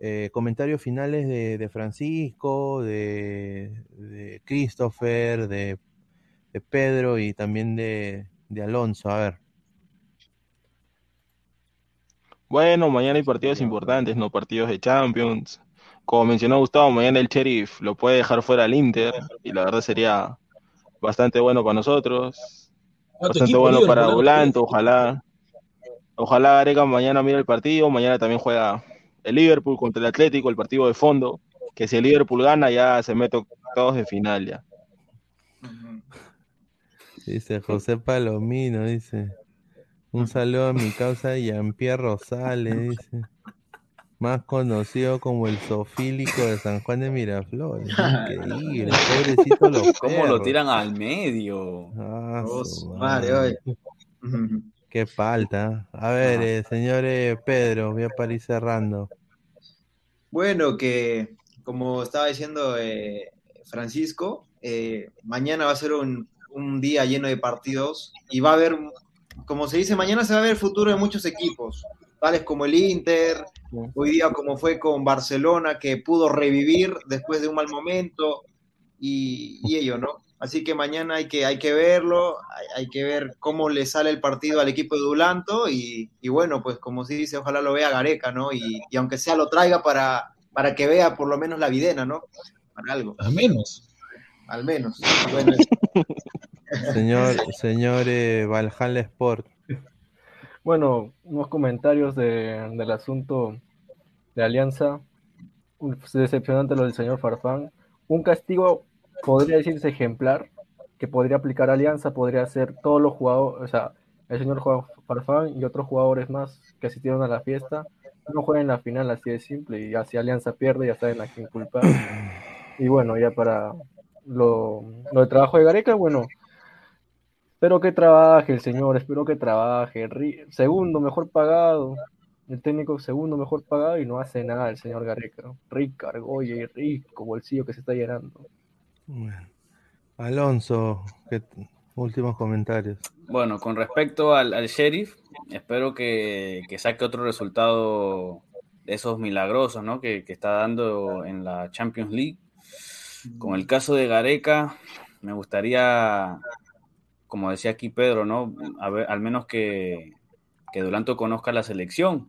Eh, comentarios finales de, Francisco, de, Christopher, de, de Pedro y también de, de Alonso. A ver. Bueno, mañana hay partidos importantes, no partidos de Champions. Como mencionó Gustavo, mañana el Sheriff lo puede dejar fuera al Inter y la verdad sería bastante bueno para nosotros, bastante bueno para ¿no? Volanto, ojalá. Ojalá Gareca mañana mire el partido, mañana también juega el Liverpool contra el Atlético, el partido de fondo, que si el Liverpool gana ya se mete octavos de final ya. Dice José Palomino, dice. Un saludo a mi causa Jean-Pierre Rosales, dice. Más conocido como el sofílico de San Juan de Miraflores. [LAUGHS] Increíble, pobrecito los ¿Cómo lo tiran al medio? Ah, su su madre. madre, oye. Qué falta. A ver, eh, señor eh, Pedro, voy a para ir cerrando. Bueno, que como estaba diciendo eh, Francisco, eh, mañana va a ser un, un día lleno de partidos y va a haber, como se dice, mañana se va a ver el futuro de muchos equipos, tales como el Inter, hoy día como fue con Barcelona, que pudo revivir después de un mal momento y, y ello, ¿no? Así que mañana hay que, hay que verlo, hay, hay que ver cómo le sale el partido al equipo de Dulanto y, y bueno, pues como se dice, ojalá lo vea Gareca, ¿no? Y, y aunque sea lo traiga para, para que vea por lo menos la videna, ¿no? Para algo, Al menos. al menos. Bueno, [LAUGHS] Señor, señor eh, Valhalla Sport. Bueno, unos comentarios de- del asunto de Alianza. Decepcionante lo del señor Farfán. Un castigo, podría decirse ejemplar, que podría aplicar Alianza, podría ser todos los jugadores, o sea, el señor Juan Farfán y otros jugadores más que asistieron a la fiesta, no jueguen la final así de simple, y así Alianza pierde, ya saben a quién culpar. Y bueno, ya para lo, lo de trabajo de Gareca, bueno, Espero que trabaje el señor, espero que trabaje. Segundo mejor pagado, el técnico segundo mejor pagado y no hace nada el señor Gareca. Rica, argolla y rico bolsillo que se está llenando. Bueno. Alonso, ¿qué- últimos comentarios. Bueno, con respecto al, al sheriff, espero que, que saque otro resultado de esos milagrosos, ¿no? Que, que está dando en la Champions League. Con el caso de Gareca, me gustaría, como decía aquí Pedro, ¿no? A ver, al menos que, que conozca la selección.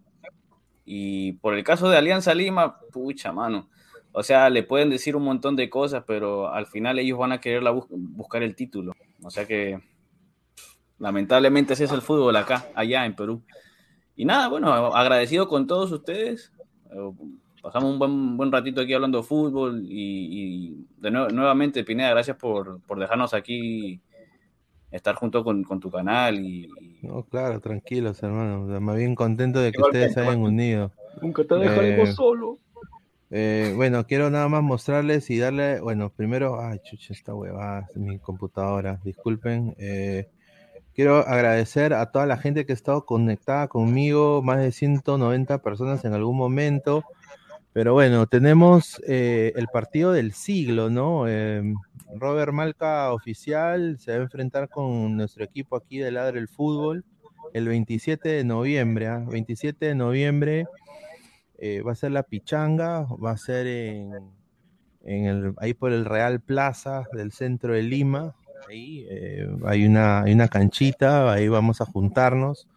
Y por el caso de Alianza Lima, pucha mano. O sea, le pueden decir un montón de cosas, pero al final ellos van a querer buscar el título. O sea que lamentablemente ese es el fútbol acá, allá en Perú. Y nada, bueno, agradecido con todos ustedes. Eh, Pasamos un buen, buen ratito aquí hablando de fútbol y, y de nuevo, nuevamente, Pineda, gracias por, por dejarnos aquí estar junto con, con tu canal y, y- No, claro, tranquilos, hermano. O sea, Más bien contento de que ustedes se hayan unido. Nunca te dejaremos Eh, solo. Eh, bueno, quiero nada más mostrarles y darle, bueno, primero, ay, chucha, esta huevada, es mi computadora, disculpen. eh, quiero agradecer a toda la gente que ha estado conectada conmigo, más de 190 personas en algún momento. Pero bueno, tenemos eh, el partido del siglo, ¿no? Eh, Robert Malca oficial se va a enfrentar con nuestro equipo aquí de Ladre el Fútbol el 27 de noviembre. ¿ah? 27 de noviembre eh, va a ser la pichanga, va a ser en, en el, ahí por el Real Plaza del centro de Lima. Ahí eh, hay, una, hay una canchita, ahí vamos a juntarnos.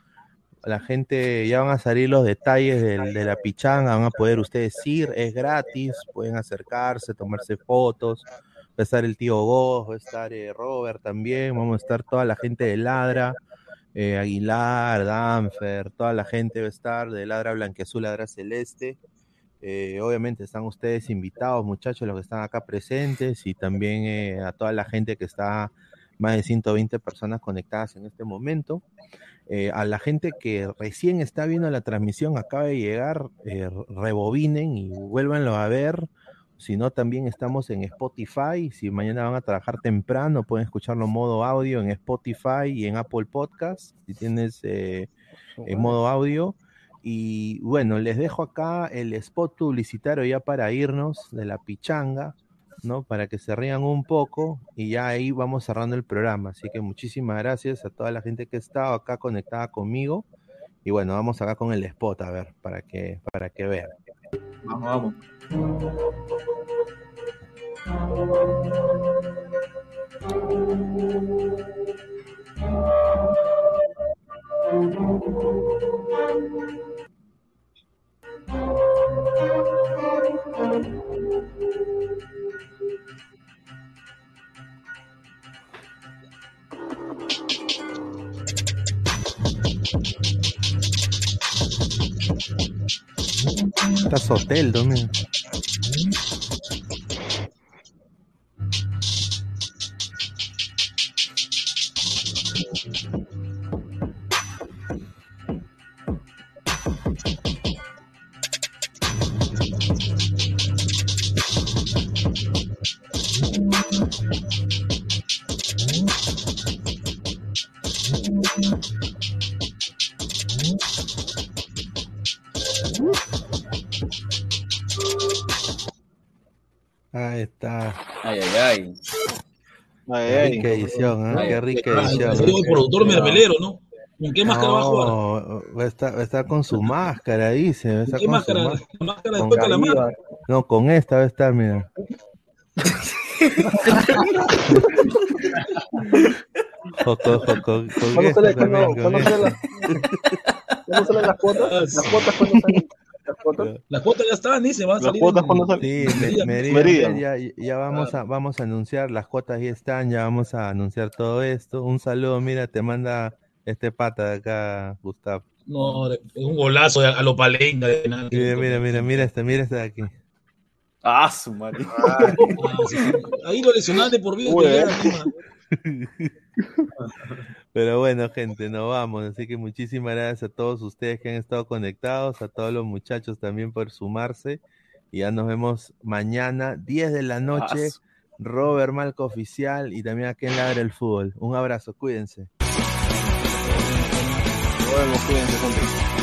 La gente, ya van a salir los detalles de la pichanga, van a poder ustedes ir, es gratis, pueden acercarse, tomarse fotos. Va a estar el tío Goz, va a estar eh, Robert también, vamos a estar toda la gente de Ladra, eh, Aguilar, Danfer, toda la gente va a estar de Ladra Blanqueazul, Ladra Celeste. Eh, obviamente están ustedes invitados, muchachos, los que están acá presentes y también a toda la gente que está, más de 120 personas conectadas en este momento. Eh, a la gente que recién está viendo la transmisión, acaba de llegar, eh, rebobinen y vuélvanlo a ver. Si no, también estamos en Spotify. Si mañana van a trabajar temprano, pueden escucharlo en modo audio en Spotify y en Apple Podcast. Si tienes eh, en modo audio. Y bueno, les dejo acá el spot publicitario ya para irnos de la pichanga, ¿no? Para que se rían un poco y ya ahí vamos cerrando el programa. Así que muchísimas gracias a toda la gente que ha estado acá conectada conmigo. Y bueno, vamos acá con el spot a ver, para que, para que vean. Vamos, vamos. Sotel, ¿dónde? Ahí Qué rica edición, ¿eh? Qué rica edición. el productor mermelero, ¿no? ¿Con qué máscara va a jugar? No, va a estar, va a estar con su máscara, dice. Va a estar qué con máscara? Su máscara con después de la mano. No, con esta va a estar, mira. [LAUGHS] Joco, joco, con ¿Cuándo esta sale, también, cuándo, con cuándo sale esta. la- ¿cuándo salen las cuotas? Las cuotas, ¿cuándo salen? Las cuotas. Las cuotas ya están, dice, van a Las salir. cuotas en- cuando salen. Sí, me- Meridian. Meridian, Meridian. ya, ya vamos a, vamos a anunciar, las cuotas ya están, ya vamos a anunciar todo esto. Un saludo, mira, te manda este pata de acá, Gustavo. No, es un golazo a, a lo palenga. de nada. Mira, mira, mira, mira este, mira este de aquí. Ah, su madre. Ah, sí, sí. Ahí lo lesionaron de por vida. [LAUGHS] Pero bueno, gente, nos vamos. Así que muchísimas gracias a todos ustedes que han estado conectados, a todos los muchachos también por sumarse. Y ya nos vemos mañana, 10 de la noche, Robert Malco Oficial y también aquí en Ladra el Fútbol. Un abrazo, cuídense. Nos vemos, cuídense, gente.